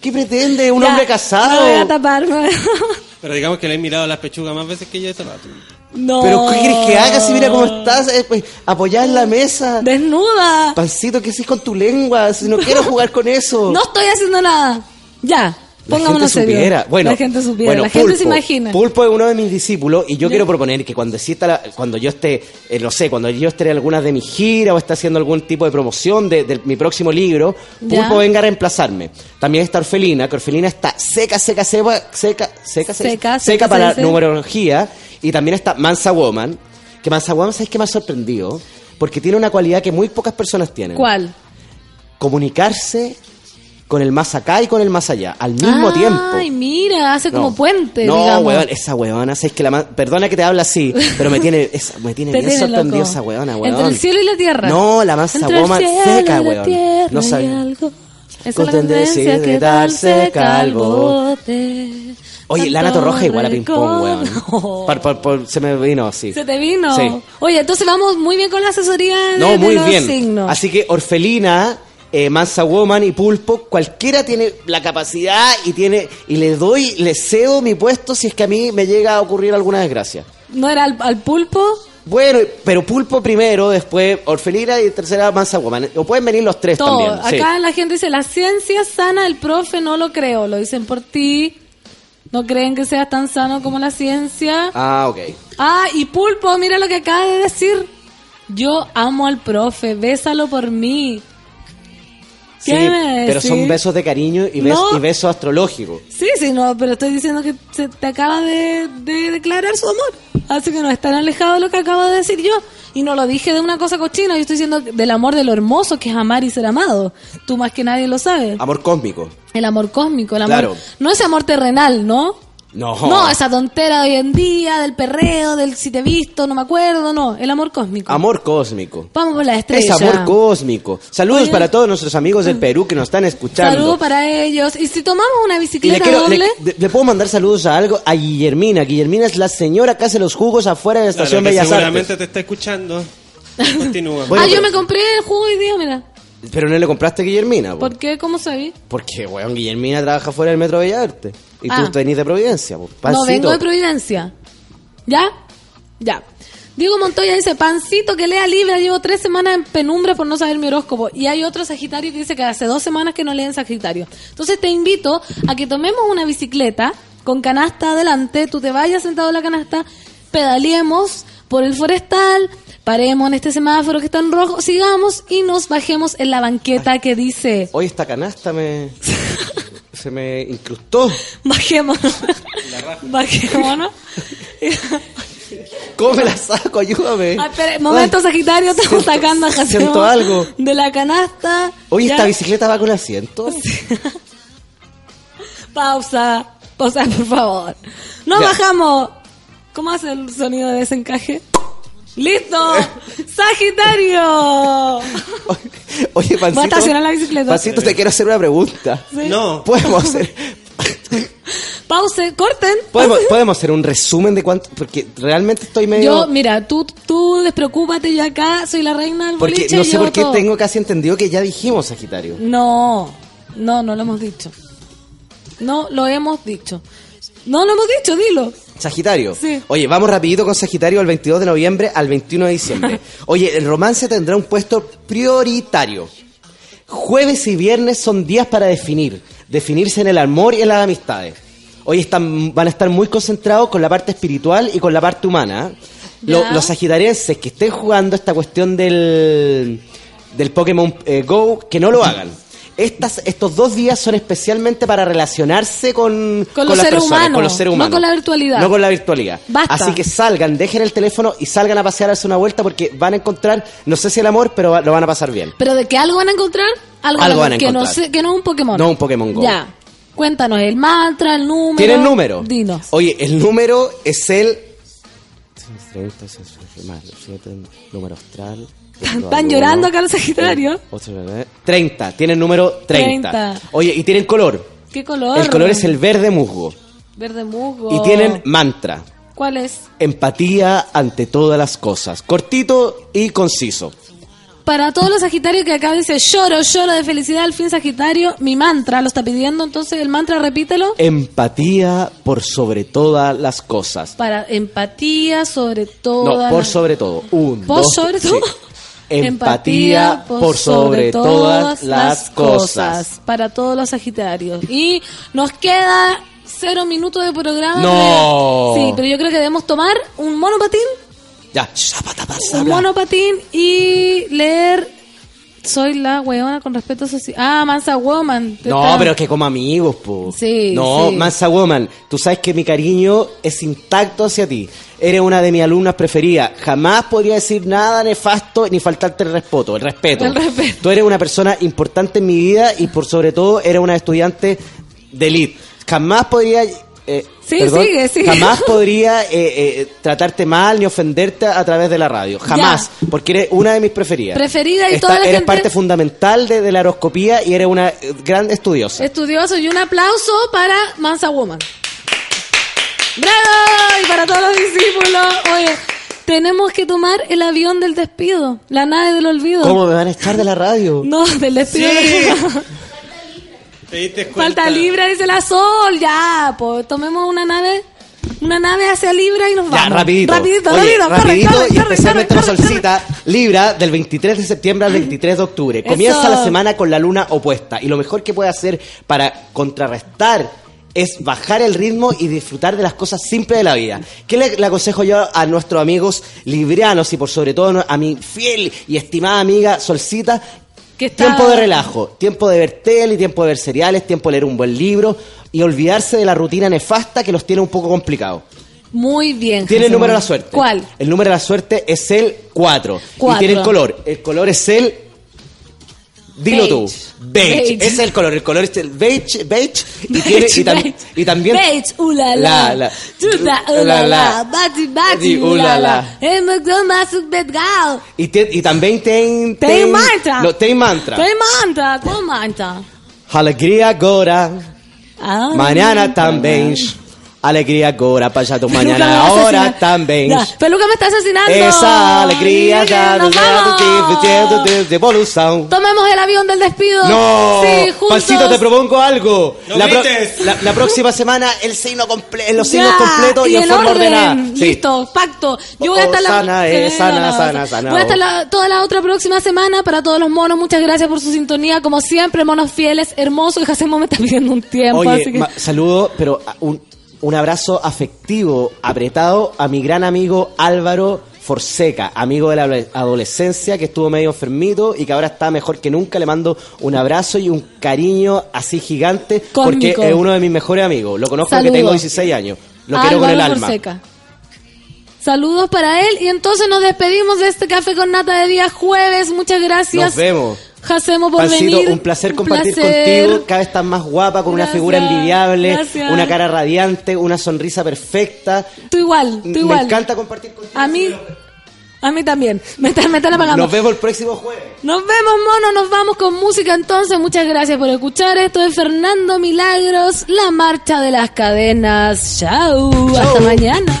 ¿Qué pretende? ¿Un Ya, hombre Me casado? voy a tapar. me voy a- Pero digamos que le he mirado las pechugas más veces que yo este rato. No. ¿Pero qué quieres que haga si mira cómo estás? Eh, pues, apoyada en la mesa. Desnuda. Pancito, ¿qué haces con tu lengua? Si no quiero jugar con eso. No estoy haciendo nada. Ya. La Pongámonos gente supiera. Bueno, la gente supiera. bueno, la gente se imagina. Pulpo es uno de mis discípulos y yo quiero proponer que cuando exista la- cuando yo esté, eh, no sé, cuando yo esté en alguna de mis giras o esté haciendo algún tipo de promoción de, de mi próximo libro, Ya. Pulpo venga a reemplazarme. También está Orfelina, que Orfelina está seca, seca, seca, seca, seca, Seca, seca, seca, para numerología. Y también está Mansa Woman, que Mansa Woman, ¿sabes qué me ha sorprendido? Porque tiene una cualidad que muy pocas personas tienen. ¿Cuál? Comunicarse con el más acá y con el más allá, al mismo tiempo. Ay, mira, hace como puente, No, digamos. weón, esa weona, sabes que la ma- perdona que te habla así, pero me tiene, esa- me tiene bien sorprendido esa weona, weón. Entre el cielo y la tierra. No, la Entre woman cielo seca, y la weón. tierra No sabía. Esa es la tendencia de que darse calvo. Oye, Lana Torroja igual a ping pong, weón. Por- por- por- se me vino así. Se te vino. Sí. Oye, entonces vamos muy bien con la asoría de, No, de muy los bien. signos. Así que Orfelina eh, Mansa Woman y Pulpo, cualquiera tiene la capacidad y tiene y le doy, le cedo mi puesto si es que a mí me llega a ocurrir alguna desgracia. ¿No era al, al pulpo? Bueno, pero Pulpo primero, después Orfelina y tercera Mansa Woman. O pueden venir los tres Todo. también. sí. Acá la gente dice, la ciencia sana del profe no lo creo. Lo dicen por ti. No creen que sea tan sano como la ciencia. Ah, ok. Ah, y Pulpo, mira lo que acaba de decir. Yo amo al profe, bésalo por mí. ¿Qué Sí, pero son besos de cariño y, bes- No. y besos astrológicos. Sí, sí, no, pero estoy diciendo que se te acaba de, de declarar su amor. Así que no es tan alejado de lo que acabo de decir yo. Y no lo dije de una cosa cochina, yo estoy diciendo del amor de lo hermoso que es amar y ser amado. Tú más que nadie lo sabes. Amor cósmico. El amor cósmico, el amor. Claro. No ese amor terrenal, ¿no? No. No, esa tontera de hoy en día, del perreo, del si te he visto, no me acuerdo, no. El amor cósmico. Amor cósmico. Vamos por la estrella. Es amor cósmico. Saludos Oye. para todos nuestros amigos del Perú que nos están escuchando. Saludos para ellos. Y si tomamos una le, bicicleta quiero- doble, le- le puedo mandar saludos a algo a Guillermina. Guillermina es la señora que hace los jugos afuera de la estación Bellas seguramente Artes. te está escuchando. Continúa. Bueno, ah, yo pero- me compré el jugo hoy día, mira. Pero no le compraste a Guillermina, po. ¿Por qué? ¿Cómo sabí? porque weón, Guillermina trabaja fuera del Metro Bellas Artes. Y Ah. tú venís de Providencia. No vengo de Providencia. ¿Ya? Ya. Diego Montoya dice, pancito que lea Libra, llevo tres semanas en penumbra por no saber mi horóscopo. Y hay otro Sagitario que dice que hace dos semanas que no leen Sagitario. Entonces te invito a que tomemos una bicicleta con canasta adelante, tú te vayas sentado en la canasta, pedaleemos por el forestal, paremos en este semáforo que está en rojo, sigamos y nos bajemos en la banqueta que dice, Hoy esta canasta me... se me incrustó. bajémonos, bajémonos. ¿Cómo me la saco? Ayúdame. Ah, momento Sagitario, estamos Siento- sacando a Jacemo siento algo. de la canasta. Oye, Ya. ¿esta bicicleta va con asiento? Pausa, pausa, por favor. No Ya. bajamos. ¿Cómo hace el sonido de desencaje? ¡Listo! ¡Sagitario! Oye, Pancito. Voy a estacionar la bicicleta. Pancito, te quiero hacer una pregunta. Sí. No. Podemos hacer, Pause, corten. podemos, podemos hacer un resumen de cuánto. Porque realmente estoy medio. Yo, mira, tú, tú despreocúpate, yo acá soy la reina del porque boliche. no sé yo por qué todo. tengo casi entendido que ya dijimos Sagitario. No, no, no lo hemos dicho. No lo hemos dicho. No lo hemos dicho, dilo. Sagitario. Sí. Oye, vamos rapidito con Sagitario del 22 de noviembre al 21 de diciembre. Oye, el romance tendrá un puesto prioritario. Jueves y viernes son días para definir. Definirse en el amor y en las amistades. Hoy están, van a estar muy concentrados con la parte espiritual y con la parte humana. Lo- los sagitarienses que estén jugando esta cuestión del, del Pokémon eh, Go, que no lo hagan. Estas, estos dos días son especialmente para relacionarse con, Con los las seres personas, humanos, con los seres no humanos. con la virtualidad. No con la virtualidad. Basta. Así que salgan, dejen el teléfono y salgan a pasear, a hacer una vuelta porque van a encontrar, no sé si el amor, pero lo van a pasar bien. Pero de que algo van a encontrar, algo, Algo van a que no encontrar. sé, que no es un Pokémon. No un Pokémon Go. Ya. Cuéntanos el mantra, el número. ¿Tienen número? Dinos. Oye, el número es el... 30, 7, número astral. Están llorando acá los Sagitarios. 30, tienen número 30. 30. Oye, y tienen color. ¿Qué color? El color es el verde musgo. Verde musgo. Y tienen mantra. ¿Cuál es? Empatía ante todas las cosas. Cortito y conciso. Para todos los Sagitarios que acá dice lloro, lloro de felicidad al fin Sagitario, mi mantra lo está pidiendo, entonces el mantra repítelo. Empatía por sobre todas las cosas. Para empatía sobre todo. No, por sobre todo. Un, ¿Por dos, sobre sí. Empatía por sobre todas las cosas. Para todos los Sagitarios. Y nos queda cero minutos de programa. No. pero- Sí, pero yo creo que debemos tomar un monopatín, Ya. un monopatín y leer Soy la weona con respeto a soci- Ah, Mansa Woman. No, está- pero es que como amigos, po. Sí, No, sí. Mansa Woman, tú sabes que mi cariño es intacto hacia ti. Eres una de mis alumnas preferidas. Jamás podría decir nada nefasto ni faltarte el respeto. El respeto. El respeto. Tú eres una persona importante en mi vida y por sobre todo eres una estudiante de elite. Jamás podría... eh, Sí, perdón, sigue, sigue. Jamás podría eh, eh, tratarte mal ni ofenderte a través de la radio. Jamás. Porque eres una de mis preferidas. Preferida y Esta- toda la Eres gente- parte fundamental de, de la horoscopía y eres una eh, gran estudiosa. Estudioso y un aplauso para Mansa Woman. ¡Bravo! Y para todos los discípulos. Oye, tenemos que tomar el avión del despido, la nave del olvido. ¿Cómo me van a echar de la radio? No, del despido. ¿Te diste cuenta? Falta Libra, dice la Sol. Ya, pues tomemos una nave. Una nave hacia Libra y nos vamos. Ya, rapidito. Rapidito, Oye, rapidito, corre, rapidito corre, y corre, especialmente corre, la corre, solcita Libra del 23 de septiembre al 23 de octubre. Comienza Eso. la semana con la luna opuesta y lo mejor que puede hacer para contrarrestar es bajar el ritmo y disfrutar de las cosas simples de la vida. ¿Qué le, le aconsejo yo a nuestros amigos librianos y por sobre todo a mi fiel y estimada amiga Solcita? Que está- Tiempo de relajo, tiempo de ver tele, tiempo de ver cereales, tiempo de leer un buen libro y olvidarse de la rutina nefasta que los tiene un poco complicados. Muy bien. Tiene el número de la suerte. ¿Cuál? El número de la suerte es el 4. Y tiene el color. El color es el. Dilo Beige. tú. Beige. Beige. Ese es el color. El color es el beige. Beige. Y, tiene, y, tam- Beige. y también. Beige, ulala. La, la. Chuta, La, ulala. la. Bati, bati, Di, ulala. Y, te- y también ten. Tem mantra. No, tem mantra. Tem mantra, tem mantra. Alegría agora. Ah, Mañana también. Alegría me va mañana. Ahora también. Peluca me está asesinando. Esa alegría ya Nos vamos. de evolución. Tomemos el avión del despido. No, Sí. Pancito, te propongo algo. No la, pro- la- la próxima semana el signo comple los signos completos y, en en forma orden. ordenada. Sí. Listo, pacto. Yo voy a Oh, estar la, sana, eh, sana, sana, sí. sana, Voy a estar la- toda la otra próxima semana para todos los monos. Muchas gracias por su sintonía. Como siempre, monos fieles, hermosos. Y Jacemo me está pidiendo un tiempo. Oye, así que... ma- saludo, pero un, un abrazo afectivo, apretado a mi gran amigo Álvaro Forseca, amigo de la ado- adolescencia que estuvo medio enfermito y que ahora está mejor que nunca. Le mando un abrazo y un cariño así gigante porque es uno de mis mejores amigos. Lo conozco Saludos. que tengo 16 años. Lo quiero con el Álvaro alma. Fonseca. Saludos para él. Y entonces nos despedimos de este café con nata de día jueves. Muchas gracias. Nos vemos. Jacemo por Pancito, venir. un placer compartir placer. contigo. Cada vez estás más guapa, con una figura envidiable, gracias. una cara radiante, una sonrisa perfecta. Tú igual, tú Me igual. encanta compartir contigo. A mí, a mí también. Me están, me están apagando. Nos vemos el próximo jueves. Nos vemos, mono. Nos vamos con música entonces. Muchas gracias por escuchar. Esto es Fernando Milagros, la marcha de las cadenas. Chau. Hasta mañana.